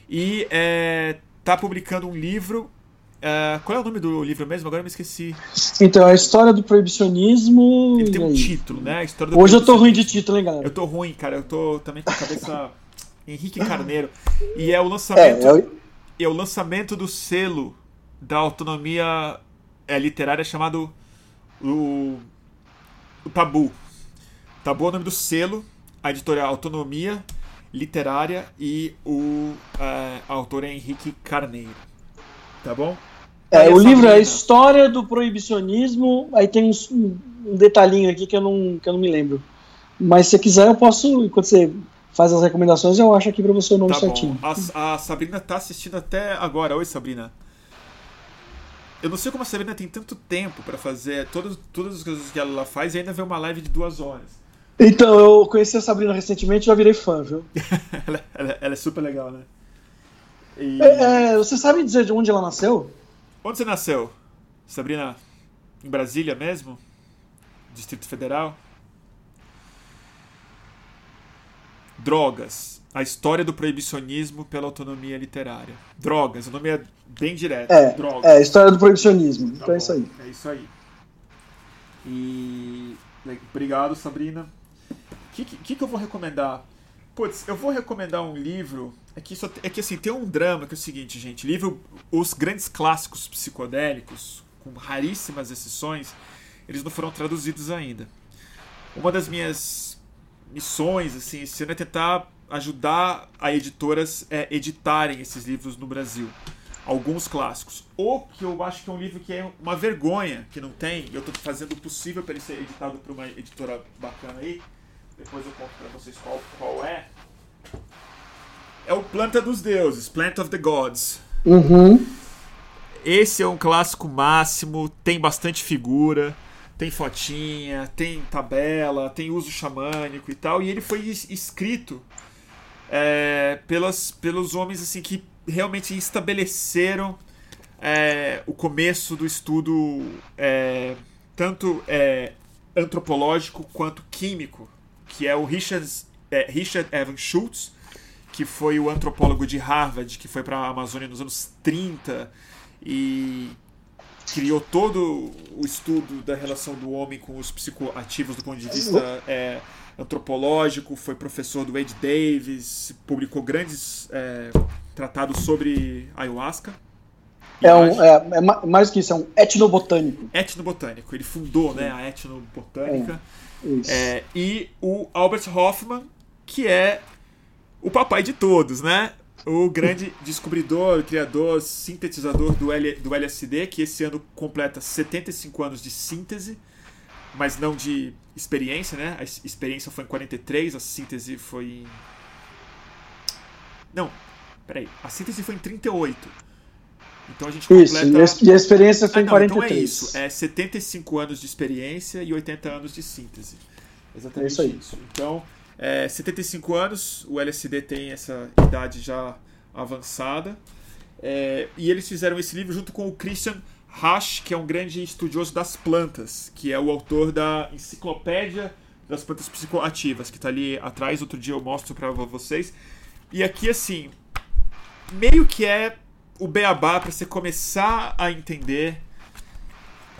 E é, tá publicando um livro Uh, qual é o nome do livro mesmo? Agora eu me esqueci. Então, é a história do proibicionismo. Ele tem um título, né? Hoje eu tô ruim de título, hein, galera? Eu tô ruim, cara. Eu tô também com a cabeça. <laughs> Henrique Carneiro. E é o lançamento. É, é, o... é o lançamento do selo da autonomia é, literária chamado o, o Tabu. Tabu é o nome do selo, a editora Autonomia Literária e o é, autor é Henrique Carneiro. Tá bom? É, o livro é a história do proibicionismo, aí tem um, um, detalhinho aqui que eu, não, que eu não me lembro. Mas se quiser, eu posso, enquanto você faz as recomendações, eu acho aqui para você o nome tá certinho. A, a, Sabrina tá assistindo até agora. Oi, Sabrina. Eu não sei como a Sabrina tem tanto tempo para fazer todas, todas as coisas que ela faz e ainda vê uma live de duas horas. Então, eu conheci a Sabrina recentemente e já virei fã, viu? <laughs> ela, ela, ela, é super legal, né? E... É, é, você sabe dizer de onde ela nasceu? Onde você nasceu, Sabrina? Em Brasília mesmo? Distrito Federal? Drogas. A história do proibicionismo pela autonomia literária. Drogas, o nome é bem direto. É, Drogas. é história do proibicionismo. Tá então bom, é isso aí. É isso aí. E. Obrigado, Sabrina. O que, que, que eu vou recomendar Putz, eu vou recomendar um livro. É que, só, é que assim, tem um drama que é o seguinte, gente. Livro, os grandes clássicos psicodélicos, com raríssimas exceções, eles não foram traduzidos ainda. Uma das minhas missões, assim, esse ano é tentar ajudar a editoras a editarem esses livros no Brasil. Alguns clássicos. Ou que eu acho que é um livro que é uma vergonha que não tem, e eu estou fazendo o possível para ele ser editado por uma editora bacana aí depois eu conto para vocês qual, qual é. É o Planta dos Deuses, Plant of the Gods. Uhum. Esse é um clássico máximo, tem bastante figura, tem fotinha, tem tabela, tem uso xamânico e tal. E ele foi escrito é, pelas, pelos homens assim que realmente estabeleceram é, o começo do estudo é, tanto é, antropológico quanto químico que é o Richard, é, Richard Evan Schultz, que foi o antropólogo de Harvard, que foi para a Amazônia nos anos 30 e criou todo o estudo da relação do homem com os psicoativos do ponto de vista é, antropológico, foi professor do Ed Davis, publicou grandes é, tratados sobre ayahuasca. É, um, é, é, mais que isso, é um etnobotânico. Etnobotânico. Ele fundou né, a etnobotânica. É. É, e o Albert Hoffman, que é o papai de todos, né? o grande <laughs> descobridor, criador, sintetizador do, L, do LSD, que esse ano completa 75 anos de síntese, mas não de experiência, né? A experiência foi em 43, a síntese foi em. Não, peraí. A síntese foi em 38. Então a gente completa. Isso, e a experiência foi ah, não, em 43. Então é isso, é 75 anos de experiência e 80 anos de síntese. Exatamente é isso. Aí. isso. Então, é, 75 anos, o LSD tem essa idade já avançada. É, e eles fizeram esse livro junto com o Christian Hash, que é um grande estudioso das plantas, que é o autor da Enciclopédia das Plantas Psicoativas, que está ali atrás. Outro dia eu mostro para vocês. E aqui, assim, meio que é o beabá para você começar a entender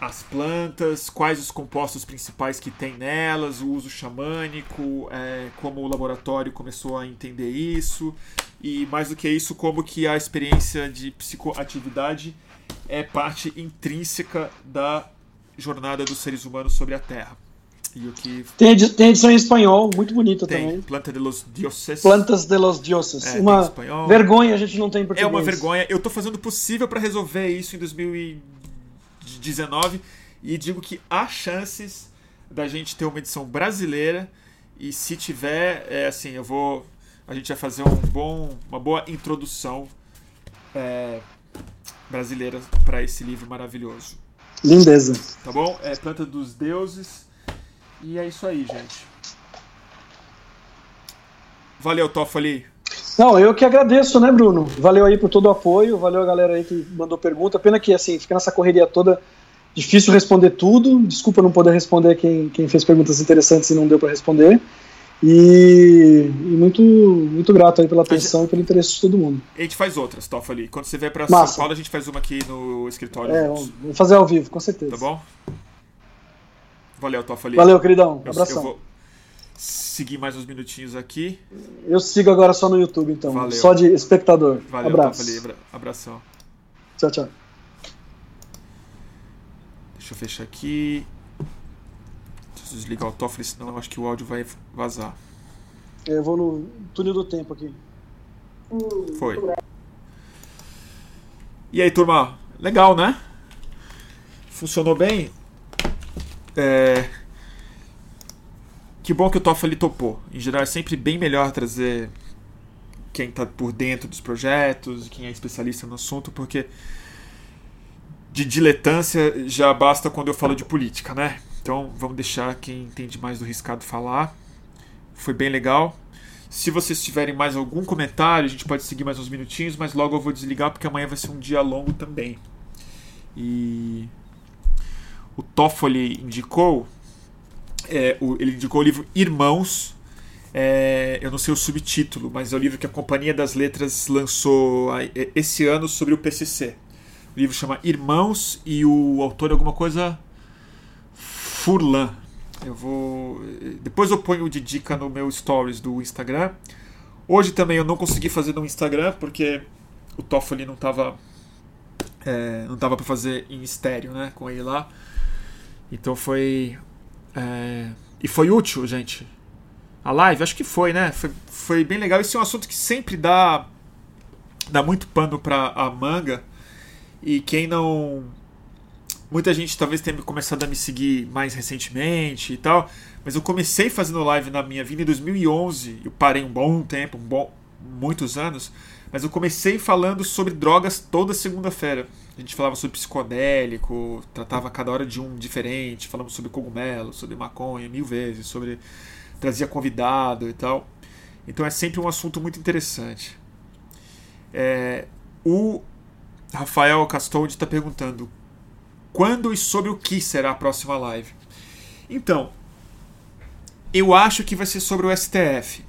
as plantas, quais os compostos principais que tem nelas, o uso xamânico, é, como o laboratório começou a entender isso e mais do que isso, como que a experiência de psicoatividade é parte intrínseca da jornada dos seres humanos sobre a Terra. E o que... tem, tem edição em espanhol, muito bonita tem, também. Planta de los Dioses. Plantas de los Dioses. É, uma vergonha a gente não tem em português. É uma vergonha. Eu estou fazendo o possível para resolver isso em 2019 e digo que há chances da gente ter uma edição brasileira e se tiver, é assim, eu vou a gente vai fazer um bom, uma boa introdução é, brasileira para esse livro maravilhoso. Lindeza. Tá bom? É Planta dos Deuses e é isso aí, gente. Valeu, Toffoli. Não, eu que agradeço, né, Bruno? Valeu aí por todo o apoio, valeu a galera aí que mandou pergunta. Pena que, assim, fica nessa correria toda, difícil responder tudo. Desculpa não poder responder quem, quem fez perguntas interessantes e não deu para responder. E, e, muito, muito grato aí pela atenção gente, e pelo interesse de todo mundo. A gente faz outras, Toffoli. Quando você vier para São Paulo, a gente faz uma aqui no escritório. É, vamos fazer ao vivo, com certeza. Tá bom? Valeu, Toffoli. Valeu, queridão. Abração. Eu vou seguir mais uns minutinhos aqui. Eu sigo agora só no YouTube, então. Valeu. Só de espectador. Valeu, Abraço. Toffoli. Abração. Tchau, tchau. Deixa eu fechar aqui. Deixa eu desligar o Toffoli, senão eu acho que o áudio vai vazar. Eu vou no túnel do tempo aqui. Foi. E aí, turma? Legal, né? Funcionou bem? É... Que bom que o Toffoli topou. Em geral, é sempre bem melhor trazer quem está por dentro dos projetos, quem é especialista no assunto, porque de diletância já basta quando eu falo de política, né? Então vamos deixar quem entende mais do riscado falar. Foi bem legal. Se vocês tiverem mais algum comentário, a gente pode seguir mais uns minutinhos, mas logo eu vou desligar porque amanhã vai ser um dia longo também. E o Toffoli indicou, é, o, ele indicou o livro Irmãos. É, eu não sei o subtítulo, mas é o livro que a Companhia das Letras lançou esse ano sobre o PCC. O livro chama Irmãos e o autor é alguma coisa Furlan. Eu vou. Depois eu ponho de dica no meu stories do Instagram. Hoje também eu não consegui fazer no Instagram porque o Toffoli não tava. É, não tava para fazer em estéreo, né? Com ele lá. Então foi. É, e foi útil, gente. A live, acho que foi, né? Foi, foi bem legal. Esse é um assunto que sempre dá. dá muito pano pra a manga. E quem não Muita gente talvez tenha começado a me seguir mais recentemente e tal, mas eu comecei fazendo live na minha vida em 2011. Eu parei um bom tempo, um bom, muitos anos, mas eu comecei falando sobre drogas toda segunda-feira. A gente falava sobre psicodélico, tratava cada hora de um diferente, falamos sobre cogumelo, sobre maconha mil vezes, sobre trazia convidado e tal. Então é sempre um assunto muito interessante. É, o Rafael Castoldi está perguntando quando e sobre o que será a próxima live. Então, eu acho que vai ser sobre o STF.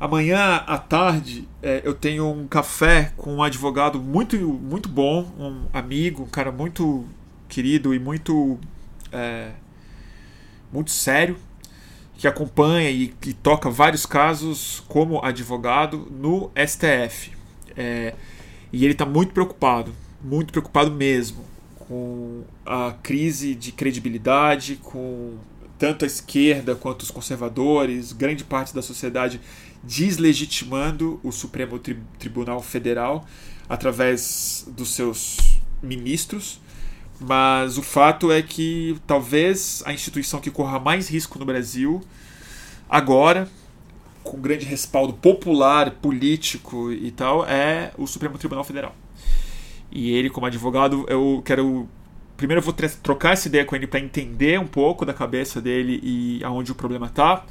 Amanhã à tarde é, eu tenho um café com um advogado muito, muito bom, um amigo, um cara muito querido e muito, é, muito sério, que acompanha e, que toca vários casos como advogado no STF. É, e ele está muito preocupado, muito preocupado mesmo com a crise de credibilidade, com tanto a esquerda quanto os conservadores, grande parte da sociedade deslegitimando o Supremo Tri Tribunal Federal através dos seus ministros. Mas o fato é que talvez a instituição que corra mais risco no Brasil, agora, com grande respaldo popular, político e tal, é o Supremo Tribunal Federal. E ele, como advogado, eu quero. Primeiro eu vou trocar essa ideia com ele para entender um pouco da cabeça dele e aonde o problema está.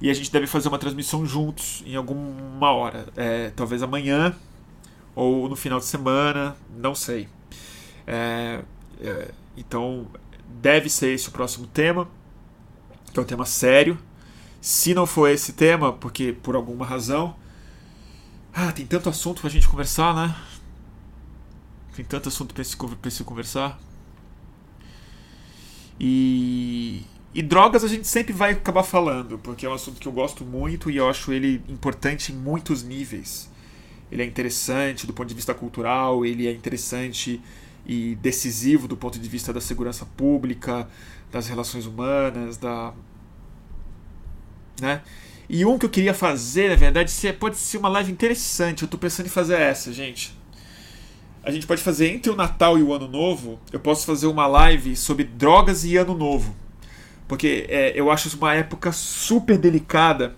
E a gente deve fazer uma transmissão juntos em alguma hora. É, talvez amanhã ou no final de semana, não sei. É, é, então, deve ser esse o próximo tema, que é um tema sério. Se não for esse tema, porque por alguma razão. Ah, tem tanto assunto pra gente conversar, né? Tem tanto assunto pra se, pra se conversar. E, e drogas a gente sempre vai acabar falando, porque é um assunto que eu gosto muito e eu acho ele importante em muitos níveis. Ele é interessante do ponto de vista cultural, ele é interessante e decisivo do ponto de vista da segurança pública, das relações humanas, da né? E um que eu queria fazer, na verdade, pode ser uma live interessante. Eu estou pensando em fazer essa, gente. A gente pode fazer entre o Natal e o Ano Novo. Eu posso fazer uma live sobre drogas e Ano Novo. Porque é, eu acho isso uma época super delicada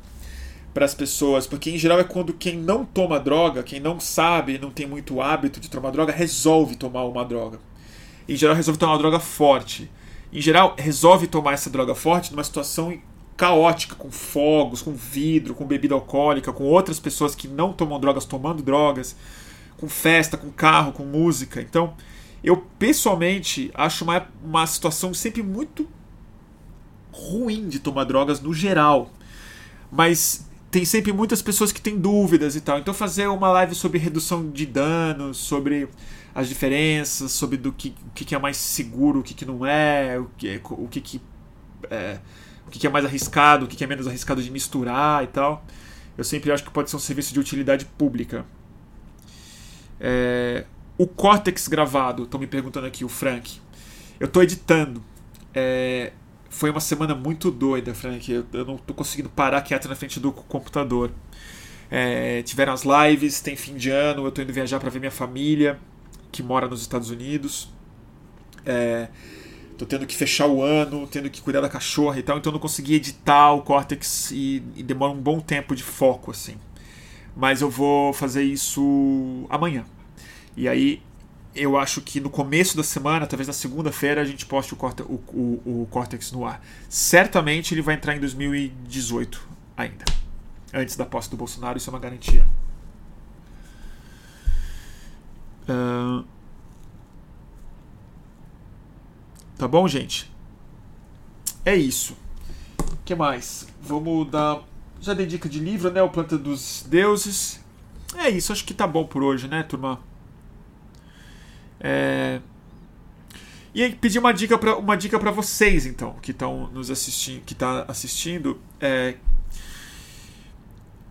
para as pessoas, porque em geral é quando quem não toma droga, quem não sabe, não tem muito hábito de tomar droga, resolve tomar uma droga. Em geral resolve tomar uma droga forte. Em geral resolve tomar essa droga forte numa situação caótica, com fogos, com vidro, com bebida alcoólica, com outras pessoas que não tomam drogas tomando drogas, com festa, com carro, com música. Então, eu pessoalmente acho uma, uma situação sempre muito ruim de tomar drogas no geral. Mas tem sempre muitas pessoas que têm dúvidas e tal. Então fazer uma live sobre redução de danos, sobre as diferenças, sobre do que, o que é mais seguro, o que, não é, o que, o que, que é, o que é mais arriscado, o que é menos arriscado de misturar e tal. Eu sempre acho que pode ser um serviço de utilidade pública. É, o Cortex gravado, estão me perguntando aqui, o Frank. Eu estou editando. É, foi uma semana muito doida, Frank. Eu, eu não tô conseguindo parar quieto na frente do computador. É, tiveram as lives, tem fim de ano, eu tô indo viajar para ver minha família, que mora nos Estados Unidos. É, tô tendo que fechar o ano, tendo que cuidar da cachorra e tal, então eu não consegui editar o Cortex e, e demora um bom tempo de foco, assim. Mas eu vou fazer isso amanhã. E aí eu acho que no começo da semana, talvez na segunda-feira, a gente poste o, Corte, o, o, o Cortex no ar. Certamente ele vai entrar em 2018 ainda. Antes da posse do Bolsonaro, isso é uma garantia. Uh... Tá bom, gente? É isso. O que mais? Vamos dar. Já dei dica de livro, né? O Planta dos Deuses. É isso, acho que tá bom por hoje, né, turma? É... E aí, pedir uma dica para uma dica para vocês então que estão nos assistindo, que tá assistindo, é...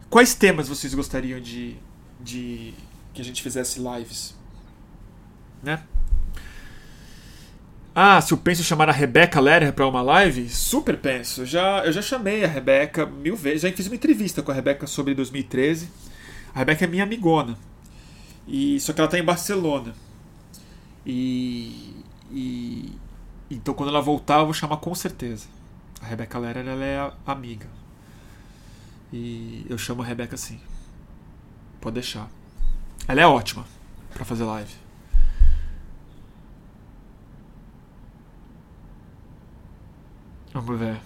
quais temas vocês gostariam de, de que a gente fizesse lives, né? Ah, se eu penso em chamar a Rebeca Lerer para uma live, super penso. Já, eu já chamei a Rebeca mil vezes, já fiz uma entrevista com a Rebeca sobre 2013. A Rebeca é minha amigona. E só que ela está em Barcelona. E, e então quando ela voltar eu vou chamar com certeza. A Rebeca Lera ela é amiga. E eu chamo a Rebeca assim. Pode deixar. Ela é ótima para fazer live. Vamos ver.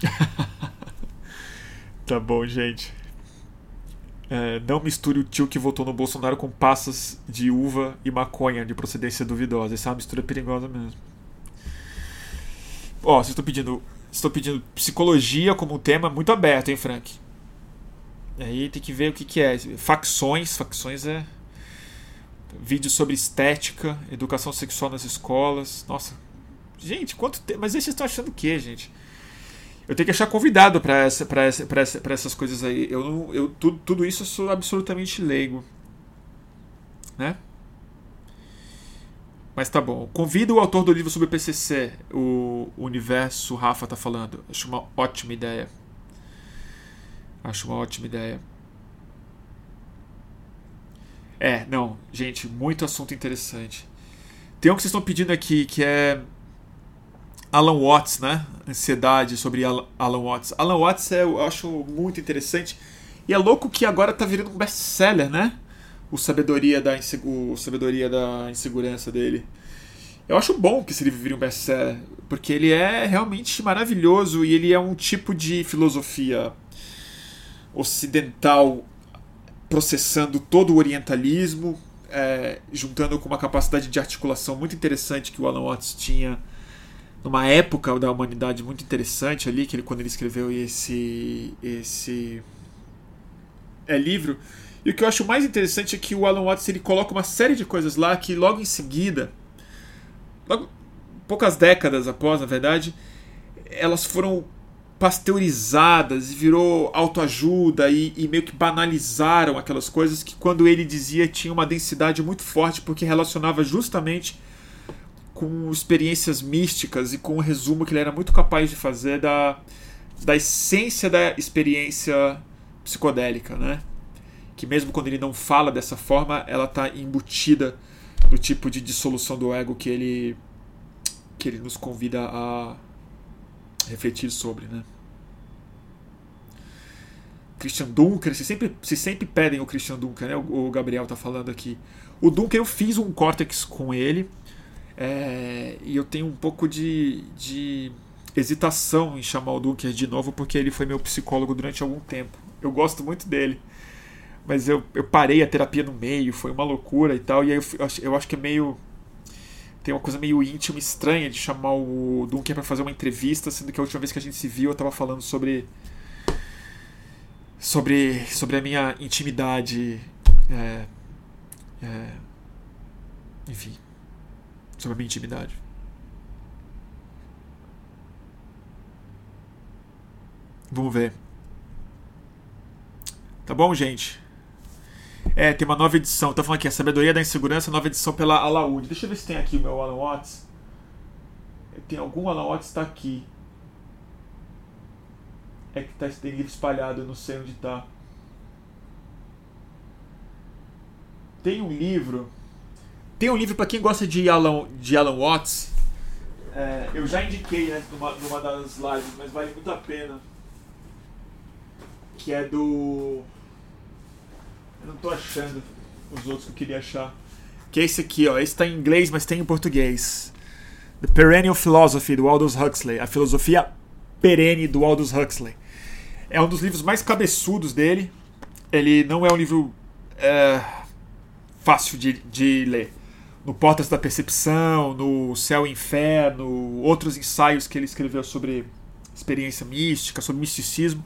<laughs> tá bom, gente. É, não misture o tio que votou no Bolsonaro com passas de uva e maconha de procedência duvidosa. Essa é uma mistura perigosa mesmo. Ó, vocês estão pedindo. Estou pedindo psicologia como um tema muito aberto, hein, Frank? Aí tem que ver o que, que é. Facções, facções é. Vídeos sobre estética, educação sexual nas escolas. Nossa. Gente, quanto tempo. Mas vocês estão achando o quê, gente? Eu tenho que achar convidado para essa, pra essa, pra essa, essas coisas aí. Eu, não, eu tudo, tudo isso eu sou absolutamente leigo. Né? Mas tá bom. Convida o autor do livro sobre o PCC, o universo Rafa tá falando. Acho uma ótima ideia. Acho uma ótima ideia. É, não, gente, muito assunto interessante. Tem um que vocês estão pedindo aqui que é Alan Watts, né? Ansiedade sobre Alan Watts. Alan Watts é, eu acho muito interessante. E é louco que agora tá virando um best-seller, né? O Sabedoria da, o Sabedoria da Insegurança dele. Eu acho bom que esse livro vire um best-seller, porque ele é realmente maravilhoso e ele é um tipo de filosofia ocidental processando todo o orientalismo, é, juntando com uma capacidade de articulação muito interessante que o Alan Watts tinha numa época da humanidade muito interessante ali, que ele, quando ele escreveu esse, esse é, livro. E o que eu acho mais interessante é que o Alan Watts ele coloca uma série de coisas lá que logo em seguida, logo, poucas décadas após, na verdade, elas foram pasteurizadas e virou autoajuda e, e meio que banalizaram aquelas coisas que quando ele dizia tinha uma densidade muito forte porque relacionava justamente com experiências místicas e com o um resumo que ele era muito capaz de fazer da, da essência da experiência psicodélica, né? Que mesmo quando ele não fala dessa forma, ela está embutida no tipo de dissolução do ego que ele que ele nos convida a refletir sobre, né? Christian Dunker, se sempre, se sempre pedem o Christian Dunker, né? O, Gabriel tá falando aqui. O Dunker eu fiz um córtex com ele é, e eu tenho um pouco de, de hesitação em chamar o Dunker de novo, porque ele foi meu psicólogo durante algum tempo. Eu gosto muito dele. Mas eu, eu parei a terapia no meio, foi uma loucura e tal. E aí eu, eu acho que é meio. Tem uma coisa meio íntima, estranha de chamar o Dunker para fazer uma entrevista, sendo que a última vez que a gente se viu eu tava falando sobre. Sobre, sobre a minha intimidade. É, é, enfim, sobre a minha intimidade. Vamos ver. Tá bom, gente? É, tem uma nova edição. Tá falando aqui, a Sabedoria da Insegurança, nova edição pela Alaúde. Deixa eu ver se tem aqui o meu Alan Watts. Tem algum Alan Watts tá aqui. É que tá, tem livro espalhado, eu não sei onde tá. Tem um livro tem um livro para quem gosta de Alan, de Alan Watts. É, eu já indiquei né, numa, numa das lives, mas vale muito a pena. Que é do. Eu não tô achando os outros que eu queria achar. Que é esse aqui, ó. Esse está em inglês, mas tem em português. The Perennial Philosophy, do Aldous Huxley. A filosofia perene do Aldous Huxley. É um dos livros mais cabeçudos dele. Ele não é um livro é, fácil de, de ler no Portas da Percepção, no Céu e Inferno, outros ensaios que ele escreveu sobre experiência mística, sobre misticismo.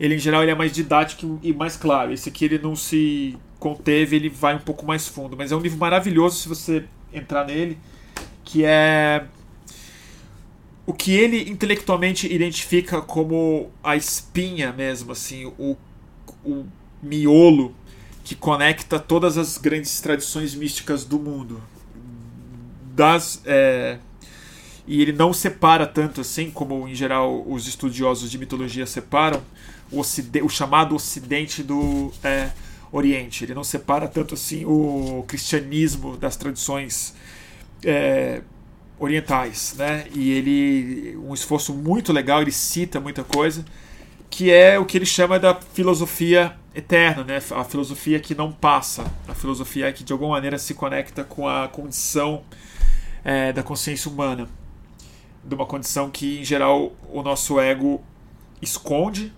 Ele, em geral, ele é mais didático e mais claro. Esse aqui ele não se conteve, ele vai um pouco mais fundo. Mas é um livro maravilhoso se você entrar nele, que é o que ele intelectualmente identifica como a espinha mesmo, assim, o, o miolo que conecta todas as grandes tradições místicas do mundo. Das, é, e ele não separa tanto assim como em geral os estudiosos de mitologia separam o, o chamado Ocidente do é, Oriente. Ele não separa tanto assim o cristianismo das tradições é, orientais, né? E ele um esforço muito legal. Ele cita muita coisa que é o que ele chama da filosofia eterna, né? a filosofia que não passa, a filosofia que de alguma maneira se conecta com a condição é, da consciência humana, de uma condição que em geral o nosso ego esconde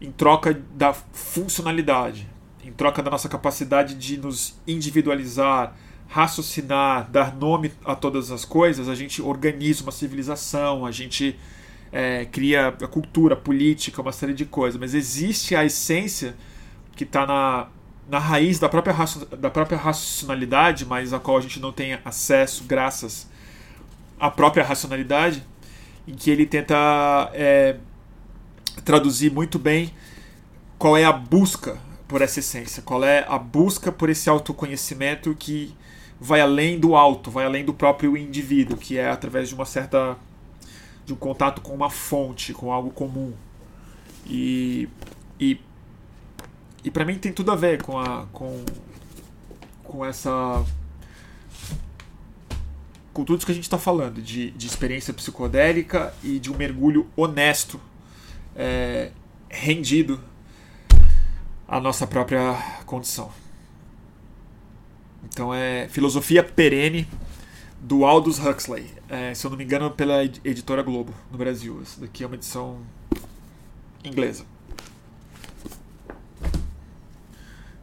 em troca da funcionalidade, em troca da nossa capacidade de nos individualizar, raciocinar, dar nome a todas as coisas, a gente organiza uma civilização, a gente é, cria a cultura, a política, uma série de coisas, mas existe a essência que está na, na raiz da própria, da própria racionalidade, mas a qual a gente não tem acesso graças à própria racionalidade, em que ele tenta é, traduzir muito bem qual é a busca por essa essência, qual é a busca por esse autoconhecimento que vai além do alto, vai além do próprio indivíduo, que é através de uma certa de um contato com uma fonte, com algo comum. E e, e para mim tem tudo a ver com a com com essa com tudo isso que a gente está falando de, de experiência psicodélica e de um mergulho honesto, é, rendido à nossa própria condição. Então é Filosofia Perene do Aldous Huxley. É, se eu não me engano, pela editora Globo no Brasil. Essa daqui é uma edição inglesa.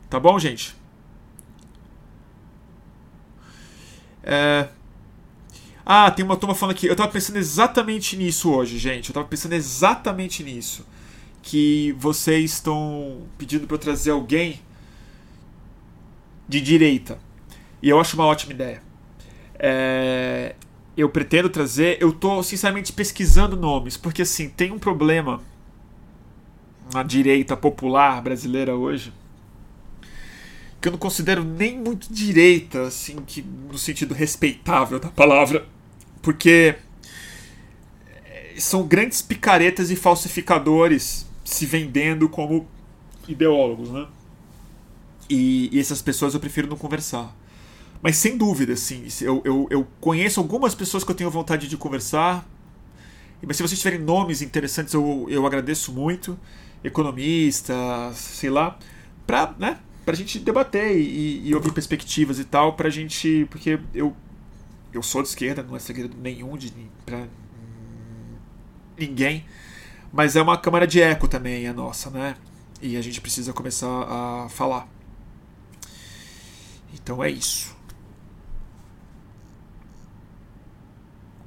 Tá bom, gente? É... Ah, tem uma turma falando aqui. Eu tava pensando exatamente nisso hoje, gente. Eu tava pensando exatamente nisso. Que vocês estão pedindo para eu trazer alguém de direita. E eu acho uma ótima ideia. É, eu pretendo trazer. Eu tô, sinceramente, pesquisando nomes, porque assim, tem um problema na direita popular brasileira hoje que eu não considero nem muito direita, assim, que no sentido respeitável da palavra, porque são grandes picaretas e falsificadores se vendendo como ideólogos, né? E, e essas pessoas eu prefiro não conversar. Mas sem dúvida, assim, eu, eu, eu conheço algumas pessoas que eu tenho vontade de conversar. Mas se vocês tiverem nomes interessantes, eu, eu agradeço muito. Economistas, sei lá, pra, né, pra gente debater e, e ouvir perspectivas e tal, pra gente. Porque eu, eu sou de esquerda, não é segredo nenhum de, pra ninguém. Mas é uma câmara de eco também, a nossa, né? E a gente precisa começar a falar. Então é isso.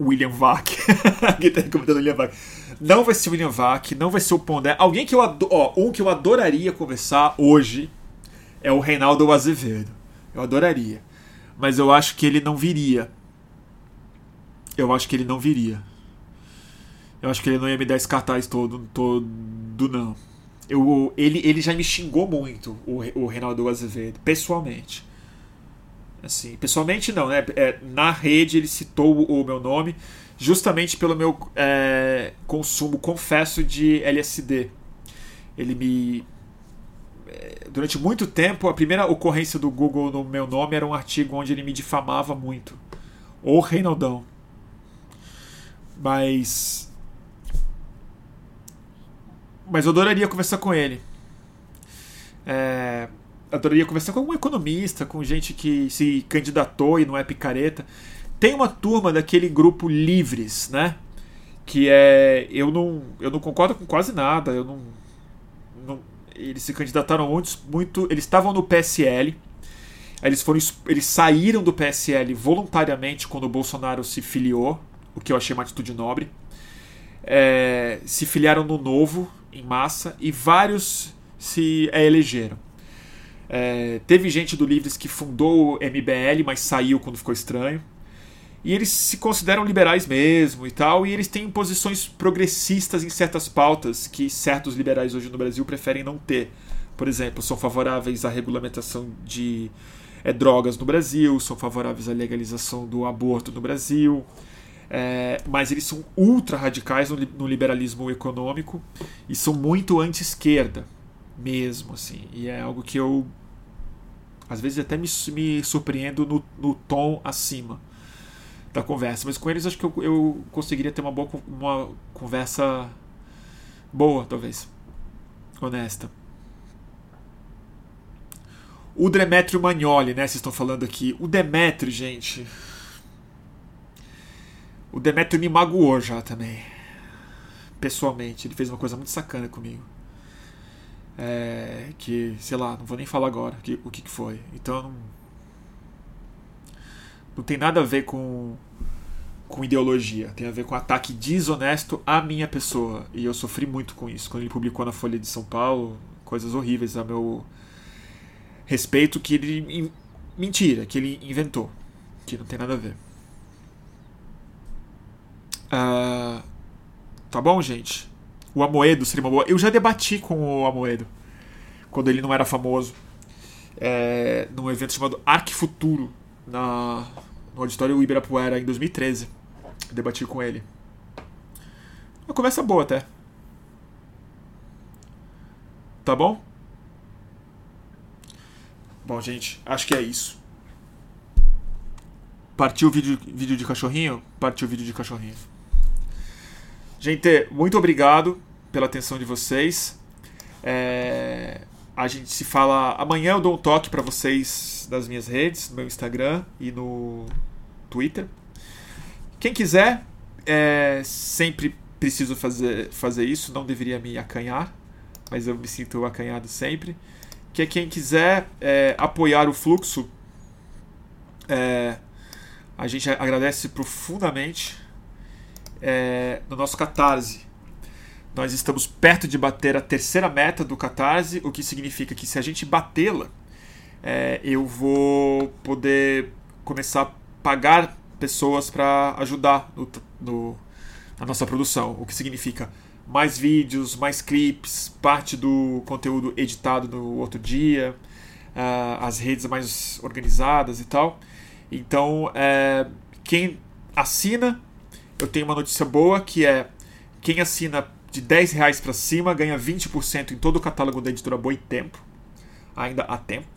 William Vac. <laughs> Aqui tá comentando William Vac. Não vai ser William Vac, não vai ser o Pondé. Alguém que eu ó, um que eu adoraria conversar hoje é o Reinaldo Azevedo. Eu adoraria. Mas eu acho que ele não viria. Eu acho que ele não viria. Eu acho que ele não ia me dar esse cartaz todo, todo não. Eu, ele, ele já me xingou muito, o, o Reinaldo Azevedo, pessoalmente. Assim, pessoalmente não, né? É, na rede ele citou o meu nome justamente pelo meu é, consumo, confesso, de LSD. Ele me. É, durante muito tempo, a primeira ocorrência do Google no meu nome era um artigo onde ele me difamava muito. O Reinaldão. Mas. Mas eu adoraria conversar com ele. É, adoraria conversar com algum economista, com gente que se candidatou e não é picareta. Tem uma turma daquele grupo Livres, né? Que é. Eu não, eu não concordo com quase nada. Eu não, não eles se candidataram muito, muito. Eles estavam no PSL. Eles, foram, eles saíram do PSL voluntariamente quando o Bolsonaro se filiou, o que eu achei uma atitude nobre. É, se filiaram no Novo, em massa, e vários se é, elegeram. É, teve gente do Livres que fundou o MBL, mas saiu quando ficou estranho. E eles se consideram liberais mesmo e tal, e eles têm posições progressistas em certas pautas que certos liberais hoje no Brasil preferem não ter. Por exemplo, são favoráveis à regulamentação de é, drogas no Brasil, são favoráveis à legalização do aborto no Brasil, é, mas eles são ultra radicais no, no liberalismo econômico e são muito anti-esquerda mesmo, assim. E é algo que eu às vezes até me, me surpreendo no, no tom acima da conversa. Mas com eles acho que eu, eu conseguiria ter uma boa uma conversa boa, talvez. Honesta. O Demetrio Magnoli, né? Vocês estão falando aqui. O Demetrio, gente. O Demetrio me magoou já também. Pessoalmente. Ele fez uma coisa muito sacana comigo. É, que, sei lá, não vou nem falar agora que, o que, que foi. Então não, não tem nada a ver com, com ideologia, tem a ver com ataque desonesto à minha pessoa. E eu sofri muito com isso. Quando ele publicou na Folha de São Paulo, coisas horríveis a meu respeito que ele. Mentira, que ele inventou. Que não tem nada a ver. Uh, tá bom, gente? O Amoedo seria uma boa. Eu já debati com o Amoedo quando ele não era famoso. É, num evento chamado Arc Futuro, na, no auditório Ibirapuera em 2013. Debati com ele. Uma conversa boa até. Tá bom? Bom, gente, acho que é isso. Partiu o vídeo, vídeo de cachorrinho? Partiu o vídeo de cachorrinho. Gente, muito obrigado pela atenção de vocês. É, a gente se fala amanhã. Eu dou um toque para vocês das minhas redes, no meu Instagram e no Twitter. Quem quiser, é, sempre preciso fazer, fazer isso. Não deveria me acanhar, mas eu me sinto acanhado sempre. Que é quem quiser é, apoiar o fluxo, é, a gente agradece profundamente é, no nosso Catarse. Nós estamos perto de bater a terceira meta do Catarse, o que significa que se a gente batê-la, é, eu vou poder começar a pagar pessoas para ajudar no, no, na nossa produção. O que significa mais vídeos, mais clips, parte do conteúdo editado no outro dia, uh, as redes mais organizadas e tal. Então, é, quem assina, eu tenho uma notícia boa que é quem assina de 10 reais para cima ganha 20% em todo o catálogo da editora Boitempo. Ainda há tempo.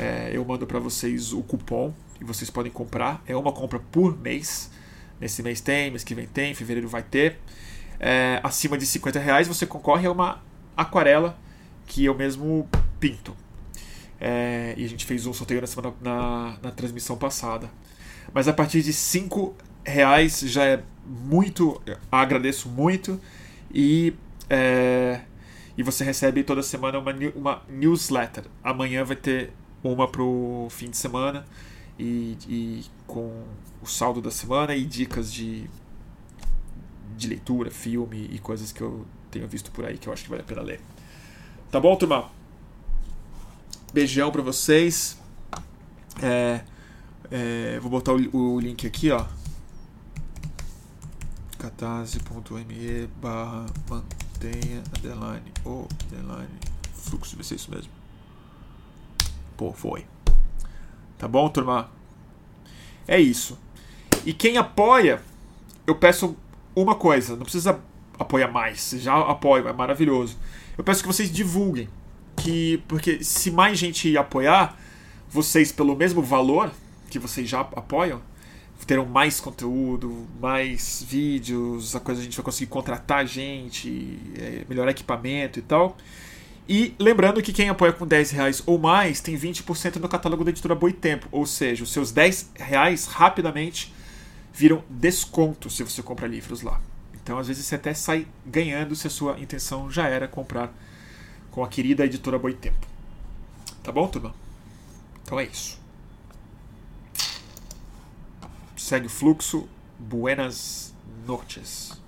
É, eu mando para vocês o cupom e vocês podem comprar. É uma compra por mês. Nesse mês tem, mês que vem tem, fevereiro vai ter. É, acima de 50 reais você concorre a uma aquarela que eu mesmo pinto. É, e a gente fez um sorteio na, semana, na, na transmissão passada. Mas a partir de 5 reais já é muito. Agradeço muito. E, é, e você recebe toda semana uma, uma newsletter. Amanhã vai ter uma pro fim de semana. E, e com o saldo da semana e dicas de, de leitura, filme e coisas que eu tenho visto por aí que eu acho que vale a pena ler. Tá bom, turma? Beijão pra vocês. É, é, vou botar o, o, link aqui, ó. catarse.me barra mantenha underline ou underline fluxo, vai ser isso mesmo. Pô, foi. Tá bom, turma? É isso. E quem apoia, eu peço uma coisa, não precisa apoiar mais, já apoio, é maravilhoso. Eu peço que vocês divulguem que porque se mais gente apoiar, vocês pelo mesmo valor que vocês já apoiam, terão mais conteúdo, mais vídeos, a coisa a gente vai conseguir contratar gente, é, melhorar equipamento e tal. E lembrando que quem apoia com 10 reais ou mais tem 20% no catálogo da editora Boitempo, ou seja, os seus 10 reais rapidamente viram desconto se você compra livros lá. Então às vezes você até sai ganhando se a sua intenção já era comprar com a querida editora Boitempo. Tá bom, turma? Então é isso. Segue o fluxo. Buenas noches.